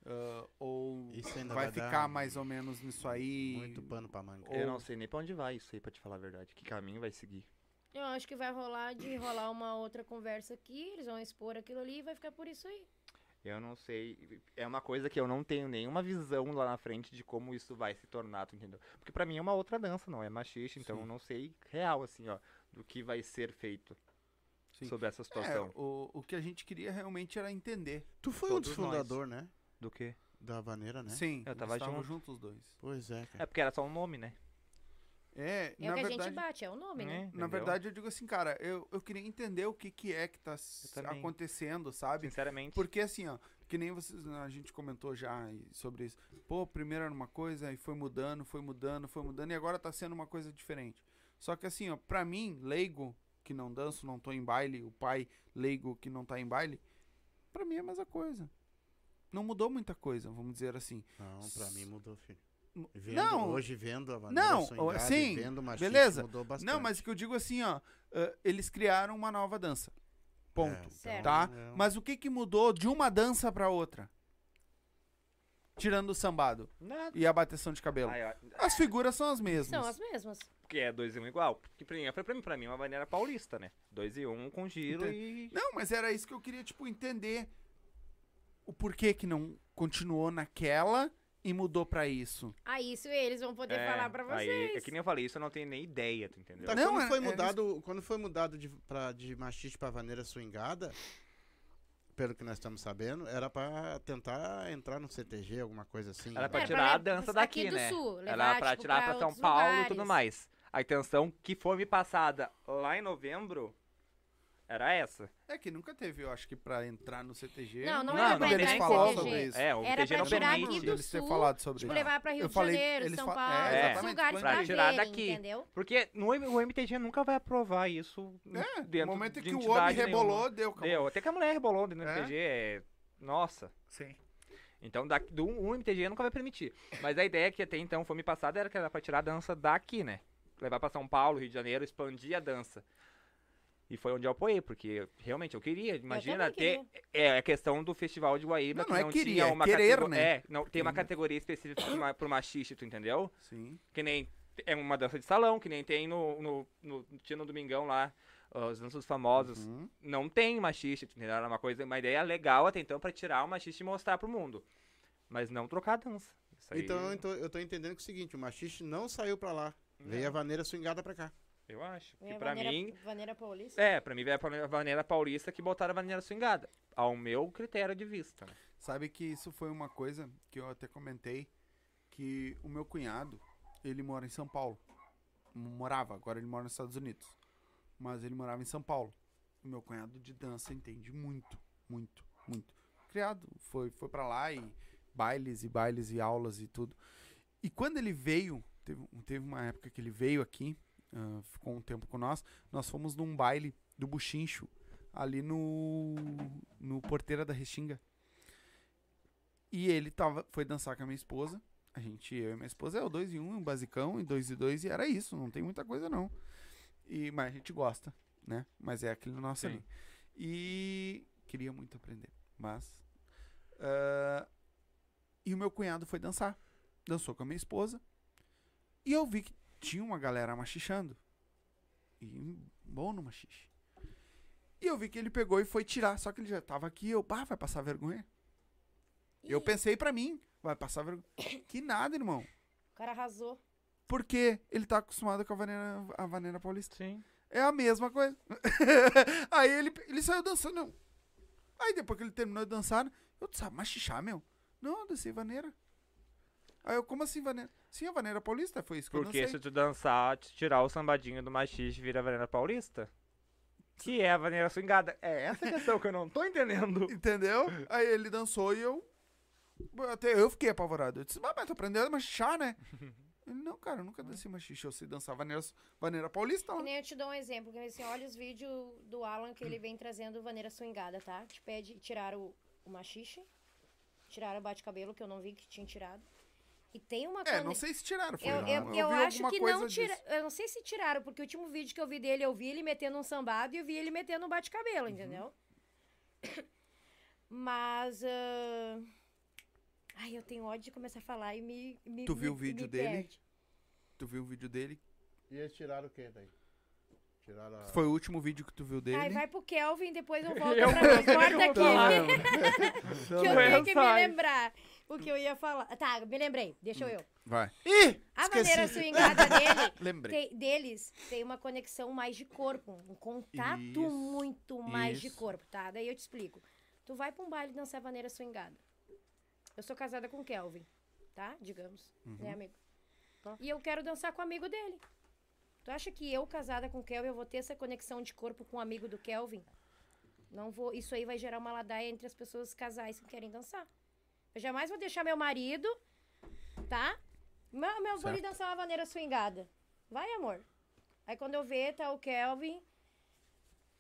Ah, ou Isso ainda vai vai ficar mais ou menos nisso aí? Muito pano pra manga. Ou- Eu não sei nem pra onde vai isso aí, pra te falar a verdade. Que caminho vai seguir. Eu acho que vai rolar de rolar uma outra conversa aqui. Eles vão expor aquilo ali e vai ficar por isso aí. Eu não sei. É uma coisa que eu não tenho nenhuma visão lá na frente de como isso vai se tornar, tu entendeu? Porque pra mim é uma outra dança, não é machista, então Sim. eu não sei real, assim, ó, do que vai ser feito Sim. sobre essa É, situação. o, o que a gente queria realmente era entender. Tu foi um dos fundadores, né? Do que? Da vaneira, né? Sim, Eu tava estavam junto. juntos os dois. Pois é, É cara. porque era só um nome, né? É, É na o que a verdade, gente bate, é o nome, É, né? Na entendeu? verdade, eu digo assim, cara, eu, eu queria entender o que, que é que tá acontecendo, sabe? Sinceramente. Porque assim, ó, que nem vocês, a gente comentou já sobre isso. Pô, primeiro era uma coisa e foi mudando, foi mudando, foi mudando e agora tá sendo uma coisa diferente. Só que assim, ó, pra mim, leigo, que não danço, não tô em baile, o pai leigo que não tá em baile, pra mim é a mesma coisa. Não mudou muita coisa, vamos dizer assim. Não, pra mim mudou, filho. Vendo, não, Hoje vendo a Não, sim, e vendo o machismo, beleza. mudou bastante. não, mas o que eu digo assim, ó, ah, eles criaram uma nova dança. Ponto. É. Tá? é um- Mas o que que mudou de uma dança pra outra? Tirando o sambado Nada. e a bateção de cabelo. Ai, ó, As figuras são as mesmas. São as mesmas. Porque é dois e um igual. Porque pra mim, pra mim, pra mim é uma maneira paulista, né? Dois e um com giro Entendi. e. Não, mas era isso que eu queria, tipo, entender. o porquê que não continuou naquela e mudou pra isso. Ah, isso eles vão poder É, falar pra aí, vocês. é que nem eu falei, isso eu não tenho nem ideia, tu entendeu? Tá, Não, quando, é- foi é mudado, quando foi mudado de, pra, de machiste pra vaneira swingada, pelo que nós estamos sabendo, era pra tentar entrar no CTG, alguma coisa assim. Era pra É, tirar pra a le- dança aqui daqui, do né? sul, Era levar, pra tipo, tirar pra pra São outros Paulo e tudo lugares. mais. A intenção que foi me passada lá em novembro era essa. É que nunca teve, eu acho que pra entrar no CTG. Não, não, Não, era pra entrar como. CTG. sobre isso. É, o Era TG pra não tirar permite. aqui do eles ter sul, falado sobre Tipo, isso. levar pra Rio Eu de falei- Janeiro, eles São fa- Paulo, é, exatamente, lugares pra pra, tirar verem, daqui. entendeu? Porque no, o MTG nunca vai aprovar isso É, dentro no momento de que o homem rebolou, nenhuma. deu. acabou. Deu. Até que a mulher rebolou dentro do É? MTG. É... Nossa. Sim. Então, daqui, do um MTG nunca vai permitir. Mas a ideia que até então foi me passada era que era pra tirar a dança daqui, né? Levar pra São Paulo, Rio de Janeiro, expandir a dança. E foi onde eu apoiei, porque realmente eu queria. Imagina ter. também É a questão do festival de Guaíba, Não, que não é não queria, tinha é uma querer, catego- né? É, não, tem uma categoria específica pro, ma- pro machiste, tu entendeu? Sim. Que nem é uma dança de salão, que nem tem no, no, no tinha no Domingão lá, os danças famosos. Uhum. Não tem machiste, tu entendeu? Era uma coisa, uma ideia legal até então pra tirar o machiste e mostrar pro mundo. Mas não trocar a dança. Aí, Então eu tô, eu tô entendendo que é o seguinte, o machiste não saiu pra lá. Veio a vaneira swingada pra cá. eu acho. É Que pra vaneira- mim, Vaneira Paulista. é, pra mim veio a vaneira paulista que botaram a vaneira swingada. Ao meu critério de vista. né? Sabe que isso foi uma coisa que eu até comentei, que o meu cunhado, ele mora em São Paulo. Morava, agora ele mora nos Estados Unidos. Mas ele morava em São Paulo. O meu cunhado de dança entende muito, muito, muito. Criado, foi, foi para lá e bailes e bailes e aulas e tudo. E quando ele veio, teve, teve uma época que ele veio aqui, ah, ficou um tempo com nós, nós fomos num baile do Buchincho, ali no, no Porteira da Restinga. E ele tava, foi dançar com a minha esposa. A gente, eu e minha esposa, é o 2 em 1, um, um basicão, e 2 e 2, e era isso, não tem muita coisa não. E, mas a gente gosta, né? Mas é aquele nosso Sim. ali. E queria muito aprender, mas... ah, e o meu cunhado foi dançar. Dançou com a minha esposa. E eu vi que tinha uma galera machichando. E bom no machixe. E eu vi que ele pegou e foi tirar. Só que ele já tava aqui. Eu, pá, vai passar vergonha. Eu pensei pra mim, vai passar vergonha. Que nada, irmão. O cara arrasou. Porque ele tá acostumado com a vaneira, a vaneira paulista. Sim. É a mesma coisa. Aí ele, ele saiu dançando. Não. Aí depois que ele terminou de dançar, eu disse, sabe machichar, meu? Não, eu dancei vaneira. Aí eu, como assim vaneira? Sim, a vaneira paulista, foi isso que eu Porque se tu dançar, te tirar o sambadinho do machiste vira a vaneira paulista? Que é a vaneira swingada. É essa a questão que eu não tô entendendo. Entendeu? Aí ele dançou e eu. Até eu fiquei apavorado. Eu disse, mas tu aprendeu a machichar, né? Ele, não, cara, eu nunca dancei machixe. Eu sei dançar vaneira, vaneira paulista lá. nem eu te dou um exemplo. Que assim, olha os vídeos do Alan que ele vem trazendo vaneira swingada, tá? Te pede tirar o, o machixe, tirar o bate-cabelo, que eu não vi que tinha tirado. E tem uma É, cone- não sei se tiraram. Foi, Eu, eu, eu, eu vi acho que coisa não disso. tira. Eu não sei se tiraram, porque o último vídeo que eu vi dele, eu vi ele metendo um sambado e eu vi ele metendo um Uhum. bate-cabelo, entendeu? Mas. ah, Ai, eu tenho ódio de começar a falar e me. me Tu viu me- o vídeo dele? perde. Tu viu o vídeo dele? E eles tiraram o que daí? Tiraram a... Foi o último vídeo que tu viu dele. Ai, vai pro Kelvin, depois eu volto Eu pra mim. Corta aqui. que eu tenho que me lembrar o que eu ia falar. Tá, me lembrei. Deixa eu. Vai. Ih! A Esqueci. maneira swingada dele, Lembrei. tem- deles tem uma conexão mais de corpo. Um contato Isso, muito mais de isso. corpo, tá? Daí eu te explico. Tu vai pra um baile dançar maneira swingada. Eu sou casada com o Kelvin, tá? Digamos, Uhum. né, amigo? Tá. E eu quero dançar com o amigo dele. Tu acha que eu, casada com o Kelvin, eu vou ter essa conexão de corpo com o amigo do Kelvin? Não vou. Isso aí vai gerar uma ladaia entre as pessoas casais que querem dançar. Eu jamais vou deixar meu marido, tá? Meu, meu Certo. dançar uma maneira swingada. Vai, amor. Aí quando eu ver, tá o Kelvin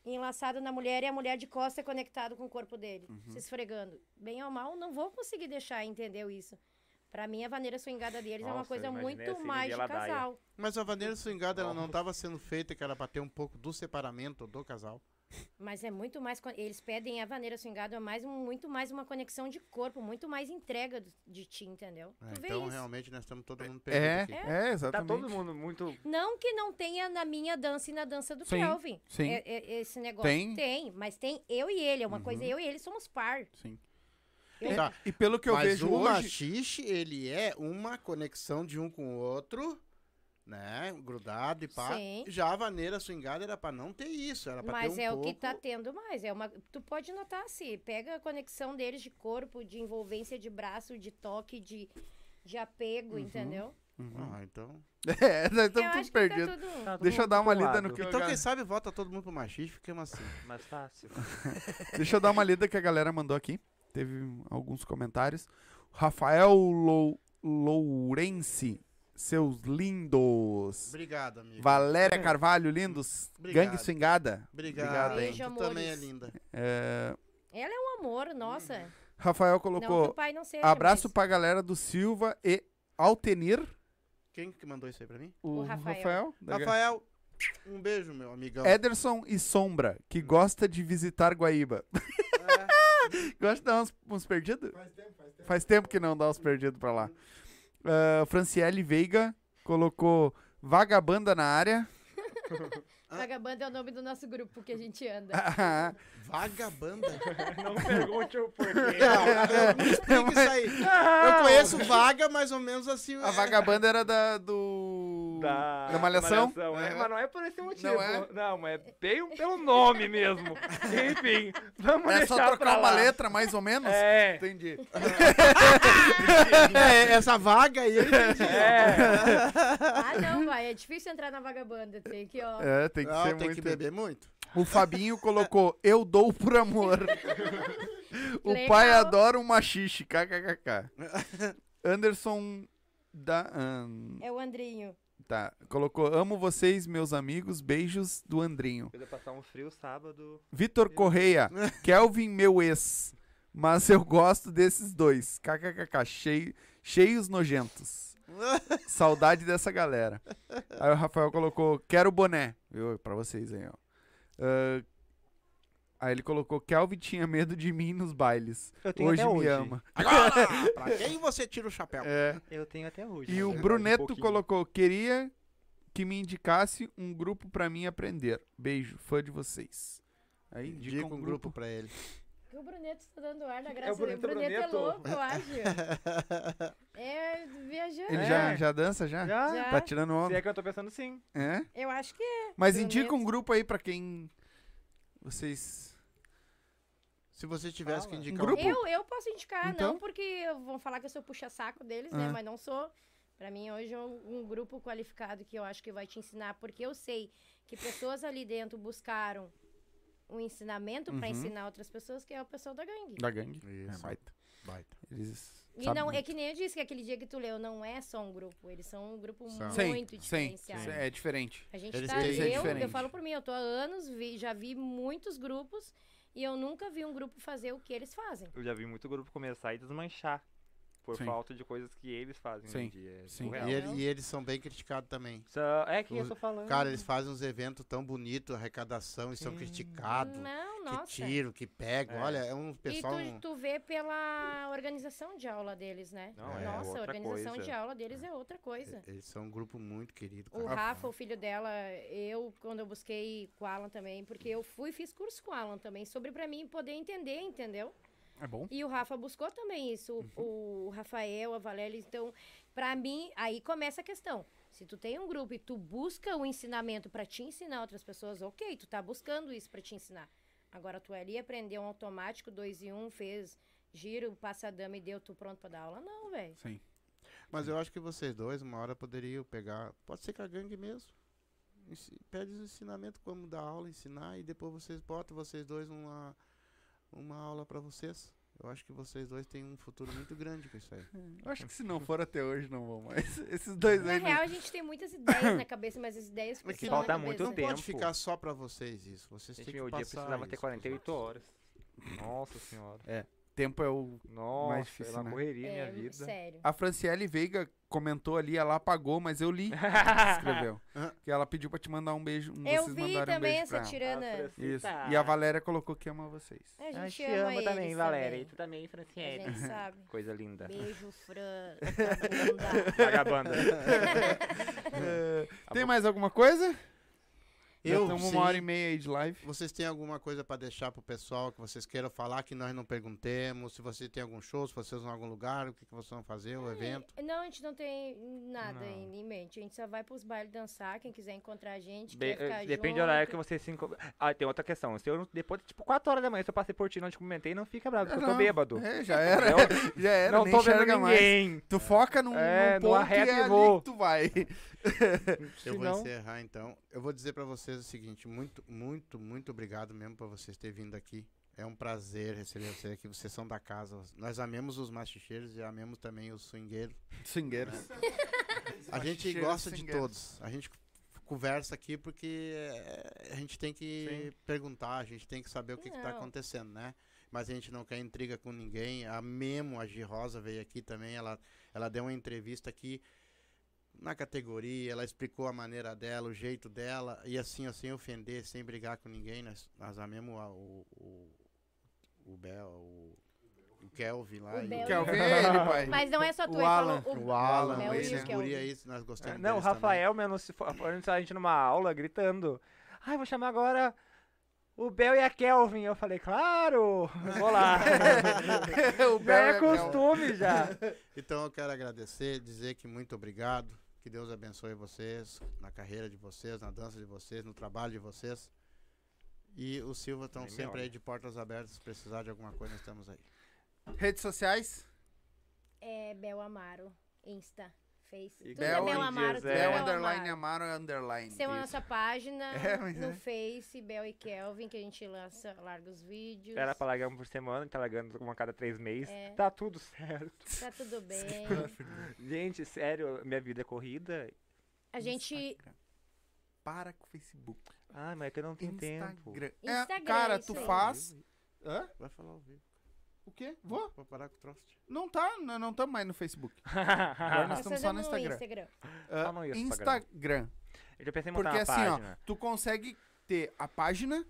enlaçado na mulher e a mulher de costa conectado com o corpo dele, Uhum. se esfregando. Bem ou mal, não vou conseguir deixar, entendeu isso? Pra mim, a maneira swingada deles é uma Nossa, coisa muito assim, mais de casal. Mas a vaneira swingada ela não estava sendo feita que era pra ter um pouco do separamento do casal. Mas é muito mais. Eles pedem a vaneira swingada, é mais, um- muito mais uma conexão de corpo, muito mais entrega de ti, entendeu? É, tu vê então isso. realmente nós estamos todo mundo É, perdido aqui. é, Tá exatamente. todo mundo muito. Não que não tenha na minha dança e na dança do Sim, Kelvin. sim. É- é- esse negócio Tem. tem, mas tem eu e ele. É uma Uhum. coisa, eu e ele somos par. Sim. Tá. E pelo que eu Mas vejo o hoje. machixe, ele é uma conexão de um com o outro, né? Grudado e pá. Sim. Já a vaneira swingada era pra não ter isso, era pra Mas ter um é pouco... o que tá tendo mais. É uma, tu pode notar assim, pega a conexão deles de corpo, de envolvência de braço, de toque, de, de apego, entendeu? Ah, então... É, nós estamos tudo tá perdidos. tudo... Tá todo Deixa eu dar uma lida no que- Então, quem sabe, vota todo mundo pro machixe, fiquemos assim. Mais fácil. Deixa eu dar uma lida que a galera mandou aqui. Teve alguns comentários. Rafael Lou- Lourenci, seus lindos. Obrigado, amigo. Valéria Carvalho, lindos. Obrigado. Gangue swingada. Obrigado, Obrigado, hein? Beijo, Tu também é linda. É, Ela é um amor, nossa. Rafael Não colocou. o pai não seja, Abraço mas pra galera do Silva e Altenir. Quem que mandou isso aí pra mim? O, O Rafael. da- Rafael, um beijo, meu amigão. Ederson e Sombra, que gosta de visitar Guaíba. Gosta de dar uns, uns perdidos? Faz tempo, faz tempo. Faz tempo que não dá uns perdidos pra lá. Ah, Franciele Veiga colocou vagabanda na área. Vagabanda é o nome do nosso grupo que a gente anda. Vagabanda. Não pergunte o porquê. Não, me explica isso aí. Eu conheço vaga mais ou menos assim. A vagabanda era da do Da, da malhação. é, É. Mas não é por esse motivo. Não é? Não, mas é bem pelo nome mesmo. Enfim, vamos É deixar só trocar pra uma letra, mais ou menos? É. Entendi. É, essa vaga aí. eu entendi. É. Ah, não, vai. É difícil entrar na vagabanda. Tem que, ó. É, tem que Não, ser tem muito. que beber muito. O Fabinho colocou eu dou por amor. o Legal. pai adora um machixe, kkkk. Anderson da ahn, É o Andrinho. Tá, colocou amo vocês meus amigos, beijos do Andrinho. Eu passar um frio sábado. Vitor Correia, Kelvin meu ex, mas eu gosto desses dois. kkkk, chei- cheios nojentos. Saudade dessa galera. Aí o Rafael colocou quero boné, viu? Pra vocês aí, ó. Ah, aí ele colocou Kelvin tinha medo de mim nos bailes. Eu tenho Hoje até me hoje. ama. Agora, pra quem você tira o chapéu? É. Eu tenho até hoje. E na o um Bruneto pouquinho. colocou: queria que me indicasse um grupo pra mim aprender. Beijo, fã de vocês. Aí indica, Indica um um grupo. grupo pra ele. Que o Bruneto tá dando ar na graça o Bruneto, dele. O Bruneto é Bruneto. louco, eu acho. É viajando. Ele É. já, já dança já? Já? Já. Tá tirando Se onda. é que eu tô pensando sim. É? Eu acho que é. Mas Bruneto. indica um grupo aí pra quem vocês. Se você tivesse que Fala. indicar Um grupo? Eu, eu posso indicar, Então? não porque vão falar que eu sou puxa-saco deles, né? Ah. Mas não sou. Pra mim, hoje é um, um grupo qualificado que eu acho que vai te ensinar, porque eu sei que pessoas ali dentro buscaram um ensinamento pra Uhum. ensinar outras pessoas, que é o pessoal da gangue. Da gangue. É, Isso. baita. Baita. Eles E não, é muito. que nem eu disse que aquele dia que tu leu, não é só um grupo, eles são um grupo São. Sim, muito sim, diferenciado. É diferente. A gente Eles tá, Isso é eu, eu falo por mim, eu tô há anos, vi- já vi muitos grupos e eu nunca vi um grupo fazer o que eles fazem. Eu já vi muito grupo começar e desmanchar. Por Sim. falta de coisas que eles fazem Sim, hoje em dia. É sim. E, ele- e eles são bem criticados também. Só- É que eu Os- tô falando. Cara, eles fazem uns eventos tão bonitos, arrecadação, e são Sim. criticados. Não, Que nossa. tiro, que pegam. É. Olha, é um E pessoal. tu, tu vê pela organização de aula deles, né? Não, é Nossa, a outra organização coisa. de aula deles é outra coisa. Eles são um grupo muito querido. O cara. Rafa, o filho dela, eu, quando eu busquei com o Alan também, porque eu fui e fiz curso com o Alan também, sobre pra mim poder entender, entendeu? É bom? E o Rafa buscou também isso, Uhum. o Rafael, a Valéria. Então, pra mim, aí começa a questão. Se tu tem um grupo e tu busca o ensinamento pra te ensinar outras pessoas, ok, tu tá buscando isso pra te ensinar. Agora, tu ali aprendeu um automático, dois e um, fez giro, passa a dama e deu, tu pronto pra dar aula? Não, velho. Sim. Mas eu acho que vocês dois, uma hora, poderiam pegar. Pode ser com a gangue mesmo. Pede os ensinamentos como dar aula, ensinar, e depois vocês botam vocês dois uma, uma aula pra vocês. Eu acho que vocês dois têm um futuro muito grande com isso aí. Eu acho que se não for até hoje, não vão mais. Esses dois Na aí. não- real, a gente tem muitas ideias na cabeça, mas as ideias Mas que ficam falta na muito cabeça. Não tempo. pode ficar só pra vocês isso. Vocês Gente, têm que meu dia passar precisava ter isso pros 48 outros. horas. Nossa senhora. Tempo é o. Nossa, difícil, é uma né? correria É, minha vida. sério. A Franciele Veiga comentou ali, ela apagou, mas eu li. Escreveu. Que ela pediu pra te mandar um beijo. Eu vocês vi um também beijo pra essa ela. tirana. Isso. Tá. E a Valéria colocou que ama vocês. A A gente gente ama, ama também, Valéria. E também. tu também, A Franciele. gente sabe. Coisa linda. Beijo, Fran. vagabunda. Vagabanda. É, tem mais alguma coisa? Já Eu, estamos uma hora e meia aí de live. Vocês têm alguma coisa pra deixar pro pessoal que vocês queiram falar que nós não perguntemos? Se você tem algum show, se vocês vão em algum lugar, o que, que vocês vão fazer, o evento? Não, a gente não tem nada Não. ainda em mente. A gente só vai pros bailes dançar. Quem quiser encontrar a gente, ficar eh, depende junto. do horário que você se enco- Ah, tem outra questão. Se eu, não- depois, tipo, 4 horas da manhã, se eu passei por ti e não te cumprimentei, não fica bravo, porque eu tô Não, bêbado. É, já era. Não, já era, não nem tô vendo enxerga mais. ninguém. Tu foca num, É, num no ponto e é ali que tu vai. Eu vou encerrar então. Eu vou dizer pra vocês o seguinte: muito, muito, muito obrigado mesmo por vocês terem vindo aqui. É um prazer receber vocês aqui. Vocês são da casa. Nós amemos os machicheiros e amemos também os swingueiros. Swingueiros. A gente gosta de todos. A gente conversa aqui porque a gente tem que perguntar, a gente tem que saber o que está acontecendo, né? Mas a gente não quer intriga com ninguém. A Memo, a G Rosa veio aqui também, ela, ela deu uma entrevista aqui na categoria, ela explicou a maneira dela, o jeito dela, e assim, sem ofender, sem brigar com ninguém, nós, nós amemos a- o, o, o Bel, o, o Kelvin lá. O e Bel. Quer ver ele, pai? Mas não é só tu, O ele Alan. falou o Alan, o e o esses Kelvin. guri aí, nós gostamos Não, o também. Rafael mesmo se for, a gente numa aula gritando. Ai, vou chamar agora o Bel e a Kelvin. Eu falei, claro, vou lá. o já Bel é costume já. Então eu quero agradecer, dizer que muito obrigado, que Deus abençoe vocês na carreira de vocês, na dança de vocês, no trabalho de vocês. E o Silva estão sempre aí de portas abertas, se precisar de alguma coisa, nós estamos aí. Redes sociais? É Bel Amaro, Insta, Face. E Tudo Bel é Bel Amaro, tudo é. é Bel underline Amaro. Amaro underline. Tem a Isso. nossa página É, no é. Face, Bel e Kelvin, que a gente lança, larga os vídeos. Era pra largar um por semana, a gente tá largando uma a cada três meses. É. Tá tudo certo. Tá tudo bem. Gente, sério, minha vida é corrida. A gente. Instagram. Para com o Facebook. Ah, mas é que eu não tenho tempo. Instagram. É, Instagram, cara, tu faz. Hã? Vai falar ao vivo. O quê? Vou? Vou parar com o troço. Não tá, não não estamos mais no Facebook. Agora nós estamos só no fazemos Instagram. Só Ah, no Instagram. Instagram. Eu já pensei em montar Porque uma assim, ó, página. tu consegue ter a página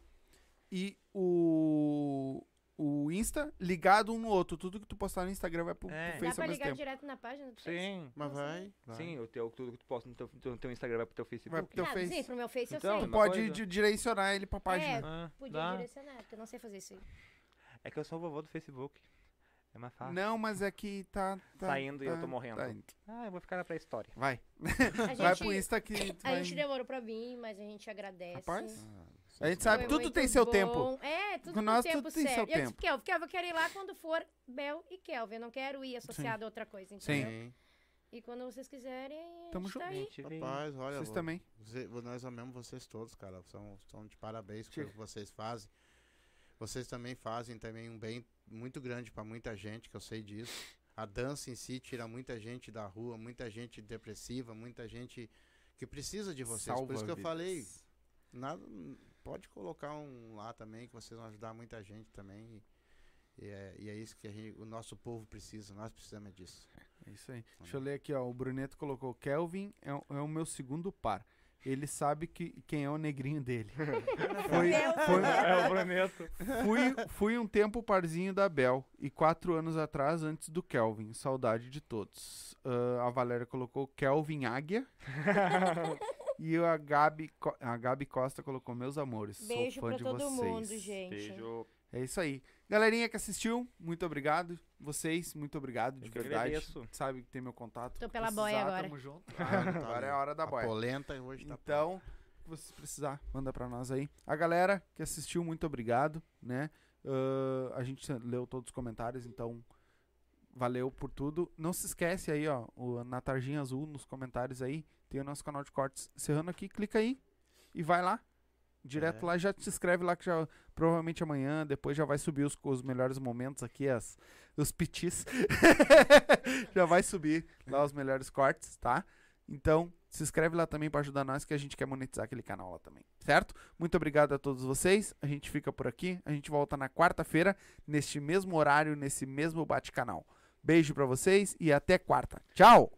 e o o Insta ligado um no outro. Tudo que tu postar no Instagram vai pro, É. pro Dá Face pra ligar tempo. direto na página do Face? Sim. Mas vai, vai. Sim, o teu, tudo que tu posta no teu, no teu Instagram vai pro teu Facebook. Vai pro teu Ah, Face. sim, pro meu Face Então, eu sei. Tu uma pode coisa. di- direcionar ele pra página. É, Ah, Podia dá. direcionar, porque eu não sei fazer isso aí. É que eu sou o vovô do Facebook. É mais fácil. Não, mas é que tá. tá Tá indo e eu tô tá- morrendo. tá indo. Ah, eu vou ficar na pré-história. Vai. A Vai gente, pro Insta que. a vai- gente demorou pra vir, mas a gente agradece. Rapaz, Ah, a gente sabe, Foi tudo tem seu bom. tempo. É, tudo nós, tempo tudo tem certo. seu Eu disse, tempo. Kelvin, Kelvin, eu quero ir lá quando for Bel e Kelvin. Eu não quero ir associado a outra coisa, entendeu? Sim. E quando vocês quiserem, a Tamo gente tá A aí. gente vem. Rapaz, olha, Vocês vou- também. você- nós amamos vocês todos, cara. São, são de parabéns pelo que vocês fazem. Vocês também fazem também um bem muito grande pra muita gente, que eu sei disso. A dança em si tira muita gente da rua, muita gente depressiva, muita gente que precisa de vocês. Por Salva isso que eu vidas. falei, nada, pode colocar um lá também, que vocês vão ajudar muita gente também. E, e é, e é isso que gente- o nosso povo precisa, nós precisamos disso. É isso aí. Deixa eu ler aqui, ó. O Bruneto colocou: Kelvin é, é o meu segundo par. Ele sabe que, quem é o negrinho dele. foi, foi, É o Bruneto. fui, fui um tempo parzinho da Bel e quatro anos atrás antes do Kelvin. Saudade de todos. Ah, a Valéria colocou Kelvin Águia. e a Gabi, a Gabi Costa colocou meus amores. Beijo sou fã pra de todo vocês. mundo, gente. Beijo. É isso aí. Galerinha que assistiu, muito obrigado. Vocês, muito obrigado, de verdade. agradeço. Sabe que tem meu contato. Tô pela boia agora. Tamo junto. Ah, agora é a hora da a boia. polenta hoje tá Então, se vocês precisar, manda pra nós aí. A galera que assistiu, muito obrigado, né? Ah, a gente leu todos os comentários, então valeu por tudo. Não se esquece aí, ó, o, na tarjinha azul nos comentários aí, tem o nosso canal de cortes. Encerrando aqui, clica aí e vai lá. Direto É. lá, já se inscreve lá que já provavelmente amanhã, depois já vai subir os, os melhores momentos aqui, as, os pitis. já vai subir lá os melhores cortes, tá? Então, se inscreve lá também pra ajudar nós que a gente quer monetizar aquele canal lá também, certo? Muito obrigado a todos vocês. A gente fica por aqui. A gente volta na quarta-feira, neste mesmo horário, nesse mesmo bate-canal. Beijo pra vocês e até quarta. Tchau!